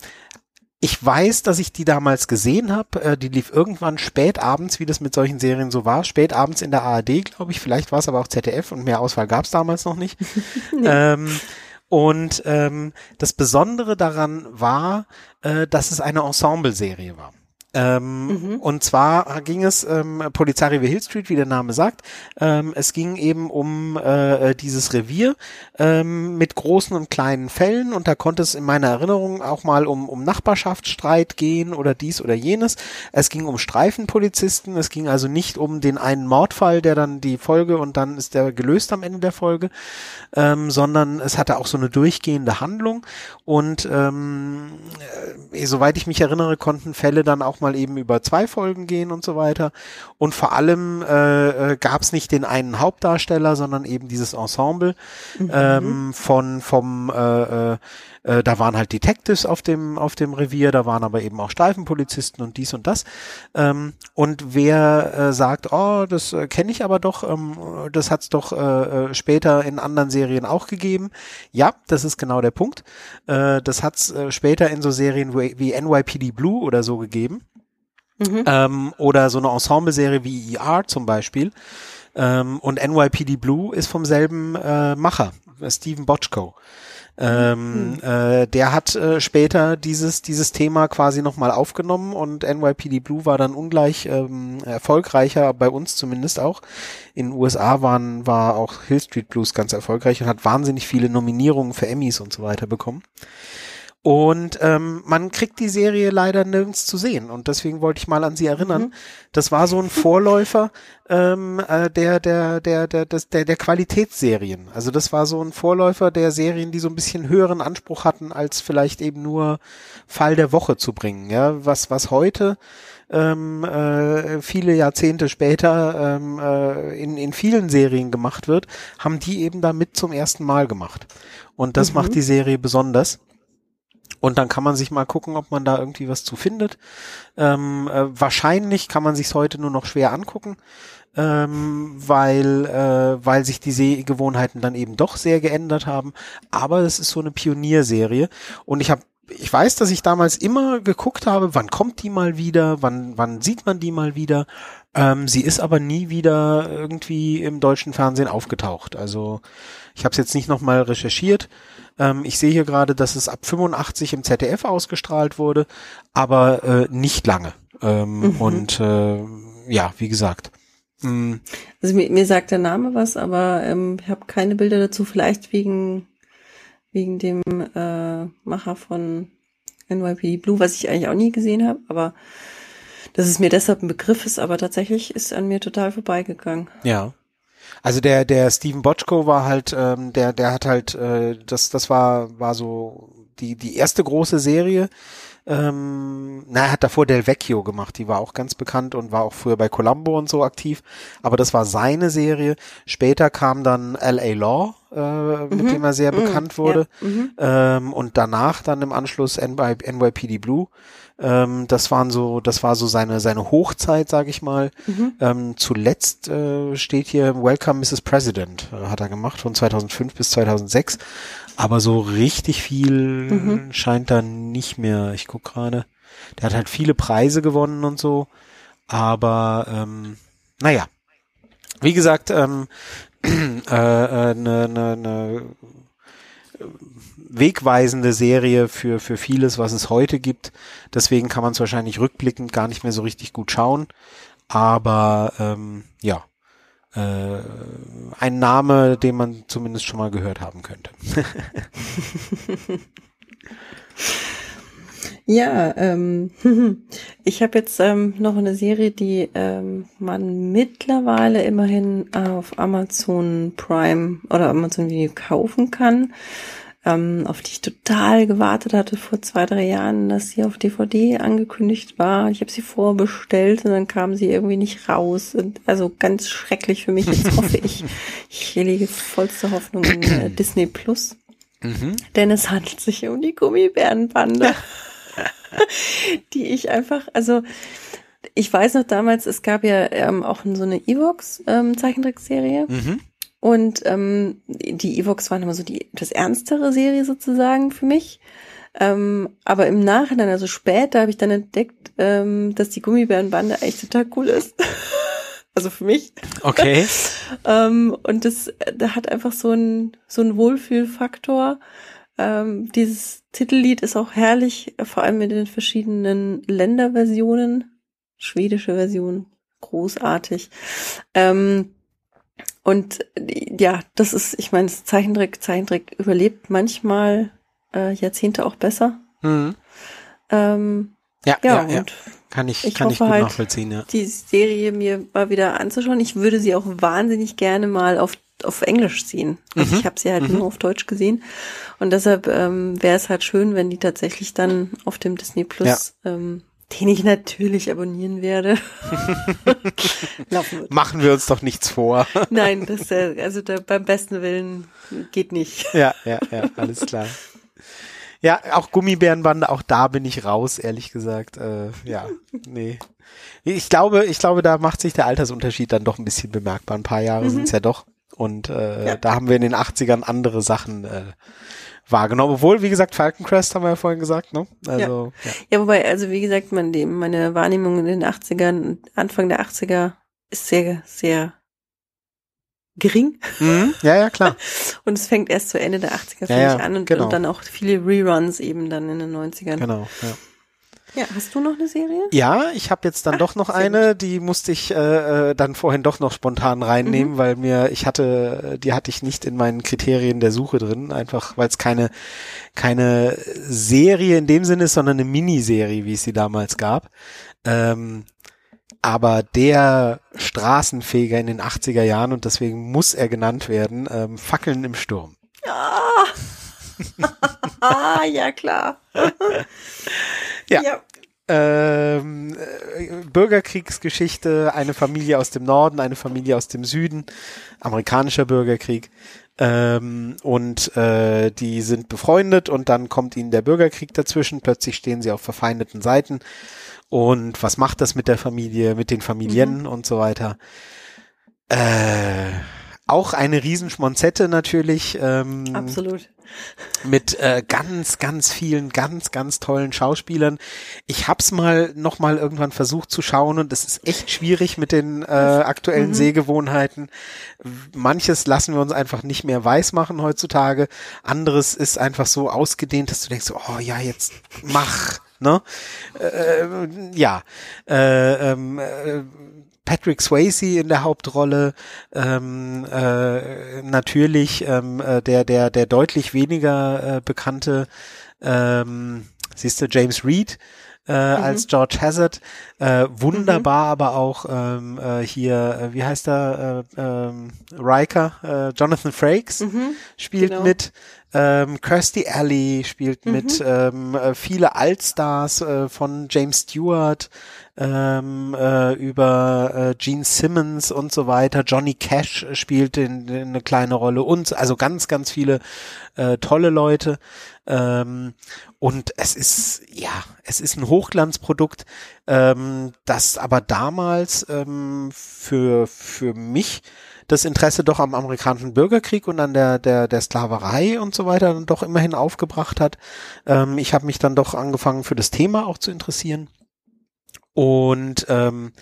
ich weiß, dass ich die damals gesehen habe. Äh, die lief irgendwann spät abends, wie das mit solchen Serien so war. Spät abends in der ARD, glaube ich. Vielleicht war es aber auch ZDF und mehr Auswahl gab es damals noch nicht. ähm, und ähm, das Besondere daran war, äh, dass es eine Ensemble-Serie war. Ähm, Mhm. Und zwar ging es ähm, Polizeirevier Hill Street, wie der Name sagt. Ähm, es ging eben um äh, dieses Revier ähm, mit großen und kleinen Fällen und da konnte es in meiner Erinnerung auch mal um, um Nachbarschaftsstreit gehen oder dies oder jenes. Es ging um Streifenpolizisten, es ging also nicht um den einen Mordfall, der dann die Folge und dann ist der gelöst am Ende der Folge, ähm, sondern es hatte auch so eine durchgehende Handlung und ähm, äh, soweit ich mich erinnere, konnten Fälle dann auch mal eben über zwei Folgen gehen und so weiter. Und vor allem äh, äh, gab es nicht den einen Hauptdarsteller, sondern eben dieses Ensemble ähm, von vom äh, äh, äh, da waren halt Detectives auf dem auf dem Revier, da waren aber eben auch Streifenpolizisten und dies und das. Ähm, und wer äh, sagt, oh, das äh, kenne ich aber doch, ähm, das hat's doch äh, äh, später in anderen Serien auch gegeben. Ja, das ist genau der Punkt. Äh, das hat's äh, später in so Serien wie, wie NYPD Blue oder so gegeben. Mhm. Ähm, oder so eine Ensemble-Serie wie ER zum Beispiel. Ähm, und NYPD Blue ist vom selben äh, Macher. Steven Bochco. Ähm, mhm. äh, der hat äh, später dieses dieses Thema quasi nochmal aufgenommen und NYPD Blue war dann ungleich ähm, erfolgreicher, bei uns zumindest auch. In den USA waren war auch Hill Street Blues ganz erfolgreich und hat wahnsinnig viele Nominierungen für Emmys und so weiter bekommen. Und ähm, man kriegt die Serie leider nirgends zu sehen. Und deswegen wollte ich mal an sie erinnern. Mhm. Das war so ein Vorläufer ähm, äh, der, der, der, der, des, der, der Qualitätsserien. Also das war so ein Vorläufer der Serien, die so ein bisschen höheren Anspruch hatten, als vielleicht eben nur Fall der Woche zu bringen. Ja, was, was heute ähm, äh, viele Jahrzehnte später ähm, äh, in, in vielen Serien gemacht wird, haben die eben damit zum ersten Mal gemacht. Und das mhm. macht die Serie besonders. Und dann kann man sich mal gucken, ob man da irgendwie was zu findet. Ähm, äh, wahrscheinlich kann man sich heute nur noch schwer angucken, ähm, weil äh, weil sich die Sehgewohnheiten dann eben doch sehr geändert haben. Aber es ist so eine Pionierserie und ich habe ich weiß, dass ich damals immer geguckt habe, wann kommt die mal wieder, wann, wann sieht man die mal wieder. Ähm, sie ist aber nie wieder irgendwie im deutschen Fernsehen aufgetaucht. Also ich habe es jetzt nicht nochmal recherchiert. Ähm, ich sehe hier gerade, dass es ab 85 im ZDF ausgestrahlt wurde, aber äh, nicht lange. Ähm, mhm. Und äh, ja, wie gesagt. Mm. Also mir, mir sagt der Name was, aber ähm, ich habe keine Bilder dazu. Vielleicht wegen wegen dem äh, Macher von NYPD Blue, was ich eigentlich auch nie gesehen habe, aber dass es mir deshalb ein Begriff ist, aber tatsächlich ist an mir total vorbeigegangen. Ja. Also der der Steven Bochco war halt ähm, der der hat halt äh, das das war war so die die erste große Serie. Ähm, na, er hat davor Del Vecchio gemacht, die war auch ganz bekannt und war auch früher bei Columbo und so aktiv. Aber das war seine Serie. Später kam dann L.A. Law, äh, mit mhm. dem er sehr mhm. bekannt wurde. Ja. Mhm. Ähm, und danach dann im Anschluss NY, NYPD Blue. Ähm, das waren so, das war so seine seine Hochzeit, sage ich mal. Mhm. Ähm, zuletzt äh, steht hier Welcome Mrs. President, äh, hat er gemacht von 2005 bis 2006. Aber so richtig viel mhm. scheint da nicht mehr. Ich guck gerade. Der hat halt viele Preise gewonnen und so. Aber ähm, naja. Wie gesagt, ähm, äh, eine, eine, eine wegweisende Serie für, für vieles, was es heute gibt. Deswegen kann man es wahrscheinlich rückblickend gar nicht mehr so richtig gut schauen. Aber ähm, ja, äh, ein Name, den man zumindest schon mal gehört haben könnte. ja, ähm, ich habe jetzt ähm, noch eine Serie, die ähm, man mittlerweile immerhin auf Amazon Prime oder Amazon Video kaufen kann ähm, auf die ich total gewartet hatte vor zwei, drei Jahren, dass sie auf DVD angekündigt war. Ich habe sie vorbestellt und dann kam sie irgendwie nicht raus. Und also ganz schrecklich für mich. Jetzt hoffe ich, ich lege vollste Hoffnung in äh, Disney Plus. Mhm. Denn es handelt sich um die Gummibärenbande, die ich einfach, also ich weiß noch damals, es gab ja ähm, auch so eine Evox ähm, Zeichentrickserie. Mhm. Und ähm, die Evox waren immer so die etwas ernstere Serie sozusagen für mich. Ähm, aber im Nachhinein, also später, habe ich dann entdeckt, ähm, dass die Gummibärenbande eigentlich total cool ist. also für mich. Okay. ähm, und das, da hat einfach so ein so ein Wohlfühlfaktor. Ähm, dieses Titellied ist auch herrlich, vor allem in den verschiedenen Länderversionen. Schwedische Version, großartig. Ähm, und ja, das ist, ich meine, Zeichentrick, Zeichentrick überlebt manchmal äh, Jahrzehnte auch besser. Mhm. Ähm, ja, ja, ja, und kann ich, ich kann ich gut halt, nachvollziehen, ja. Die Serie mir mal wieder anzuschauen. Ich würde sie auch wahnsinnig gerne mal auf auf Englisch sehen. Also mhm. ich habe sie halt mhm. nur auf Deutsch gesehen und deshalb ähm, wäre es halt schön, wenn die tatsächlich dann auf dem Disney Plus ja. ähm, den ich natürlich abonnieren werde. Machen wir uns doch nichts vor. Nein, das äh, also da, beim besten Willen geht nicht. Ja, ja, ja, alles klar. Ja, auch Gummibärenbande, auch da bin ich raus, ehrlich gesagt. Äh, ja, nee. Ich glaube, ich glaube, da macht sich der Altersunterschied dann doch ein bisschen bemerkbar. Ein paar Jahre mhm. sind es ja doch. Und äh, ja. da haben wir in den 80ern andere Sachen äh, wahrgenommen. Obwohl, wie gesagt, Falcon Crest haben wir ja vorhin gesagt, ne? Also, ja. ja. ja wobei, also wie gesagt, die, meine Wahrnehmung in den 80ern, Anfang der 80er ist sehr, sehr gering. Mhm. Ja, ja, klar. Und es fängt erst zu Ende der 80er Ja, ja, an und, genau. und dann auch viele Reruns eben dann in den 90ern. Genau. Ja. Ja, hast du noch eine Serie? Ja, ich habe jetzt dann doch noch eine, die musste ich äh, äh, dann vorhin doch noch spontan Mhm. reinnehmen, weil mir ich hatte, die hatte ich nicht in meinen Kriterien der Suche drin, einfach weil es keine keine Serie in dem Sinne ist, sondern eine Miniserie, wie es sie damals gab. Ähm, aber der Straßenfeger in den 80er Jahren und deswegen muss er genannt werden, ähm, Fackeln im Sturm. Ah ja klar. Ja. ähm, äh, Bürgerkriegsgeschichte, eine Familie aus dem Norden, eine Familie aus dem Süden, amerikanischer Bürgerkrieg. Ähm, und äh, die sind befreundet und dann kommt ihnen der Bürgerkrieg dazwischen. Plötzlich stehen sie auf verfeindeten Seiten. Und was macht das mit der Familie, mit den Familien und so weiter? Äh, auch eine Riesenschmonzette natürlich. Ähm, Absolut. mit äh, ganz, ganz vielen, ganz, ganz tollen Schauspielern. Ich hab's mal noch mal irgendwann versucht zu schauen und es ist echt schwierig mit den äh, aktuellen Mhm. Sehgewohnheiten. Manches lassen wir uns einfach nicht mehr weiß machen heutzutage. Anderes ist einfach so ausgedehnt, dass du denkst, oh ja, jetzt mach, ne? Äh, ja, äh, ähm, äh, Patrick Swayze in der Hauptrolle, ähm, äh, natürlich ähm, äh, der der der deutlich weniger äh, bekannte, ähm, siehst du James Reed äh, als George Hazard, äh, wunderbar, aber auch ähm, äh, hier, äh, wie heißt er, äh, ähm, Riker, äh, Jonathan Frakes spielt genau. mit. Ähm, Kirstie Alley spielt mit, ähm, äh, viele Altstars äh, von James Stewart ähm, äh, über äh, Gene Simmons und so weiter. Johnny Cash spielt in, in eine kleine Rolle und also ganz, ganz viele äh, tolle Leute. Ähm, und es ist, ja, es ist ein Hochglanzprodukt, ähm, das aber damals ähm, für, für mich das Interesse doch am amerikanischen Bürgerkrieg und an der, der, der Sklaverei und so weiter dann doch immerhin aufgebracht hat. Ähm, ich habe mich dann doch angefangen für das Thema auch zu interessieren. Und ähm,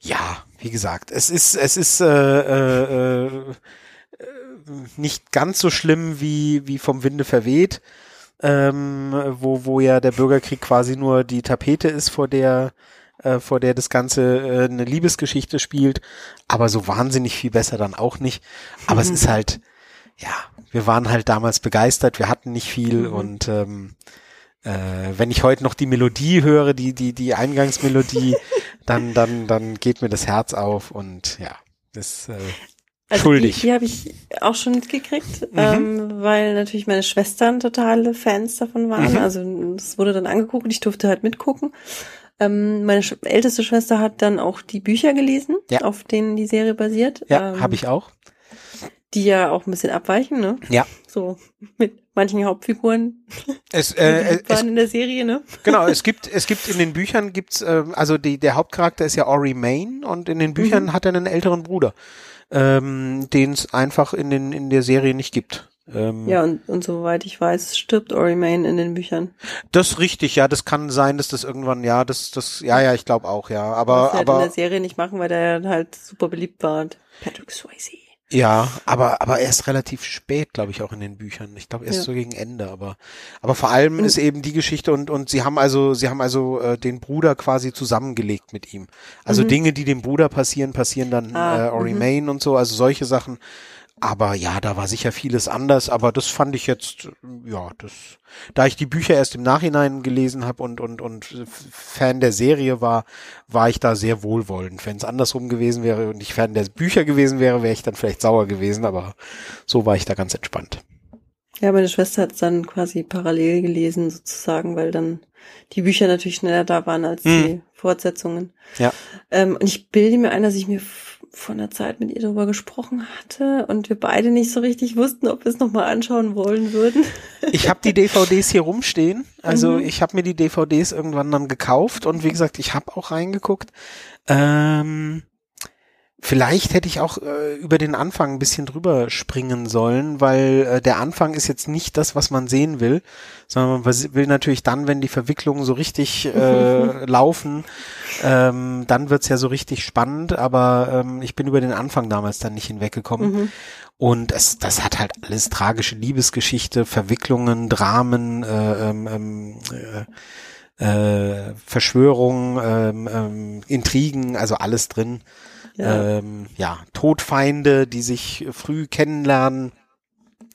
ja, wie gesagt, es ist, es ist äh, äh, äh, nicht ganz so schlimm wie, wie vom Winde verweht, ähm, wo, wo ja der Bürgerkrieg quasi nur die Tapete ist, vor der, äh, vor der das Ganze äh, eine Liebesgeschichte spielt. Aber so wahnsinnig viel besser dann auch nicht. Aber es ist halt, ja, wir waren halt damals begeistert, wir hatten nicht viel und ähm, äh, wenn ich heute noch die Melodie höre, die, die, die Eingangsmelodie, dann, dann, dann geht mir das Herz auf und ja, das äh, Also schuldig. Die, die habe ich auch schon mitgekriegt, ähm, weil natürlich meine Schwestern totale Fans davon waren. Mhm. Also es wurde dann angeguckt und ich durfte halt mitgucken. Ähm, meine sch älteste Schwester hat dann auch die Bücher gelesen, Ja. auf denen die Serie basiert. ja, ähm, habe ich auch. Die ja auch ein bisschen abweichen, ne? Ja. So mit manchen Hauptfiguren, Es, äh, es, waren in der Serie, ne? genau, es gibt, es gibt in den Büchern gibt's, äh, also die, der Hauptcharakter ist ja Ori Main und in den Büchern Mhm. hat er einen älteren Bruder, ähm, den es einfach in den in der Serie nicht gibt. Ähm, Ja, und, und soweit ich weiß, stirbt Ori Main in den Büchern. Das ist richtig, ja, das kann sein, dass das irgendwann, ja, das, das, ja, ja, ich glaube auch, ja, aber, Was sie halt in aber, der Serie nicht machen, weil der halt super beliebt war. Patrick Swayze. Ja, aber, aber erst relativ spät, glaube ich, auch in den Büchern. Ich glaube erst Ja. so gegen Ende, aber, aber vor allem Und- ist eben die Geschichte und, und sie haben also, sie haben also äh, den Bruder quasi zusammengelegt mit ihm. Also Mhm. Dinge, die dem Bruder passieren, passieren dann Ah, äh, Ori mhm. Main und so, also solche Sachen. Aber ja, da war sicher vieles anders, aber das fand ich jetzt, ja, das, da ich die Bücher erst im Nachhinein gelesen habe und, und, und Fan der Serie war, war ich da sehr wohlwollend. Wenn es andersrum gewesen wäre und ich Fan der Bücher gewesen wäre, wäre ich dann vielleicht sauer gewesen, aber so war ich da ganz entspannt. Ja, meine Schwester hat es dann quasi parallel gelesen, sozusagen, weil dann die Bücher natürlich schneller da waren als Hm. die Fortsetzungen. Ja. Ähm, und ich bilde mir ein, dass ich mir vor einer Zeit mit ihr darüber gesprochen hatte und wir beide nicht so richtig wussten, ob wir es nochmal anschauen wollen würden. Ich habe die DVDs hier rumstehen. Also Mhm. ich habe mir die DVDs irgendwann dann gekauft und wie gesagt, ich habe auch reingeguckt. Ähm, Vielleicht hätte ich auch äh, über den Anfang ein bisschen drüber springen sollen, weil äh, der Anfang ist jetzt nicht das, was man sehen will, sondern man will natürlich dann, wenn die Verwicklungen so richtig äh, laufen, ähm, dann wird's ja so richtig spannend, aber ähm, ich bin über den Anfang damals dann nicht hinweggekommen. Mhm. Und es, das hat halt alles tragische Liebesgeschichte, Verwicklungen, Dramen, äh, ähm, ähm, äh, äh, Verschwörungen, ähm, ähm, Intrigen, also alles drin. Ja. Ähm, ja, Todfeinde, die sich früh kennenlernen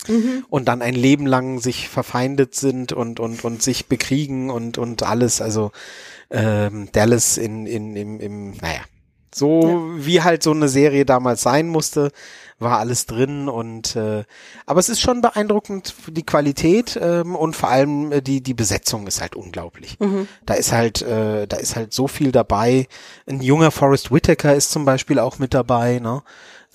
Mhm. und dann ein Leben lang sich verfeindet sind und und und sich bekriegen und und alles. Also ähm, Dallas in in im, im naja so wie halt so eine Serie damals sein musste, war alles drin und äh, aber es ist schon beeindruckend die Qualität ähm, und vor allem äh, die die Besetzung ist halt unglaublich. Mhm. Da ist halt äh, da ist halt so viel dabei. Ein junger Forrest Whitaker ist zum Beispiel auch mit dabei, ne?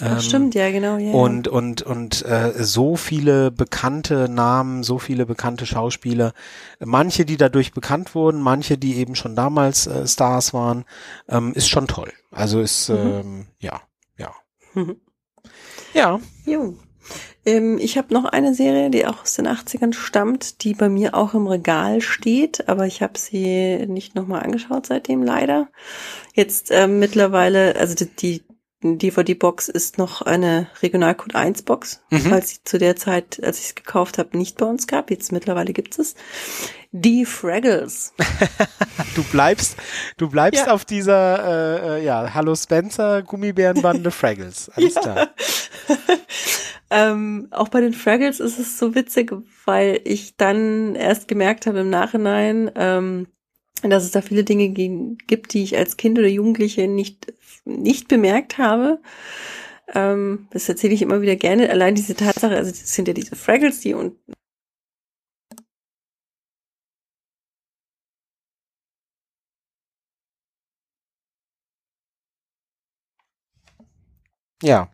Ach, Ähm, stimmt, ja, genau. Ja, und und und äh, so viele bekannte Namen, so viele bekannte Schauspieler, manche, die dadurch bekannt wurden, manche, die eben schon damals äh, Stars waren, ähm, ist schon toll. Also ist ähm, ja ja ja. Mhm. Ja Jo. Ähm, ich habe noch eine Serie, die auch aus den 80ern stammt, die bei mir auch im Regal steht, aber ich habe sie nicht nochmal angeschaut seitdem leider. Jetzt ähm, mittlerweile, also die, die DVD-Box ist noch eine Regionalcode 1 Box, Mhm. falls sie zu der Zeit, als ich es gekauft habe, nicht bei uns gab. Jetzt mittlerweile gibt es. Die Fraggles. du bleibst du bleibst Ja. auf dieser äh, äh, ja Hallo Spencer Gummibärenbande Fraggles. Alles klar. Ähm, auch bei den Fraggles ist es so witzig, weil ich dann erst gemerkt habe im Nachhinein, ähm, dass es da viele Dinge gibt, die ich als Kind oder Jugendliche nicht, nicht bemerkt habe. Ähm, das erzähle ich immer wieder gerne. Allein diese Tatsache, also das sind ja diese Fraggles, die und Ja.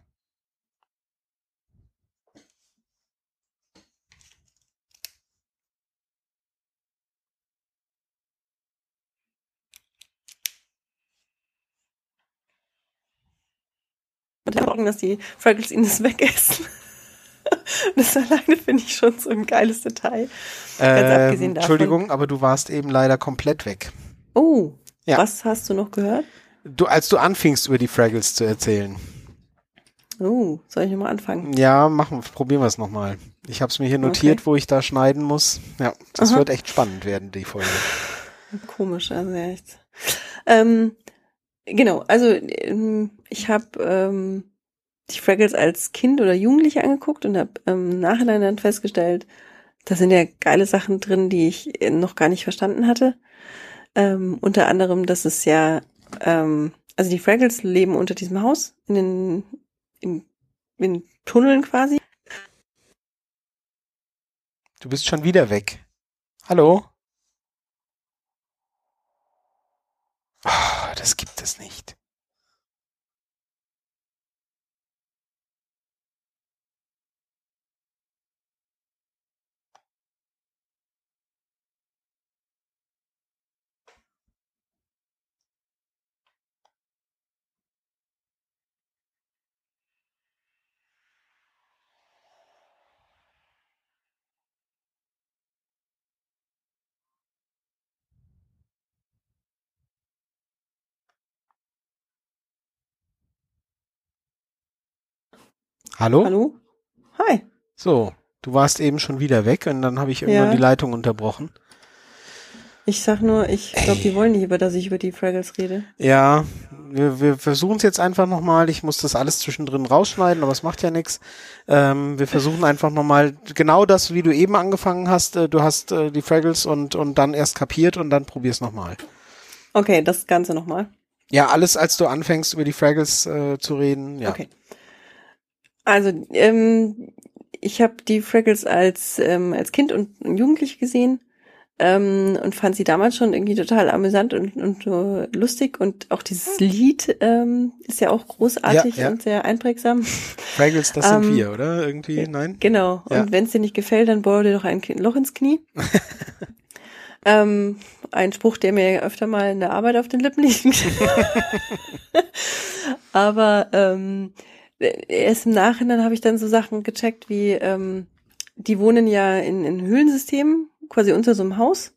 Erwarten, dass die Fraggles ihnen das wegessen. Das alleine finde ich schon so ein geiles Detail. Ähm. Entschuldigung, aber du warst eben leider komplett weg. Oh, Ja. was hast du noch gehört? Du, als du anfingst über die Fraggles zu erzählen. Oh, soll ich nochmal anfangen? Ja, machen, probieren wir es nochmal. Ich habe es mir hier notiert, Okay. wo ich da schneiden muss. Ja, das Aha. wird echt spannend werden, die Folge. Komisch, also echt. Ähm, genau, also ähm, ich habe ähm, die Fraggles als Kind oder Jugendliche angeguckt und habe ähm, im Nachhinein dann festgestellt, da sind ja geile Sachen drin, die ich äh, noch gar nicht verstanden hatte. Ähm, unter anderem, dass es ja, ähm, also die Fraggles leben unter diesem Haus in den im, in Tunneln quasi. Du bist schon wieder weg. Hallo? Ah, das gibt es nicht. Hallo? Hallo? Hi. So, du warst eben schon wieder weg und dann habe ich irgendwann Ja. die Leitung unterbrochen. Ich sag nur, ich glaube, die wollen nicht, über dass ich über die Fraggles rede. Ja, wir, wir versuchen es jetzt einfach nochmal. Ich muss das alles zwischendrin rausschneiden, aber es macht ja nichts. Ähm, wir versuchen einfach nochmal genau das, wie du eben angefangen hast. Äh, du hast äh, die Fraggles und, und dann erst kapiert und dann probier's nochmal. Okay, das Ganze nochmal. Ja, alles, als du anfängst, über die Fraggles äh, zu reden. Ja. Okay. Also, ähm, ich habe die Fraggles als, ähm, als Kind und Jugendlich gesehen ähm, und fand sie damals schon irgendwie total amüsant und, und äh, lustig. Und auch dieses Lied ähm, ist ja auch großartig Ja, ja. und sehr einprägsam. Fraggles, das sind Ähm, wir, oder? Irgendwie? Nein? Genau. Ja. Und wenn es dir nicht gefällt, dann bohr dir doch ein Loch ins Knie. ähm, ein Spruch, der mir öfter mal in der Arbeit auf den Lippen liegt. Aber ähm, erst im Nachhinein habe ich dann so Sachen gecheckt, wie ähm, die wohnen ja in, in Höhlensystemen, quasi unter so einem Haus,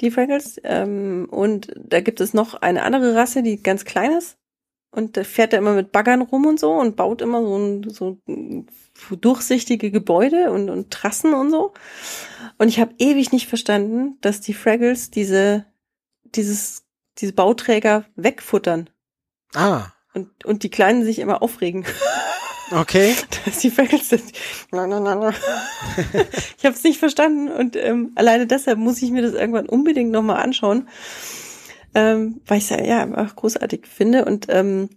die Fraggles. Ähm, und da gibt es noch eine andere Rasse, die ganz klein ist. Und da fährt er immer mit Baggern rum und so und baut immer so, ein, so durchsichtige Gebäude und, und Trassen und so. Und ich habe ewig nicht verstanden, dass die Fraggles diese, dieses, diese Bauträger wegfuttern. Ah. Und, und die Kleinen sich immer aufregen. Okay. Dass die Fraggles sind. ich habe es nicht verstanden und ähm, alleine deshalb muss ich mir das irgendwann unbedingt nochmal anschauen, ähm, weil ich es ja einfach großartig finde und ähm,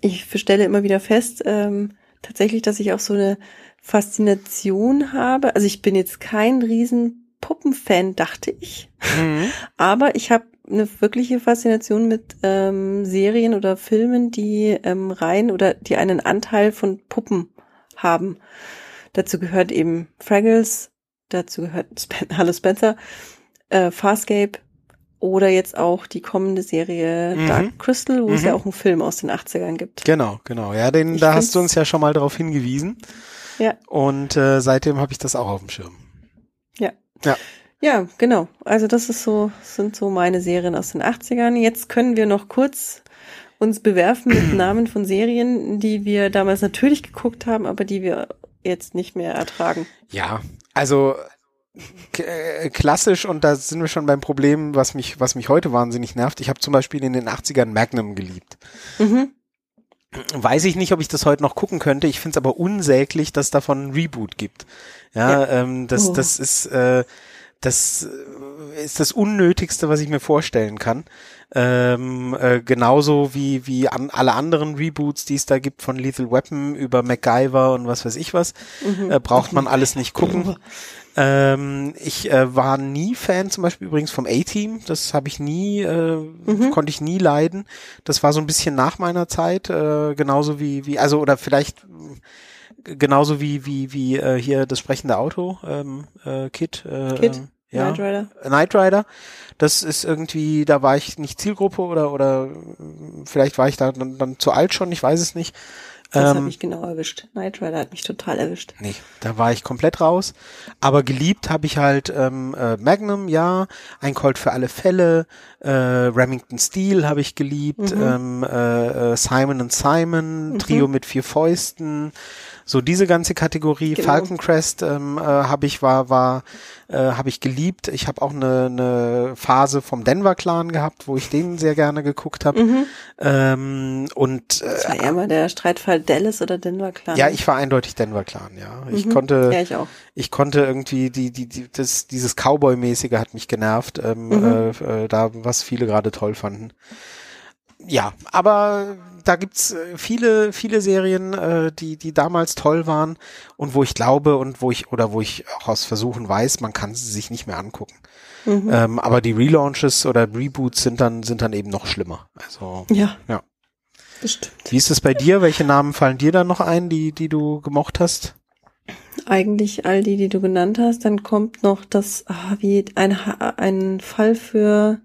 ich stelle immer wieder fest, ähm, tatsächlich, dass ich auch so eine Faszination habe. Also ich bin jetzt kein riesen Puppenfan, dachte ich. Mhm. Aber ich habe eine wirkliche Faszination mit ähm, Serien oder Filmen, die ähm, rein oder die einen Anteil von Puppen haben. Dazu gehört eben Fraggles, dazu gehört Spen Hallo Spencer, äh, Farscape oder jetzt auch die kommende Serie mhm. Dark Crystal, wo mhm. es ja auch einen Film aus den 80ern gibt. Genau, genau. Ja, den, da hast du uns ja schon mal darauf hingewiesen. Ja. Und äh, seitdem habe ich das auch auf dem Schirm. Ja. Ja. Ja, genau. Also das ist so, sind so meine Serien aus den 80ern. Jetzt können wir noch kurz uns bewerfen mit Namen von Serien, die wir damals natürlich geguckt haben, aber die wir jetzt nicht mehr ertragen. Ja, also äh, klassisch und da sind wir schon beim Problem, was mich, was mich heute wahnsinnig nervt. Ich habe zum Beispiel in den 80ern Magnum geliebt. Mhm. Weiß ich nicht, ob ich das heute noch gucken könnte. Ich finde es aber unsäglich, dass davon ein Reboot gibt. Ja, ja. Ähm, das, oh. das ist äh, das äh, ist das Unnötigste, was ich mir vorstellen kann. Ähm, äh, genauso wie, wie an alle anderen Reboots, die es da gibt, von Lethal Weapon über MacGyver und was weiß ich was, mhm. äh, braucht man alles nicht gucken. Ähm, ich äh, war nie Fan zum Beispiel übrigens vom A-Team. Das habe ich nie, äh, mhm. konnte ich nie leiden. Das war so ein bisschen nach meiner Zeit, äh, genauso wie, wie, also oder vielleicht genauso wie wie wie äh, hier das sprechende Auto ähm, äh, Kit, äh, Kit ähm, ja, Knight Rider Knight Rider das ist irgendwie da war ich nicht Zielgruppe oder oder vielleicht war ich da dann, dann zu alt schon ich weiß es nicht das ähm, hat mich genau erwischt. Knight Rider hat mich total erwischt. Nee, da war ich komplett raus. Aber geliebt habe ich halt ähm, äh, Magnum, ja, ein Colt für alle Fälle, äh, Remington Steel habe ich geliebt, mhm. ähm, äh, äh Simon and Simon, mhm. Trio mit vier Fäusten, so diese ganze Kategorie genau. Falcon Crest ähm, äh, habe ich war war äh, habe ich geliebt. Ich habe auch eine, eine Phase vom Denver Clan gehabt, wo ich den sehr gerne geguckt habe. Mhm. Ähm, und äh, das war ja immer der Streitfall Dallas oder Denver Clan. Ja, ich war eindeutig Denver Clan. Ja, ich mhm. konnte ja, ich, auch. ich konnte irgendwie die die die das dieses Cowboy mäßige hat mich genervt. Ähm, mhm. äh, äh, da was viele gerade toll fanden ja, aber da gibt's äh, viele, viele Serien, äh, die, die damals toll waren und wo ich glaube und wo ich, oder wo ich auch aus Versuchen weiß, man kann sie sich nicht mehr angucken. Mhm. Ähm, aber die Relaunches oder Reboots sind dann, sind dann eben noch schlimmer. Also, ja. Ja. Bestimmt. Wie ist es bei dir? Welche Namen fallen dir dann noch ein, die, die du gemocht hast? Eigentlich all die, die du genannt hast. Dann kommt noch das, ah, wie ein, ein Fall für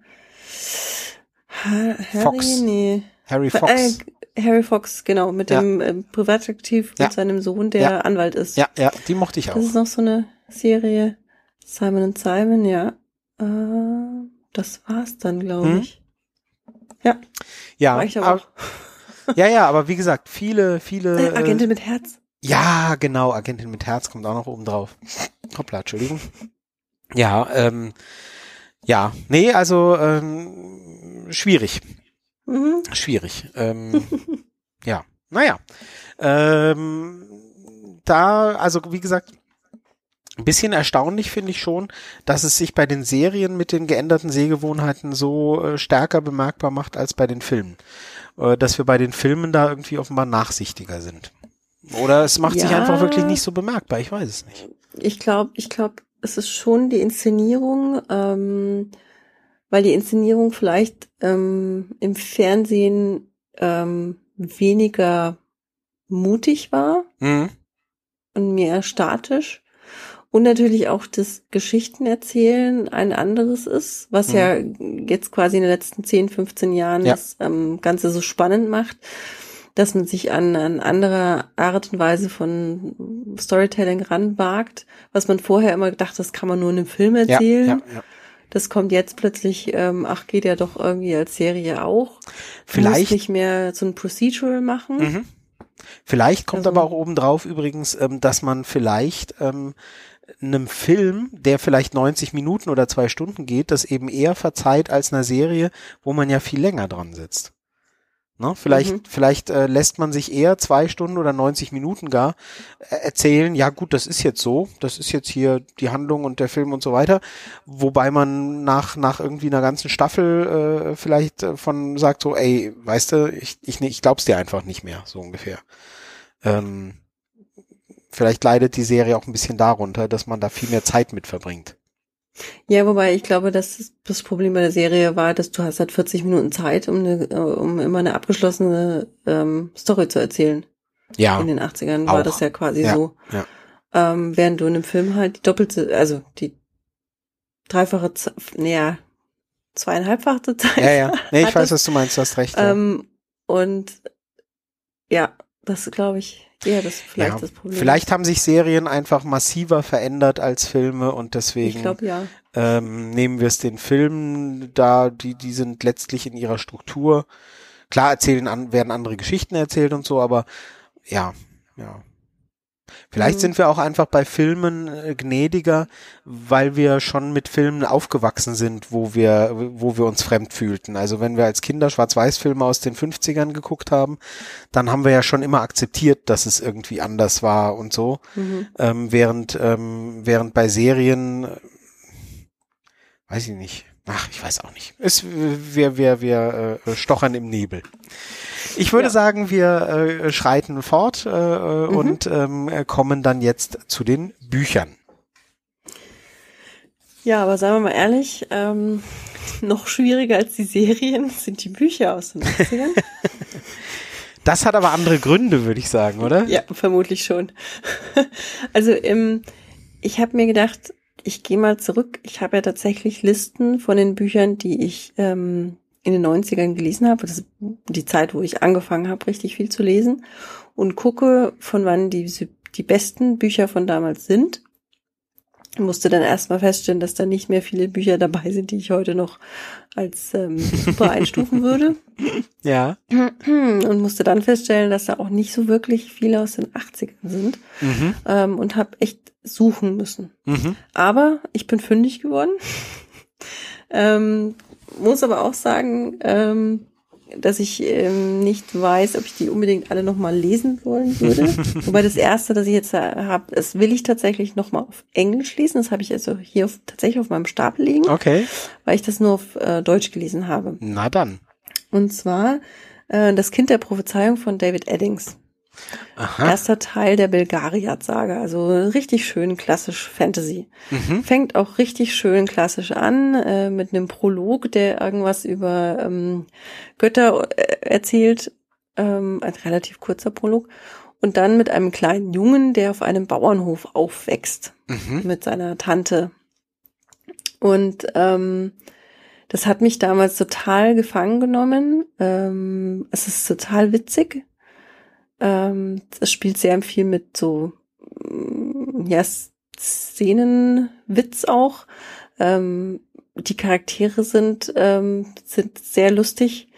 Harry, Fox. Nee. Harry Fox. Äh, Harry Fox, genau, mit ja. dem äh, Privatdetektiv ja. mit seinem Sohn, der ja. Anwalt ist. Ja, ja, die mochte ich auch. Das ist noch so eine Serie. Simon und Simon, ja. Äh, das war's dann, glaube hm. ich. Ja. Ja, aber, ja, ja, aber wie gesagt, viele, viele. Äh, Agentin äh, mit Herz. Ja, genau, Agentin mit Herz kommt auch noch oben drauf. Hoppla, Entschuldigung. Ja, ähm, ja, nee, also ähm, schwierig. Mhm. Schwierig. Ähm, ja, naja. Ähm, da, also wie gesagt, ein bisschen erstaunlich finde ich schon, dass es sich bei den Serien mit den geänderten Sehgewohnheiten so äh, stärker bemerkbar macht als bei den Filmen. Äh, dass wir bei den Filmen da irgendwie offenbar nachsichtiger sind. Oder es macht ja, sich einfach wirklich nicht so bemerkbar, ich weiß es nicht. Ich glaube, ich glaube, es ist schon die Inszenierung, ähm, weil die Inszenierung vielleicht ähm, im Fernsehen ähm, weniger mutig war mhm. und mehr statisch. und natürlich auch das Geschichtenerzählen ein anderes ist, was mhm. ja jetzt quasi in den letzten 10, 15 Jahren ja. das ähm, Ganze so spannend macht, dass man sich an, an andere Art und Weise von Storytelling ranwagt, was man vorher immer gedacht, das kann man nur in einem Film erzählen. Ja, ja. Das kommt jetzt plötzlich, ähm, ach, geht ja doch irgendwie als Serie auch. Vielleicht. nicht mehr so ein Procedural machen. Mhm. Vielleicht kommt also, aber auch obendrauf übrigens, ähm, dass man vielleicht ähm, einem Film, der vielleicht 90 Minuten oder zwei Stunden geht, das eben eher verzeiht als einer Serie, wo man ja viel länger dran sitzt. Ne? Vielleicht, mhm. vielleicht äh, lässt man sich eher zwei Stunden oder 90 Minuten gar äh, erzählen, ja gut, das ist jetzt so, das ist jetzt hier die Handlung und der Film und so weiter, wobei man nach, nach irgendwie einer ganzen Staffel äh, vielleicht äh, von sagt so, ey, weißt du, ich, ich, ich glaub's dir einfach nicht mehr, so ungefähr. Ähm, vielleicht leidet die Serie auch ein bisschen darunter, dass man da viel mehr Zeit mit verbringt. Ja, wobei ich glaube, dass das Problem bei der Serie war, dass du hast halt 40 Minuten Zeit, um, eine, um immer eine abgeschlossene ähm, Story zu erzählen. Ja. In den 80ern war das ja quasi ja, so. Ja. Ähm, während du in einem Film halt die doppelte, also die dreifache, naja, zweieinhalbfache Zeit. Ja, ja. Nee, ich weiß, was du meinst, du hast recht. Ja. Ähm, und ja, das glaube ich, ja, das ist vielleicht ja, das Problem. Vielleicht haben sich Serien einfach massiver verändert als Filme und deswegen glaub, ja. ähm, nehmen wir es den Filmen da, die, die sind letztlich in ihrer Struktur. Klar erzählen an, werden andere Geschichten erzählt und so, aber ja, ja. Vielleicht mhm. sind wir auch einfach bei Filmen äh, gnädiger, weil wir schon mit Filmen aufgewachsen sind, wo wir, wo wir uns fremd fühlten. Also wenn wir als Kinder Schwarz-Weiß-Filme aus den 50ern geguckt haben, dann haben wir ja schon immer akzeptiert, dass es irgendwie anders war und so. Mhm. Ähm, während, ähm, während bei Serien, äh, weiß ich nicht. Ach, ich weiß auch nicht. Es, wir, wir, wir äh, stochern im Nebel. Ich würde ja. sagen, wir äh, schreiten fort äh, mhm. und ähm, kommen dann jetzt zu den Büchern. Ja, aber sagen wir mal ehrlich, ähm, noch schwieriger als die Serien sind die Bücher aus den 80ern. das hat aber andere Gründe, würde ich sagen, oder? Ja, vermutlich schon. also ähm, ich habe mir gedacht, ich gehe mal zurück. Ich habe ja tatsächlich Listen von den Büchern, die ich ähm, in den 90ern gelesen habe. Das ist die Zeit, wo ich angefangen habe, richtig viel zu lesen. Und gucke, von wann die, die besten Bücher von damals sind. Musste dann erstmal feststellen, dass da nicht mehr viele Bücher dabei sind, die ich heute noch als ähm, super einstufen würde. Ja. Und musste dann feststellen, dass da auch nicht so wirklich viele aus den 80ern sind. Mhm. Ähm, und habe echt suchen müssen. Mhm. Aber ich bin fündig geworden. ähm, muss aber auch sagen, ähm, dass ich ähm, nicht weiß, ob ich die unbedingt alle nochmal lesen wollen würde. Wobei das erste, das ich jetzt habe, das will ich tatsächlich nochmal auf Englisch lesen. Das habe ich also hier auf, tatsächlich auf meinem Stapel liegen. Okay. Weil ich das nur auf äh, Deutsch gelesen habe. Na dann. Und zwar äh, Das Kind der Prophezeiung von David Eddings. Aha. Erster Teil der Belgariad-Saga, also richtig schön klassisch Fantasy. Mhm. Fängt auch richtig schön klassisch an, äh, mit einem Prolog, der irgendwas über ähm, Götter äh, erzählt, ähm, ein relativ kurzer Prolog. Und dann mit einem kleinen Jungen, der auf einem Bauernhof aufwächst, mhm. mit seiner Tante. Und ähm, das hat mich damals total gefangen genommen. Ähm, es ist total witzig. Ähm, es spielt sehr viel mit so, mm, ja, Szenenwitz auch. Ähm, die Charaktere sind, ähm, sind sehr lustig.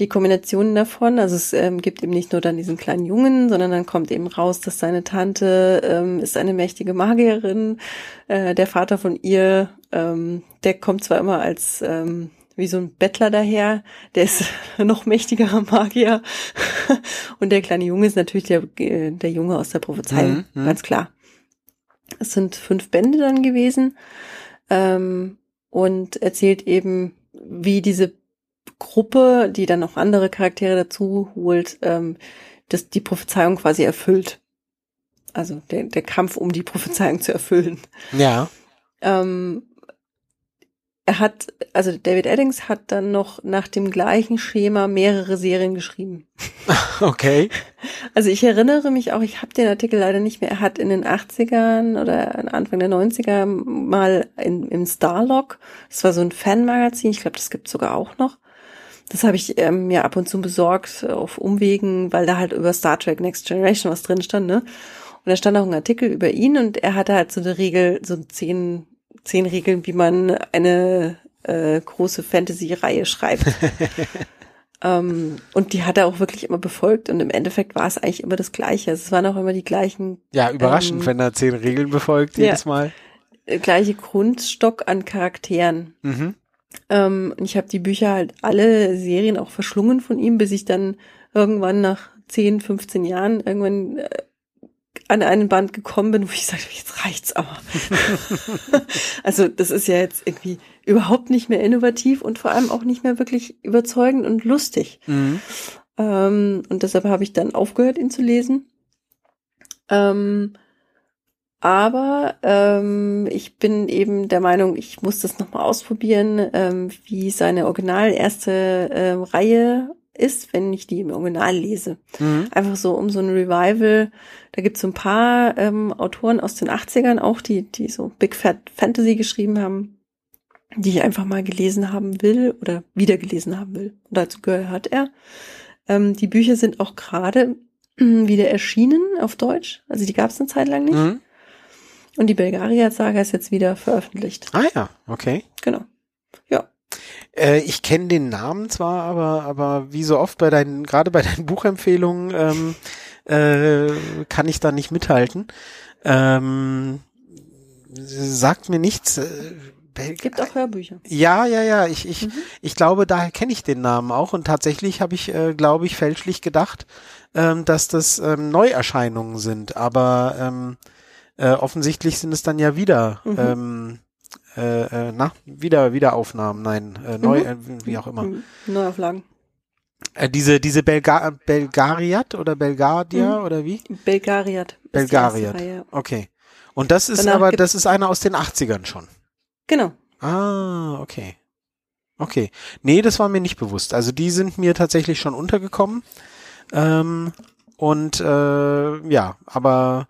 Die Kombinationen davon, also es ähm, gibt eben nicht nur dann diesen kleinen Jungen, sondern dann kommt eben raus, dass seine Tante ähm, ist eine mächtige Magierin. Äh, der Vater von ihr, ähm, der kommt zwar immer als ähm, wie so ein Bettler daher, der ist noch mächtigerer Magier. Und der kleine Junge ist natürlich der, der Junge aus der Prophezeiung, mhm, mhm, ganz klar. Es sind fünf Bände dann gewesen ähm, und erzählt eben, wie diese Gruppe, die dann noch andere Charaktere dazu holt, ähm, dass die Prophezeiung quasi erfüllt. Also der, der Kampf, um die Prophezeiung zu erfüllen. Ja. Ähm, er hat, also David Eddings hat dann noch nach dem gleichen Schema mehrere Serien geschrieben. Okay. Also ich erinnere mich auch, ich habe den Artikel leider nicht mehr, er hat in den 80ern oder Anfang der 90er mal in, im Starlog, das war so ein Fanmagazin, ich glaube, das gibt sogar auch noch. Das habe ich ähm, mir ab und zu besorgt auf Umwegen, weil da halt über Star Trek Next Generation was drin stand, ne? Und da stand auch ein Artikel über ihn und er hatte halt so eine Regel, so zehn zehn Regeln, wie man eine äh, große Fantasy-Reihe schreibt. ähm, und die hat er auch wirklich immer befolgt und im Endeffekt war es eigentlich immer das Gleiche. Also es waren auch immer die gleichen. Ja, überraschend, ähm, wenn er zehn Regeln befolgt jedes ja, Mal. Äh, gleiche Grundstock an Charakteren. Mhm. Ähm, und ich habe die Bücher halt alle Serien auch verschlungen von ihm, bis ich dann irgendwann nach 10, 15 Jahren irgendwann äh, an einen Band gekommen bin, wo ich sagte, jetzt reicht's aber. also das ist ja jetzt irgendwie überhaupt nicht mehr innovativ und vor allem auch nicht mehr wirklich überzeugend und lustig. Mhm. Ähm, und deshalb habe ich dann aufgehört, ihn zu lesen. Ähm, aber ähm, ich bin eben der Meinung, ich muss das nochmal ausprobieren, ähm, wie seine original erste ähm, Reihe ist, wenn ich die im Original lese. Mhm. Einfach so um so ein Revival. Da gibt es so ein paar ähm, Autoren aus den 80ern auch, die, die so Big Fat Fantasy geschrieben haben, die ich einfach mal gelesen haben will oder wieder gelesen haben will. Und dazu gehört er. Ähm, die Bücher sind auch gerade wieder erschienen auf Deutsch. Also die gab es eine Zeit lang nicht. Mhm. Und die Belgariad-Saga ist jetzt wieder veröffentlicht. Ah ja, okay. Genau. Ja. Äh, ich kenne den Namen zwar, aber, aber wie so oft bei deinen, gerade bei deinen Buchempfehlungen, ähm, äh, kann ich da nicht mithalten. Ähm, sagt mir nichts. Äh, Gibt auch Hörbücher. Ja, ja, ja. Ich, ich, mhm. ich glaube, daher kenne ich den Namen auch. Und tatsächlich habe ich, äh, glaube ich, fälschlich gedacht, ähm, dass das ähm, Neuerscheinungen sind. Aber ähm, äh, offensichtlich sind es dann ja wieder mhm. ähm, äh, äh, na, wieder, Wiederaufnahmen, nein, äh, neu, mhm. äh, wie auch immer. Mhm. Neuauflagen. Äh, diese, diese Belga Belgariat oder Belgardia mhm. oder wie? Belgariat. Belgariat. Okay. Und das ist Danach aber, das ist einer aus den 80ern schon. Genau. Ah, okay. Okay. Nee, das war mir nicht bewusst. Also die sind mir tatsächlich schon untergekommen. Ähm, und äh, ja, aber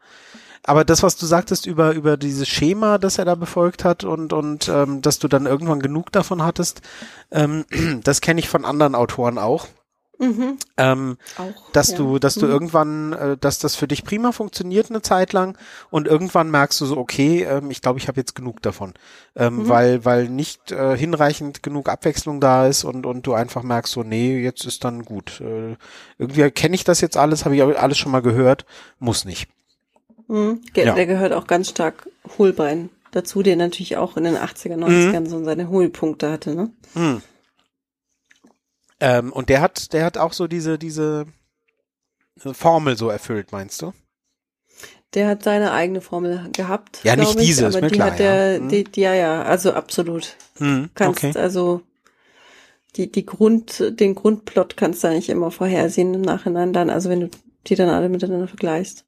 aber das, was du sagtest über, über dieses Schema, das er da befolgt hat und, und ähm, dass du dann irgendwann genug davon hattest, ähm, das kenne ich von anderen Autoren auch. Mhm. Ähm, auch, dass ja. du, dass du mhm. irgendwann, äh, dass das für dich prima funktioniert eine Zeit lang und irgendwann merkst du so, okay, ähm, ich glaube, ich habe jetzt genug davon, ähm, mhm. weil weil nicht äh, hinreichend genug Abwechslung da ist und und du einfach merkst so, nee, jetzt ist dann gut. Äh, irgendwie kenne ich das jetzt alles, habe ich alles schon mal gehört, muss nicht. Mhm. Der, ja. der gehört auch ganz stark Hohlbein dazu, der natürlich auch in den 80er, 90ern mhm. so seine Hohlpunkte hatte, ne? Mhm. Ähm, und der hat, der hat auch so diese, diese Formel so erfüllt, meinst du? Der hat seine eigene Formel gehabt. Ja, nicht ich, diese, ist mir die klar, hat der, ja. Mhm. Die, die, ja, ja, also absolut. Mhm, kannst okay. also die, die Grund, den Grundplot kannst du eigentlich immer vorhersehen im Nachhinein dann, also wenn du die dann alle miteinander vergleichst.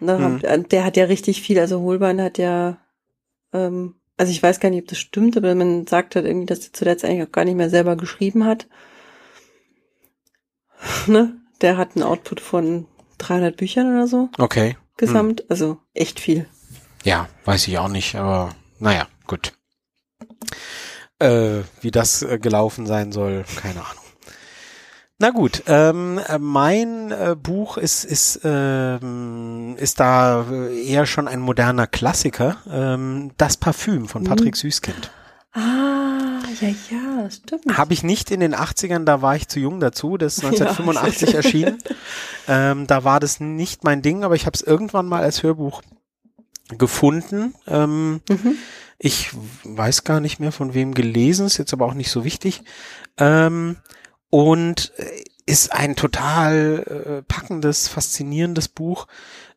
Ne, mhm. Der hat ja richtig viel, also Holbein hat ja, ähm, also ich weiß gar nicht, ob das stimmt, aber man sagt halt irgendwie, dass er zuletzt eigentlich auch gar nicht mehr selber geschrieben hat. ne? Der hat einen Output von 300 Büchern oder so. Okay. Gesamt, hm. also echt viel. Ja, weiß ich auch nicht, aber naja, gut. Äh, wie das äh, gelaufen sein soll, keine Ahnung. Na gut, ähm, mein äh, Buch ist ist ähm, ist da eher schon ein moderner Klassiker, ähm, das Parfüm von Patrick mhm. Süßkind. Ah, ja, ja, stimmt. Habe ich nicht in den 80ern, da war ich zu jung dazu, das ist 1985 ja. erschienen. Ähm, da war das nicht mein Ding, aber ich habe es irgendwann mal als Hörbuch gefunden. Ähm, mhm. Ich weiß gar nicht mehr von wem gelesen, ist jetzt aber auch nicht so wichtig. Ähm, und äh, ist ein total äh, packendes, faszinierendes Buch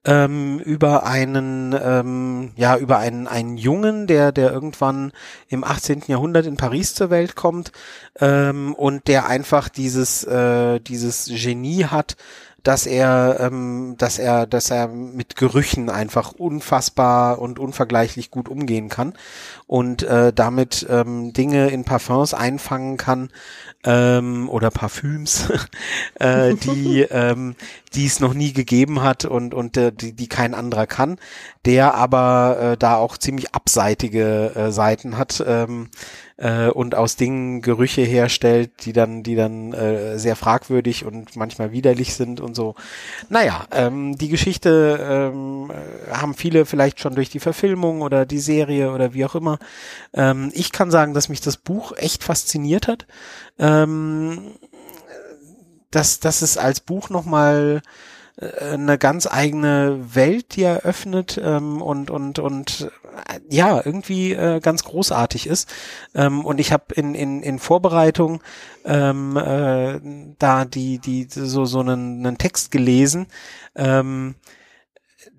ähm, über einen ähm, ja über einen einen Jungen, der der irgendwann im 18. Jahrhundert in Paris zur Welt kommt ähm, und der einfach dieses äh, dieses Genie hat, dass er, ähm, dass er, dass er mit Gerüchen einfach unfassbar und unvergleichlich gut umgehen kann und äh, damit ähm, Dinge in Parfums einfangen kann, ähm, oder Parfüms, äh, die ähm, die es noch nie gegeben hat und und äh, die, die kein anderer kann, der aber äh, da auch ziemlich abseitige äh, Seiten hat. Ähm, äh, und aus Dingen Gerüche herstellt, die dann die dann äh, sehr fragwürdig und manchmal widerlich sind und so. Naja, ähm, die Geschichte ähm, haben viele vielleicht schon durch die Verfilmung oder die Serie oder wie auch immer. Ähm, ich kann sagen, dass mich das Buch echt fasziniert hat ähm, dass, dass es als Buch nochmal äh, eine ganz eigene Welt, die eröffnet ähm, und und und äh, ja irgendwie äh, ganz großartig ist ähm, und ich habe in in in Vorbereitung ähm, äh, da die die so so einen, einen Text gelesen ähm,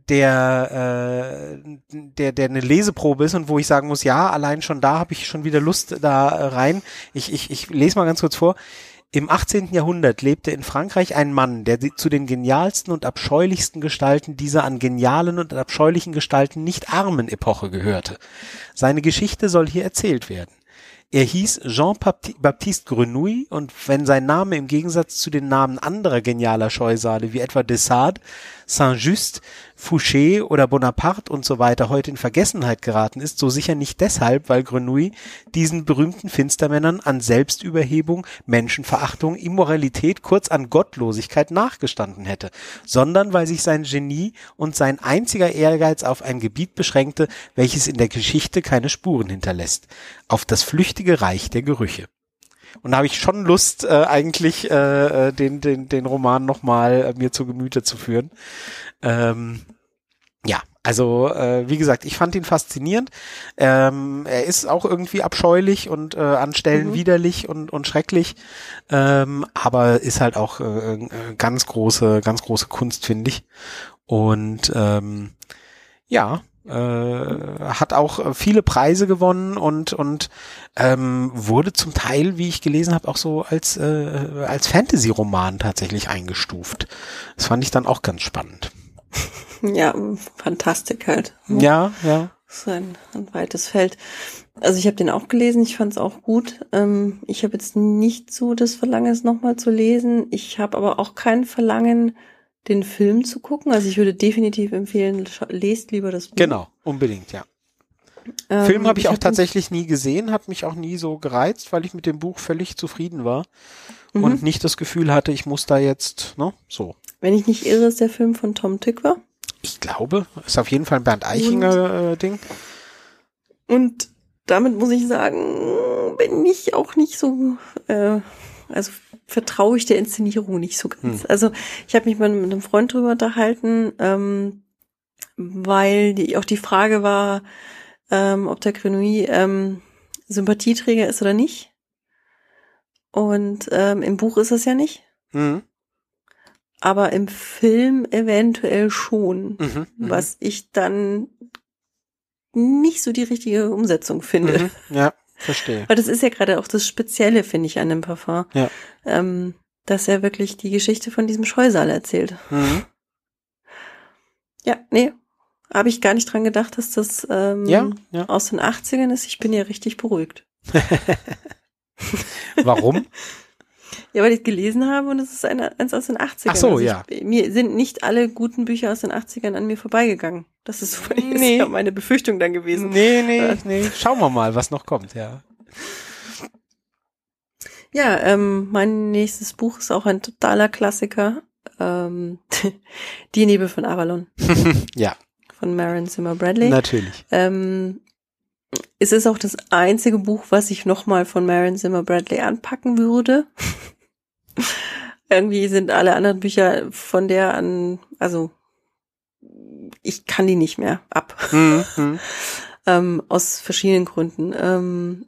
der, äh, der, der eine Leseprobe ist und wo ich sagen muss, ja, allein schon da habe ich schon wieder Lust da äh, rein. Ich, ich, ich lese mal ganz kurz vor. Im 18. Jahrhundert lebte in Frankreich ein Mann, der zu den genialsten und abscheulichsten Gestalten dieser an genialen und abscheulichen Gestalten nicht armen Epoche gehörte. Seine Geschichte soll hier erzählt werden. Er hieß Jean-Baptiste Grenouille und wenn sein Name im Gegensatz zu den Namen anderer genialer Scheusale wie etwa Dessart, Saint-Just, Fouché oder Bonaparte und so weiter heute in Vergessenheit geraten ist, so sicher nicht deshalb, weil Grenouille diesen berühmten Finstermännern an Selbstüberhebung, Menschenverachtung, Immoralität, kurz an Gottlosigkeit nachgestanden hätte, sondern weil sich sein Genie und sein einziger Ehrgeiz auf ein Gebiet beschränkte, welches in der Geschichte keine Spuren hinterlässt, auf das flüchtige Reich der Gerüche. Und da habe ich schon Lust, äh, eigentlich äh, äh, den, den, den Roman nochmal äh, mir zu Gemüte zu führen. Ähm, ja, also äh, wie gesagt, ich fand ihn faszinierend. Ähm, er ist auch irgendwie abscheulich und äh, an Stellen mhm. widerlich und, und schrecklich, ähm, aber ist halt auch äh, äh ganz große, ganz große Kunst, finde ich. Und ähm, ja, äh, hat auch äh, viele Preise gewonnen und und ähm, wurde zum Teil, wie ich gelesen habe, auch so als äh, als Fantasy-Roman tatsächlich eingestuft. Das fand ich dann auch ganz spannend. Ja, Fantastik halt. Ja, ja. Das ist ein, ein weites Feld. Also ich habe den auch gelesen, ich fand es auch gut. Ähm, ich habe jetzt nicht so das Verlangen, es nochmal zu lesen. Ich habe aber auch kein Verlangen, den Film zu gucken. Also ich würde definitiv empfehlen, lest lieber das Buch. Genau, unbedingt, ja. Ähm, Film habe ich, ich auch hab tatsächlich nie gesehen, hat mich auch nie so gereizt, weil ich mit dem Buch völlig zufrieden war mhm. und nicht das Gefühl hatte, ich muss da jetzt, ne, so. Wenn ich nicht irre, ist der Film von Tom Tykwer. Ich glaube, ist auf jeden Fall ein Bernd Eichinger äh, Ding. Und damit muss ich sagen, bin ich auch nicht so, äh, also vertraue ich der Inszenierung nicht so ganz. Hm. Also ich habe mich mal mit einem Freund drüber unterhalten, ähm, weil die, auch die Frage war, ähm, ob der Grenouille ähm, Sympathieträger ist oder nicht. Und ähm, im Buch ist es ja nicht. Mhm aber im Film eventuell schon, mhm, mhm, was ich dann nicht so die richtige Umsetzung finde. Mhm, ja, verstehe. Weil das ist ja gerade auch das Spezielle, finde ich, an dem Parfum. Ja. Ähm, dass er wirklich die Geschichte von diesem Scheusal erzählt. Mhm. Ja, nee, habe ich gar nicht dran gedacht, dass das ähm, ja, ja. aus den 80ern ist. Ich bin ja richtig beruhigt. Warum? Ja, weil ich gelesen habe und es ist eine, eins aus den 80ern. Ach so, also ja. Ich, mir sind nicht alle guten Bücher aus den 80ern an mir vorbeigegangen. Das ist, nee. ist ja meine Befürchtung dann gewesen. Nee, nee, nee. Schauen wir mal, was noch kommt, ja. Ja, ähm, mein nächstes Buch ist auch ein totaler Klassiker. Ähm, Die Nebel von Avalon. ja. Von Maren Zimmer Bradley. Natürlich. Ähm, es ist auch das einzige Buch, was ich nochmal von Maren Zimmer Bradley anpacken würde. Irgendwie sind alle anderen Bücher von der an, also ich kann die nicht mehr ab. Mhm. ähm, aus verschiedenen Gründen. Ähm,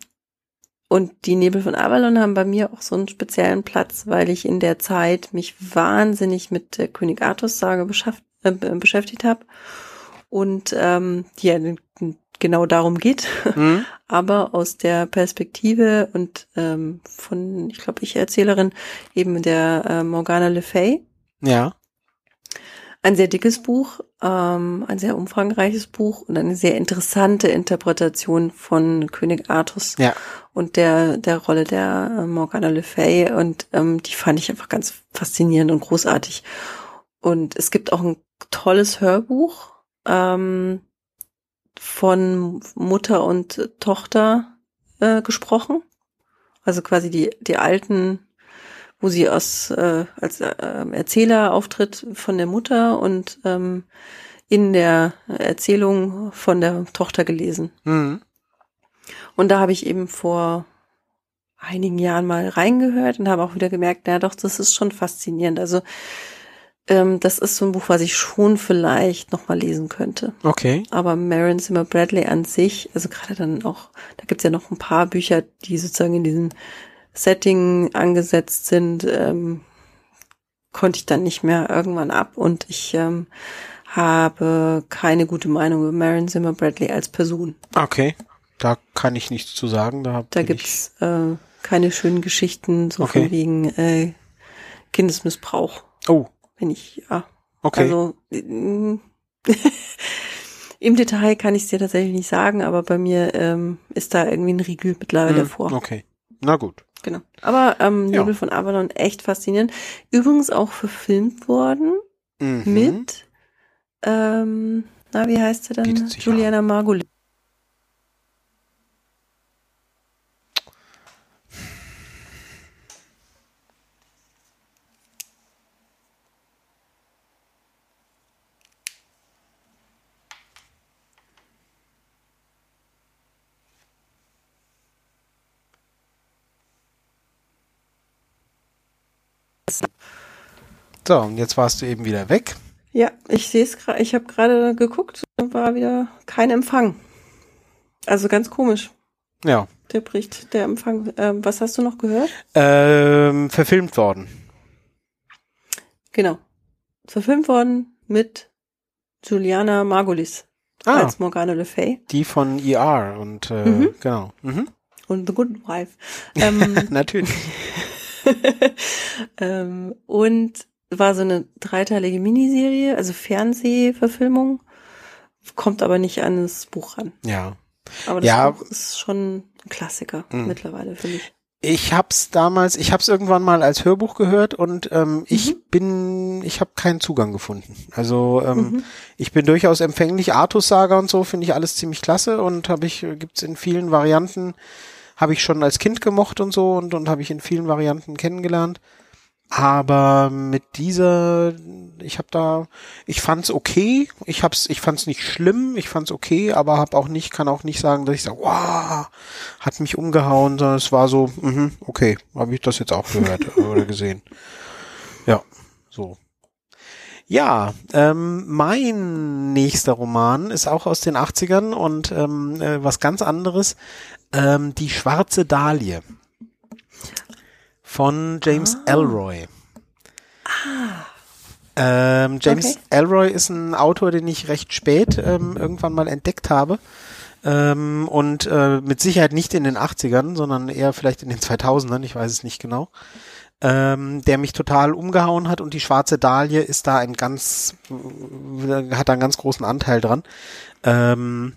und die Nebel von Avalon haben bei mir auch so einen speziellen Platz, weil ich in der Zeit mich wahnsinnig mit der König Artus Sage äh, beschäftigt habe und ähm, die ja genau darum geht, mhm. aber aus der Perspektive und ähm, von, ich glaube, ich Erzählerin eben der äh, Morgana Le Fay. Ja. ein sehr dickes Buch, ähm, ein sehr umfangreiches Buch und eine sehr interessante Interpretation von König Artus Ja. und der, der Rolle der äh, Morgana Le Fay. Und ähm, die fand ich einfach ganz faszinierend und großartig. Und es gibt auch ein tolles Hörbuch ähm, von Mutter und Tochter äh, gesprochen. Also quasi die, die alten, wo sie aus, äh, als äh, Erzähler auftritt von der Mutter und ähm, in der Erzählung von der Tochter gelesen. Mhm. Und da habe ich eben vor einigen Jahren mal reingehört und habe auch wieder gemerkt, na doch, das ist schon faszinierend. Also ähm, das ist so ein Buch, was ich schon vielleicht noch mal lesen könnte. Okay. Aber Marion Zimmer Bradley an sich, also gerade dann auch, da gibt's ja noch ein paar Bücher, die sozusagen in diesem Setting angesetzt sind, ähm, konnte ich dann nicht mehr irgendwann ab und ich ähm, habe keine gute Meinung über Marion Zimmer Bradley als Person. Okay. Da kann ich nichts zu sagen. Da, Da gibt's äh, keine schönen Geschichten, so Okay. von wegen äh, Kindesmissbrauch. Oh, Wenn ich, ja. okay. Also mm, im Detail kann ich es dir tatsächlich nicht sagen, aber bei mir ähm, ist da irgendwie ein Riegel mittlerweile Hm, vor. Okay. Na gut. Genau. Aber ähm, Ja. Nebel von Avalon echt faszinierend. Übrigens auch verfilmt worden Mhm. mit, ähm, na, wie heißt sie dann? Juliana Margulis. So, und jetzt warst du eben wieder weg. Ja, ich sehe es gerade. Ich habe gerade geguckt, war wieder kein Empfang. Also ganz komisch. Ja. Der bricht der Empfang. Ähm, was hast du noch gehört? Ähm, verfilmt worden. Genau. Verfilmt worden mit Juliana Margulis Ah, als Morgana Le Fay die von ER und äh, Mhm. genau. Mhm. und The Good Wife. Ähm, Natürlich. ähm, und war so eine dreiteilige Miniserie, also Fernsehverfilmung, kommt aber nicht an das Buch ran. Ja. Aber das Ja. Buch ist schon ein Klassiker Mhm. mittlerweile, finde ich. Ich hab's damals, ich hab's irgendwann mal als Hörbuch gehört und ähm, ich Mhm. bin, ich habe keinen Zugang gefunden. Also ähm, Mhm. ich bin durchaus empfänglich. Artus Saga und so finde ich alles ziemlich klasse und habe ich gibt's in vielen Varianten. Habe ich schon als Kind gemocht und so und und habe ich in vielen Varianten kennengelernt. Aber mit dieser, ich habe da, ich fand's okay. Ich hab's, ich fand's nicht schlimm. Ich fand's okay, aber habe auch nicht, kann auch nicht sagen, dass ich sage, wow, hat mich umgehauen, sondern es war so, mhm, okay, habe ich das jetzt auch gehört oder gesehen. Ja, so. Ja, ähm, mein nächster Roman ist auch aus den 80ern und ähm, äh, was ganz anderes. Ähm, die schwarze Dahlie von James Ah. Elroy. Ähm, James Okay. Elroy ist ein Autor, den ich recht spät ähm, irgendwann mal entdeckt habe. Ähm, und äh, mit Sicherheit nicht in den 80ern, sondern eher vielleicht in den 2000ern, ich weiß es nicht genau. Ähm, der mich total umgehauen hat und die schwarze Dahlie ist da ein ganz, äh, hat da einen ganz großen Anteil dran. Ähm,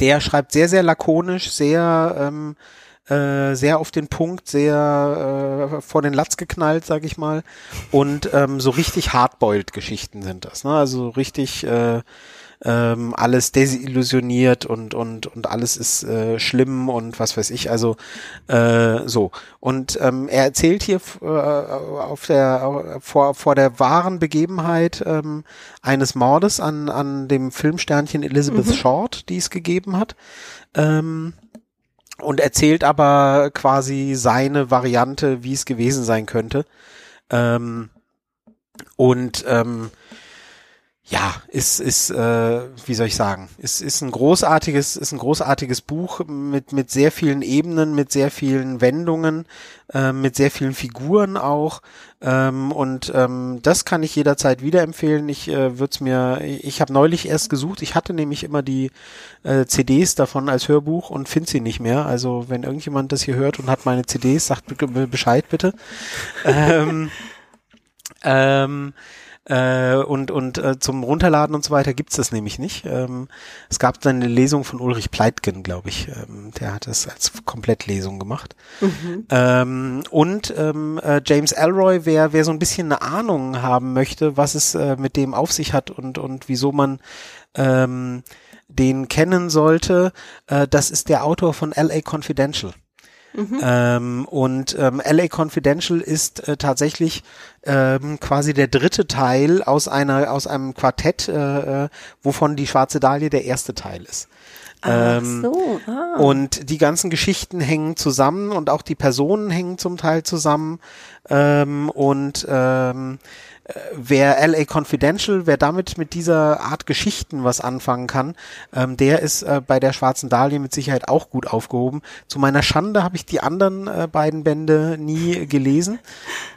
der schreibt sehr, sehr lakonisch, sehr, ähm, äh, sehr auf den Punkt, sehr äh, vor den Latz geknallt, sag ich mal. Und ähm, so richtig hardboiled Geschichten sind das. Ne? Also so richtig äh, ähm, alles desillusioniert und und und alles ist äh, schlimm und was weiß ich. Also äh, so. Und ähm, er erzählt hier äh, auf der vor vor der wahren Begebenheit ähm, eines Mordes an an dem Filmsternchen Elizabeth Mhm. Short, die es gegeben hat. Ähm, und erzählt aber quasi seine Variante, wie es gewesen sein könnte. Ähm, und ähm, ja, ist ist äh, wie soll ich sagen, ist ist ein großartiges ist ein großartiges Buch mit mit sehr vielen Ebenen, mit sehr vielen Wendungen, äh, mit sehr vielen Figuren auch ähm, und ähm, das kann ich jederzeit wieder empfehlen. Ich äh, würde es mir, ich habe neulich erst gesucht. Ich hatte nämlich immer die äh, CDs davon als Hörbuch und finde sie nicht mehr. Also wenn irgendjemand das hier hört und hat meine CDs, sagt Bescheid bitte. ähm, ähm, Äh, und und äh, zum Runterladen und so weiter gibt's das nämlich nicht. Ähm, es gab dann eine Lesung von Ulrich Pleitgen, glaube ich. Ähm, der hat es als Komplettlesung gemacht. Mhm. Ähm, und ähm, äh, James Elroy, wer wer so ein bisschen eine Ahnung haben möchte, was es äh, mit dem auf sich hat und und wieso man ähm, den kennen sollte, äh, das ist der Autor von L.A. Confidential. Mhm. Ähm, und ähm, LA Confidential ist äh, tatsächlich ähm, quasi der dritte Teil aus einer aus einem Quartett, äh, äh, wovon die Schwarze Dahlia der erste Teil ist. Ach ähm, so. Ah. Und die ganzen Geschichten hängen zusammen und auch die Personen hängen zum Teil zusammen. Ähm, und ähm, wer LA Confidential, wer damit mit dieser Art Geschichten was anfangen kann, ähm, der ist äh, bei der Schwarzen Dahlia mit Sicherheit auch gut aufgehoben. Zu meiner Schande habe ich die anderen äh, beiden Bände nie gelesen,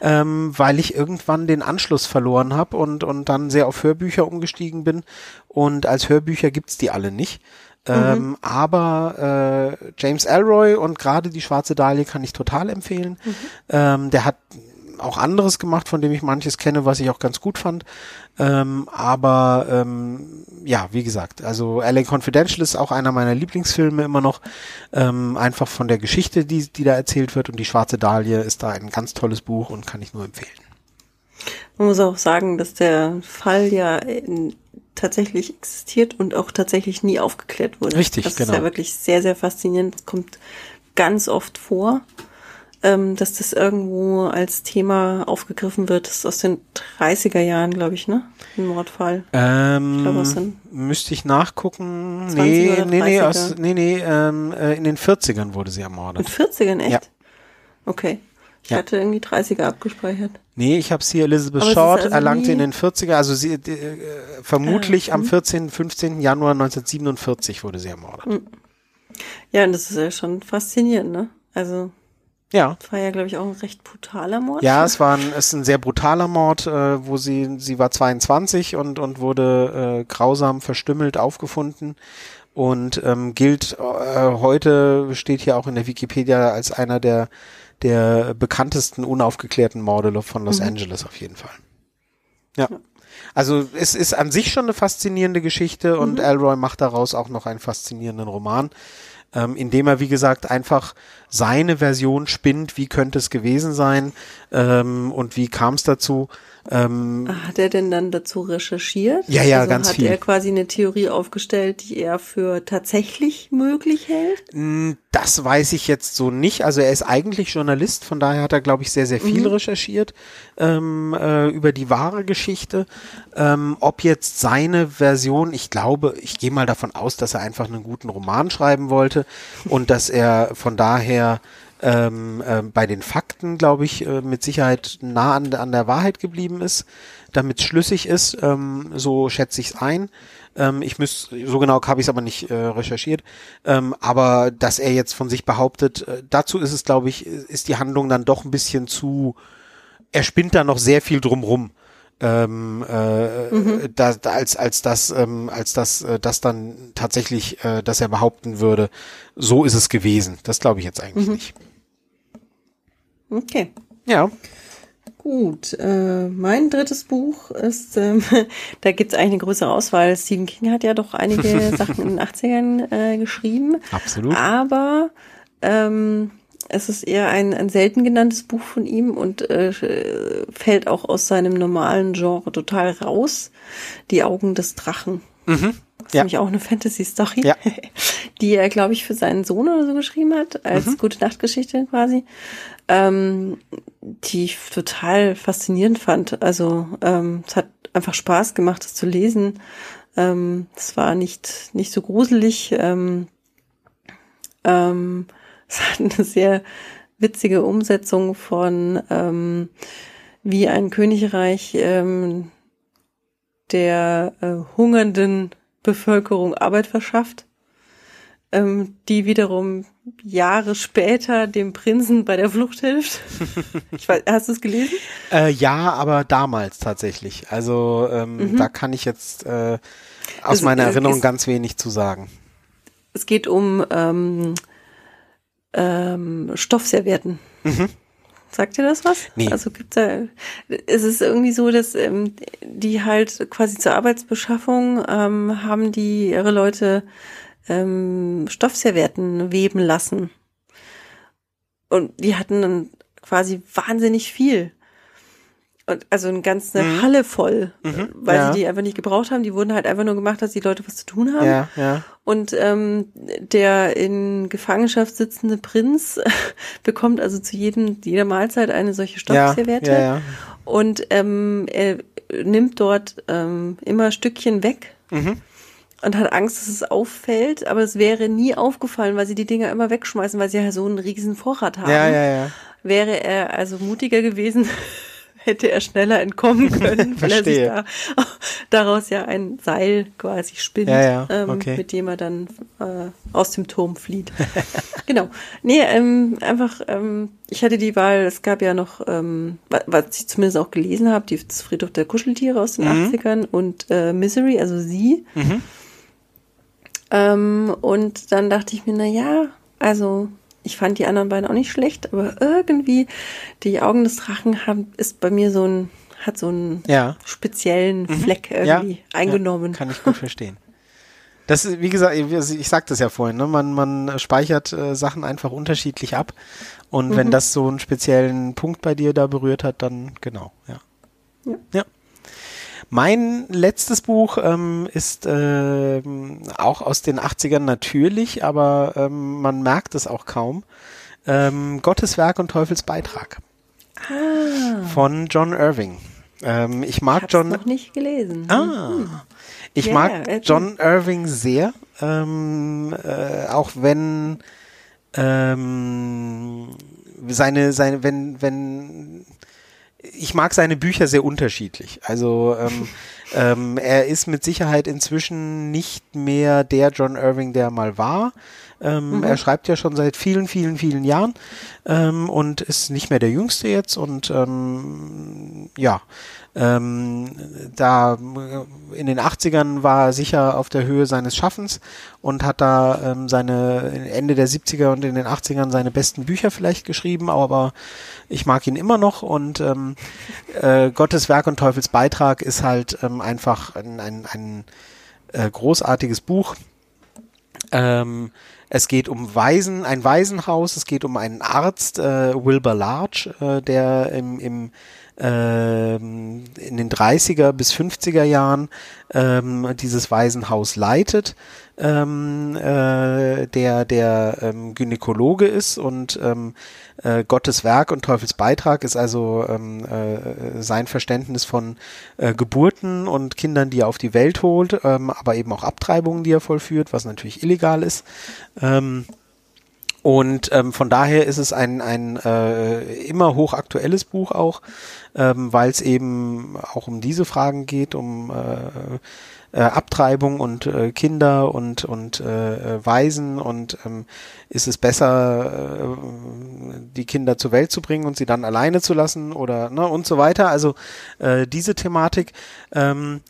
ähm, weil ich irgendwann den Anschluss verloren habe und, und dann sehr auf Hörbücher umgestiegen bin. Und als Hörbücher gibt's die alle nicht. Ähm, mhm. aber äh, James Elroy und gerade die Schwarze Dahlia kann ich total empfehlen. Mhm. Ähm, der hat auch anderes gemacht, von dem ich manches kenne, was ich auch ganz gut fand. Ähm, aber ähm, ja, wie gesagt, also LA Confidential ist auch einer meiner Lieblingsfilme immer noch. Ähm, einfach von der Geschichte, die, die da erzählt wird. Und die Schwarze Dahlia ist da ein ganz tolles Buch und kann ich nur empfehlen. Man muss auch sagen, dass der Fall ja in, tatsächlich existiert und auch tatsächlich nie aufgeklärt wurde. Richtig, das genau. Das ist ja wirklich sehr, sehr faszinierend. Das kommt ganz oft vor ähm, dass das irgendwo als Thema aufgegriffen wird. Das ist aus den 30er Jahren, glaube ich, ne? Ein Mordfall. Ähm, ich glaub, müsste ich nachgucken. Nee, nee, nee, aus, nee, nee, ähm, äh, in den 40ern wurde sie ermordet. In 40ern, echt? Ja. Okay. Ich ja. hatte irgendwie 30er abgespeichert. Nee, ich habe sie Elizabeth Aber Short also erlangte in den 40er, also sie äh, vermutlich ah, am 14., 15. Januar 1947 wurde sie ermordet. Hm. Ja, und das ist ja schon faszinierend, ne? Also ja. Das war ja, glaube ich, auch ein recht brutaler Mord. Ja, es war ein, es ist ein sehr brutaler Mord, äh, wo sie, sie war 22 und, und wurde äh, grausam verstümmelt aufgefunden und ähm, gilt äh, heute, steht hier auch in der Wikipedia, als einer der, der bekanntesten unaufgeklärten Morde von Los mhm. Angeles auf jeden Fall. Ja. ja. Also es ist an sich schon eine faszinierende Geschichte und mhm. Elroy macht daraus auch noch einen faszinierenden Roman ähm, indem er, wie gesagt, einfach seine Version spinnt, wie könnte es gewesen sein ähm, und wie kam es dazu. Ähm, hat er denn dann dazu recherchiert? Ja, ja, also ganz hat viel. Hat er quasi eine Theorie aufgestellt, die er für tatsächlich möglich hält? Hm, das weiß ich jetzt so nicht. Also er ist eigentlich Journalist, von daher hat er, glaube ich, sehr, sehr viel mhm. recherchiert ähm, äh, über die wahre Geschichte. Ähm, ob jetzt seine Version, ich glaube, ich gehe mal davon aus, dass er einfach einen guten Roman schreiben wollte und dass er von daher ähm, äh, bei den Fakten, glaube ich, äh, mit Sicherheit nah an, an der Wahrheit geblieben ist, damit es schlüssig ist. Ähm, so schätze ich es ein. Ähm, ich müsste, so genau habe ich es aber nicht äh, recherchiert. Ähm, aber dass er jetzt von sich behauptet, äh, dazu ist es, glaube ich, ist die Handlung dann doch ein bisschen zu, er spinnt da noch sehr viel drumrum. Ähm, äh, mhm. da, als als das ähm, als das äh, das dann tatsächlich, äh, dass er behaupten würde, so ist es gewesen. Das glaube ich jetzt eigentlich mhm. nicht. Okay. Ja. Gut, äh, mein drittes Buch ist, ähm, da gibt es eigentlich eine größere Auswahl. Stephen King hat ja doch einige Sachen in den 80ern äh, geschrieben. Absolut. Aber ähm, es ist eher ein, ein selten genanntes Buch von ihm und äh, fällt auch aus seinem normalen Genre total raus. Die Augen des Drachen. Mhm. Das ist ja. nämlich auch eine Fantasy-Story, ja. die er, glaube ich, für seinen Sohn oder so geschrieben hat, als mhm. gute Nachtgeschichte quasi, ähm, die ich total faszinierend fand. Also ähm, es hat einfach Spaß gemacht, das zu lesen. Ähm, es war nicht, nicht so gruselig. Ähm, ähm, es hat eine sehr witzige Umsetzung von ähm, wie ein Königreich ähm, der äh, hungernden Bevölkerung Arbeit verschafft, ähm, die wiederum Jahre später dem Prinzen bei der Flucht hilft. Ich weiß, hast du es gelesen? Äh, ja, aber damals tatsächlich. Also ähm, mhm. da kann ich jetzt äh, aus es, meiner Erinnerung es, ganz wenig zu sagen. Es geht um ähm, ähm, Stoffservietten. Mhm. Sagt ihr das was? Nee. Also gibt's da, es ist irgendwie so, dass ähm, die halt quasi zur Arbeitsbeschaffung ähm, haben die ihre Leute ähm, Stoffservietten weben lassen. Und die hatten dann quasi wahnsinnig viel. Und also eine ganze Mhm. Halle voll, Mhm, weil ja. sie die einfach nicht gebraucht haben. Die wurden halt einfach nur gemacht, dass die Leute was zu tun haben. Ja, ja. Und ähm, der in Gefangenschaft sitzende Prinz bekommt also zu jedem jeder Mahlzeit eine solche Ja, Stoffserviette ja, ja. und ähm, er nimmt dort ähm, immer Stückchen weg Mhm. und hat Angst, dass es auffällt, aber es wäre nie aufgefallen, weil sie die Dinger immer wegschmeißen, weil sie ja so einen riesen Vorrat haben. Ja, ja, ja. Wäre er also mutiger gewesen, hätte er schneller entkommen können, weil er sich da, daraus ja ein Seil quasi spinnt, Ja, ja, ähm, okay. mit dem er dann äh, aus dem Turm flieht. genau. Nee, ähm, einfach, ähm, ich hatte die Wahl, es gab ja noch, ähm, wa- was ich zumindest auch gelesen habe, die Friedhof der Kuscheltiere aus den Mhm. 80ern und äh, Misery, also sie. Mhm. Ähm, und dann dachte ich mir, na ja, also ich fand die anderen beiden auch nicht schlecht, aber irgendwie die Augen des Drachen haben, ist bei mir so ein, hat so einen Ja. speziellen Fleck Mhm. Ja, irgendwie eingenommen. Ja, kann ich gut verstehen. Das ist, wie gesagt, ich, ich sagte es ja vorhin, ne? man, man speichert äh, Sachen einfach unterschiedlich ab. Und Mhm. wenn das so einen speziellen Punkt bei dir da berührt hat, dann genau, ja. Ja. ja. Mein letztes Buch ähm, ist ähm, auch aus den 80ern natürlich, aber ähm, man merkt es auch kaum. Ähm, Gottes Werk und Teufels Beitrag Ah, von John Irving. Ähm, ich mag hab's John noch nicht gelesen. Ah. Ich Ja, mag. John Irving sehr, ähm, äh, auch wenn ähm, seine, seine, wenn, wenn ich mag seine Bücher sehr unterschiedlich. Also ähm, ähm, er ist mit Sicherheit inzwischen nicht mehr der John Irving, der mal war. Ähm, Er schreibt ja schon seit vielen, vielen, vielen Jahren ähm, und ist nicht mehr der Jüngste jetzt und ähm, ja, ähm, da in den 80ern war er sicher auf der Höhe seines Schaffens und hat da ähm, seine Ende der 70er und in den 80ern seine besten Bücher vielleicht geschrieben, aber ich mag ihn immer noch und ähm, äh, Gottes Werk und Teufels Beitrag ist halt ähm, einfach ein, ein, ein äh, großartiges Buch. Ähm, es geht um Waisen, ein Waisenhaus, es geht um einen Arzt, äh, Wilbur Large, äh, der im, im ähm, in den 30er bis 50er Jahren ähm, dieses Waisenhaus leitet, ähm, äh, der der ähm, Gynäkologe ist und ähm, äh, Gottes Werk und Teufels Beitrag ist also ähm, äh, sein Verständnis von äh, Geburten und Kindern, die er auf die Welt holt, ähm, aber eben auch Abtreibungen, die er vollführt, was natürlich illegal ist. Ähm, und ähm, von daher ist es ein, ein äh, immer hochaktuelles Buch auch, ähm, weil es eben auch um diese Fragen geht, um äh, äh, Abtreibung und äh, Kinder und, und äh, äh, Waisen und ähm, ist es besser, äh, die Kinder zur Welt zu bringen und sie dann alleine zu lassen oder ne, und so weiter. Also äh, diese Thematik. Ähm,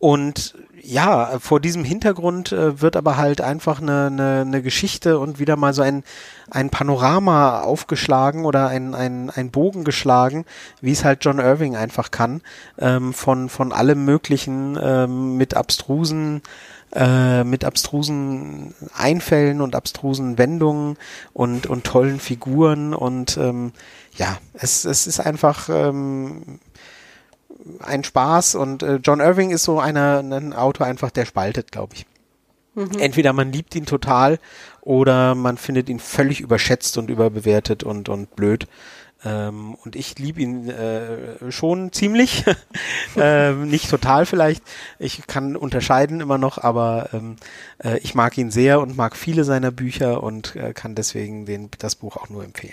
und ja, vor diesem Hintergrund äh, wird aber halt einfach eine, eine, eine Geschichte und wieder mal so ein, ein Panorama aufgeschlagen oder ein, ein, ein Bogen geschlagen, wie es halt John Irving einfach kann, ähm, von, von allem Möglichen ähm, mit abstrusen äh, mit abstrusen Einfällen und abstrusen Wendungen und, und tollen Figuren. Und ähm, ja, es, es ist einfach ähm, ein Spaß und äh, John Irving ist so einer, ein Autor einfach, der spaltet, glaube ich. Entweder man liebt ihn total oder man findet ihn völlig überschätzt und überbewertet und, und blöd. Ähm, und ich liebe ihn äh, schon ziemlich. ähm, nicht total vielleicht. Ich kann unterscheiden immer noch, aber ähm, äh, ich mag ihn sehr und mag viele seiner Bücher und äh, kann deswegen den, das Buch auch nur empfehlen.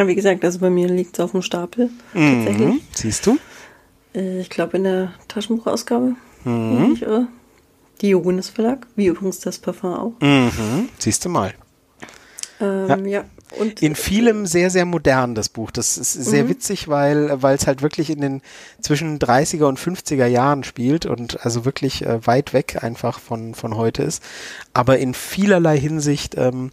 Aber wie gesagt, also bei mir liegt es auf dem Stapel. Tatsächlich. Mhm. Siehst du? Äh, ich glaube in der Taschenbuchausgabe. Mhm. ich irre. Die Jonas Verlag, wie übrigens das Parfum auch. Mhm. Siehst du mal. Ähm, ja. Und In vielem sehr, sehr modern, das Buch. Das ist sehr Mhm. witzig, weil weil es halt wirklich in den zwischen 30er und 50er Jahren spielt und also wirklich äh, weit weg einfach von, von heute ist. Aber in vielerlei Hinsicht ähm,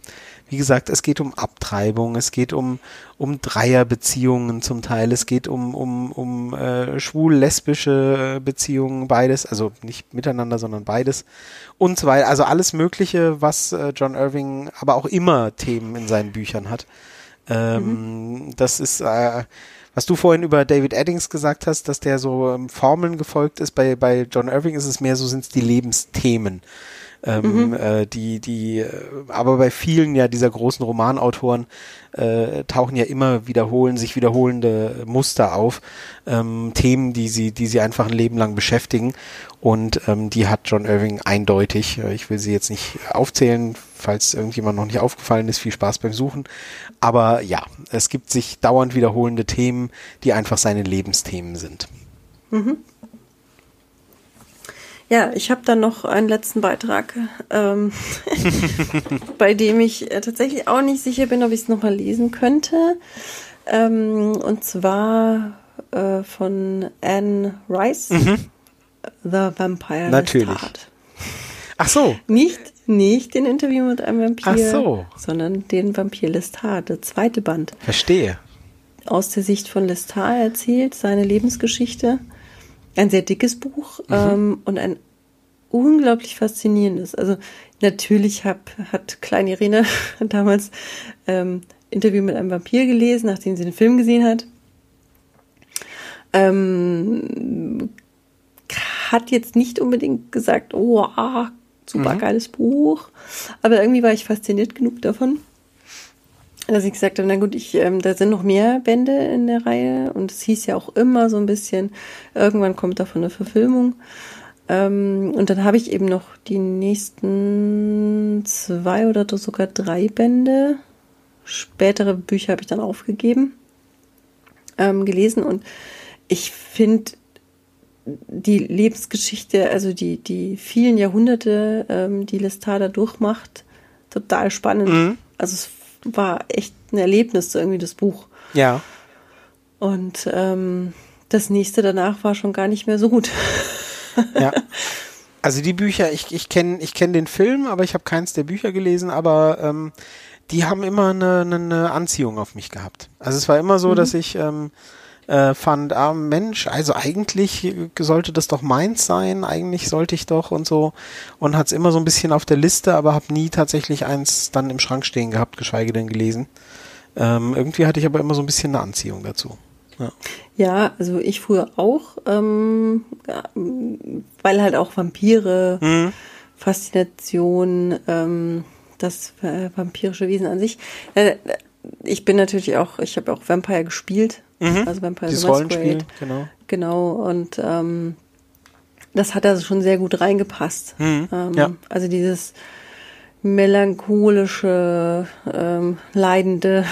wie gesagt, es geht um Abtreibung, es geht um, um Dreierbeziehungen zum Teil, es geht um, um, um äh, schwul-lesbische Beziehungen, beides, also nicht miteinander, sondern beides und so weiter. Also alles Mögliche, was äh, John Irving aber auch immer Themen in seinen Büchern hat. Ähm, mhm. Das ist, äh, was du vorhin über David Eddings gesagt hast, dass der so ähm, Formeln gefolgt ist, bei, bei John Irving ist es mehr so, sind es die Lebensthemen ähm, mhm. äh, die, die, aber bei vielen ja dieser großen Romanautoren äh, tauchen ja immer wiederholen, sich wiederholende Muster auf, ähm, Themen, die sie, die sie einfach ein Leben lang beschäftigen. Und ähm, die hat John Irving eindeutig. Äh, ich will sie jetzt nicht aufzählen, falls irgendjemand noch nicht aufgefallen ist. Viel Spaß beim Suchen. Aber ja, es gibt sich dauernd wiederholende Themen, die einfach seine Lebensthemen sind. Mhm. Ja, ich habe dann noch einen letzten Beitrag, ähm, bei dem ich äh, tatsächlich auch nicht sicher bin, ob ich es nochmal lesen könnte. Ähm, und zwar äh, von Anne Rice, mhm. The Vampire Natürlich. Ach so. Nicht, nicht den Interview mit einem Vampir, so. sondern den Vampir Lestat, der zweite Band. Verstehe. Aus der Sicht von Lestat erzählt, seine Lebensgeschichte ein sehr dickes Buch mhm. ähm, und ein unglaublich faszinierendes. Also natürlich hab, hat Kleine Irene damals ähm, Interview mit einem Vampir gelesen, nachdem sie den Film gesehen hat. Ähm, hat jetzt nicht unbedingt gesagt, oh, ah, super mhm. geiles Buch, aber irgendwie war ich fasziniert genug davon, dass ich gesagt habe, na gut, ich, ähm, da sind noch mehr Bände in der Reihe und es hieß ja auch immer so ein bisschen, irgendwann kommt davon eine Verfilmung. Ähm, und dann habe ich eben noch die nächsten zwei oder sogar drei Bände. Spätere Bücher habe ich dann aufgegeben, ähm, gelesen und ich finde die Lebensgeschichte, also die, die vielen Jahrhunderte, ähm, die Lestada durchmacht, total spannend. Mhm. Also es war echt ein Erlebnis, irgendwie das Buch. Ja. Und ähm, das nächste danach war schon gar nicht mehr so gut. ja. Also die Bücher, ich, ich kenne ich kenn den Film, aber ich habe keins der Bücher gelesen, aber ähm, die haben immer eine, eine Anziehung auf mich gehabt. Also es war immer so, mhm. dass ich ähm, äh, fand, ah Mensch, also eigentlich sollte das doch meins sein, eigentlich sollte ich doch und so und hat es immer so ein bisschen auf der Liste, aber habe nie tatsächlich eins dann im Schrank stehen gehabt, geschweige denn gelesen. Ähm, irgendwie hatte ich aber immer so ein bisschen eine Anziehung dazu. Ja. ja, also ich früher auch, ähm, weil halt auch Vampire, mhm. Faszination, ähm, das äh, vampirische Wesen an sich. Äh, ich bin natürlich auch, ich habe auch Vampire gespielt, mhm. also Vampire Dieses Rollenspiel, genau. Genau, und ähm, das hat also schon sehr gut reingepasst. Mhm. Ähm, ja. Also dieses melancholische, ähm, leidende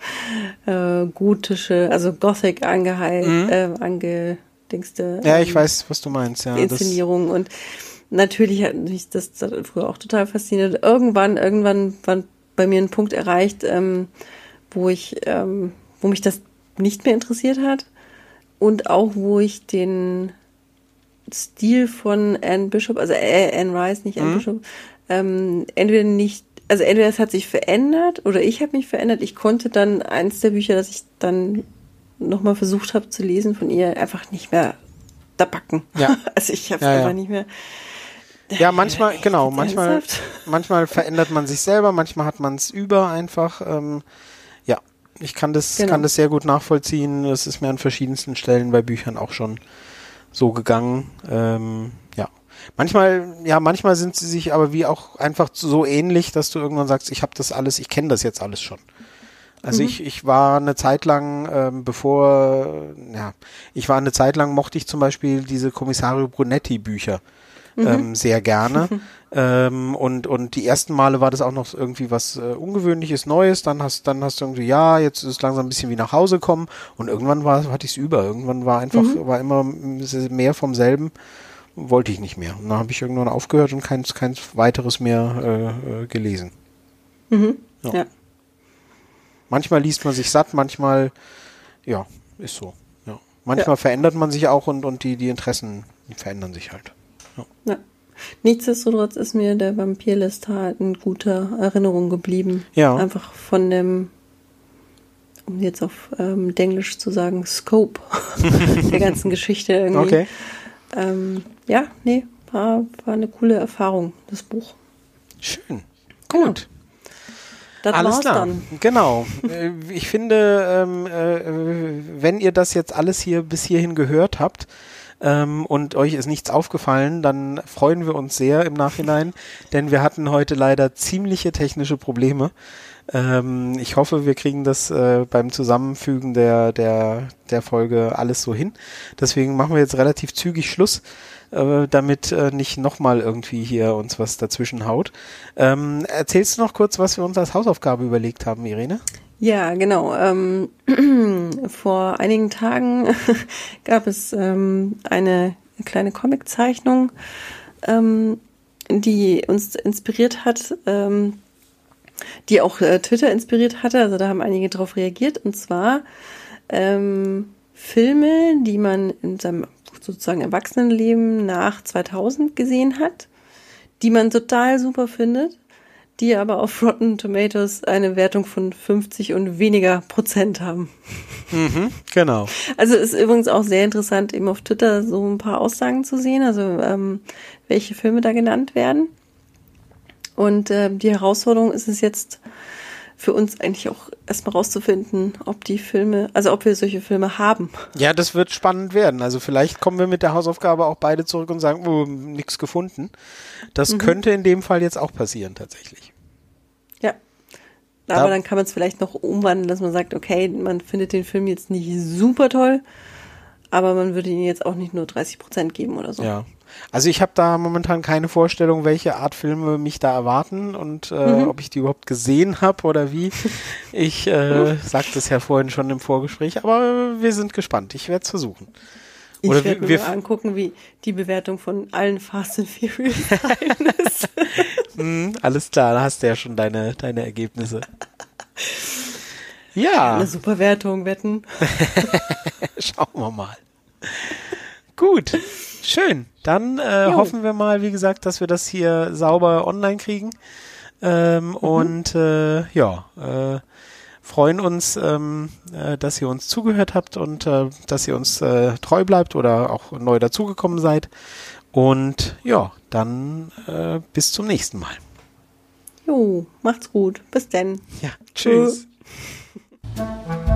äh, gotische, also Gothic angeheilt, mhm. äh, angedingste. Ja, ich ähm, weiß, was du meinst, ja. Inszenierung und natürlich hat mich das früher auch total fasziniert. Irgendwann, irgendwann war bei mir ein Punkt erreicht, ähm, wo ich, ähm, wo mich das nicht mehr interessiert hat und auch wo ich den Stil von Anne Bishop, also äh, Anne Rice, nicht Anne mhm. Bishop, ähm, entweder nicht also entweder es hat sich verändert oder ich habe mich verändert. Ich konnte dann eins der Bücher, das ich dann nochmal versucht habe zu lesen von ihr, einfach nicht mehr da backen. Ja. Also ich habe ja, einfach ja. nicht mehr. Ja, manchmal, genau, manchmal, manchmal verändert man sich selber, manchmal hat man es über einfach. Ähm, ja, ich kann das, genau. kann das sehr gut nachvollziehen. Es ist mir an verschiedensten Stellen bei Büchern auch schon so gegangen. Ähm, ja, Manchmal, ja, manchmal sind sie sich aber wie auch einfach so ähnlich, dass du irgendwann sagst, ich habe das alles, ich kenne das jetzt alles schon. Also mhm. ich, ich war eine Zeit lang, ähm, bevor, ja, ich war eine Zeit lang, mochte ich zum Beispiel diese Kommissario Brunetti Bücher mhm. ähm, sehr gerne. ähm, und, und die ersten Male war das auch noch irgendwie was äh, Ungewöhnliches, Neues. Dann hast, dann hast du irgendwie, ja, jetzt ist es langsam ein bisschen wie nach Hause kommen. Und irgendwann war, hatte ich es über. Irgendwann war einfach, mhm. war immer mehr vom selben wollte ich nicht mehr. Und dann habe ich irgendwann aufgehört und keins, keins weiteres mehr äh, äh, gelesen. Mhm. Ja. ja. Manchmal liest man sich satt, manchmal, ja, ist so. Ja. Manchmal ja. verändert man sich auch und, und die, die Interessen verändern sich halt. Ja. ja. Nichtsdestotrotz ist mir der Vampirlist halt in guter Erinnerung geblieben. Ja. Einfach von dem, um jetzt auf ähm, Englisch zu sagen, Scope der ganzen Geschichte irgendwie. Okay. Ähm, ja, nee, war, war eine coole Erfahrung, das Buch. Schön. Genau. Gut. Das Alles war's klar. dann. Genau. Äh, ich finde, ähm, äh, wenn ihr das jetzt alles hier bis hierhin gehört habt ähm, und euch ist nichts aufgefallen, dann freuen wir uns sehr im Nachhinein, denn wir hatten heute leider ziemliche technische Probleme. Ähm, ich hoffe, wir kriegen das äh, beim Zusammenfügen der, der, der Folge alles so hin. Deswegen machen wir jetzt relativ zügig Schluss, äh, damit äh, nicht nochmal irgendwie hier uns was dazwischen haut. Ähm, erzählst du noch kurz, was wir uns als Hausaufgabe überlegt haben, Irene? Ja, genau. Ähm, vor einigen Tagen gab es ähm, eine kleine Comiczeichnung, ähm, die uns inspiriert hat, ähm, die auch äh, Twitter inspiriert hatte. Also da haben einige drauf reagiert. Und zwar ähm, Filme, die man in seinem sozusagen Erwachsenenleben nach 2000 gesehen hat, die man total super findet, die aber auf Rotten Tomatoes eine Wertung von 50 und weniger Prozent haben. Mhm, genau. Also ist übrigens auch sehr interessant, eben auf Twitter so ein paar Aussagen zu sehen, also ähm, welche Filme da genannt werden. Und äh, die Herausforderung ist es jetzt für uns eigentlich auch erstmal rauszufinden, ob die Filme, also ob wir solche Filme haben. Ja, das wird spannend werden. Also vielleicht kommen wir mit der Hausaufgabe auch beide zurück und sagen, oh, nichts gefunden. Das Mhm. könnte in dem Fall jetzt auch passieren tatsächlich. Ja. Aber dann kann man es vielleicht noch umwandeln, dass man sagt, okay, man findet den Film jetzt nicht super toll, aber man würde ihm jetzt auch nicht nur 30 Prozent geben oder so. Ja. Also ich habe da momentan keine Vorstellung, welche Art Filme mich da erwarten und äh, Mhm. ob ich die überhaupt gesehen habe oder wie. Ich äh, sagte es ja vorhin schon im Vorgespräch, aber wir sind gespannt. Ich werde es versuchen. Ich Oder werde wir- mir angucken, wie die Bewertung von allen Fast and Furious ist. Hm, alles klar, da hast du ja schon deine, deine Ergebnisse. Ja. Eine super Wertung, wetten. Schauen wir mal. Gut, schön. Dann äh, hoffen wir mal, wie gesagt, dass wir das hier sauber online kriegen. Ähm, Und äh, ja, äh, freuen uns, ähm, äh, dass ihr uns zugehört habt und äh, dass ihr uns äh, treu bleibt oder auch neu dazugekommen seid. Und ja, dann äh, bis zum nächsten Mal. Jo, macht's gut. Bis denn. Ja, tschüss. Tschö.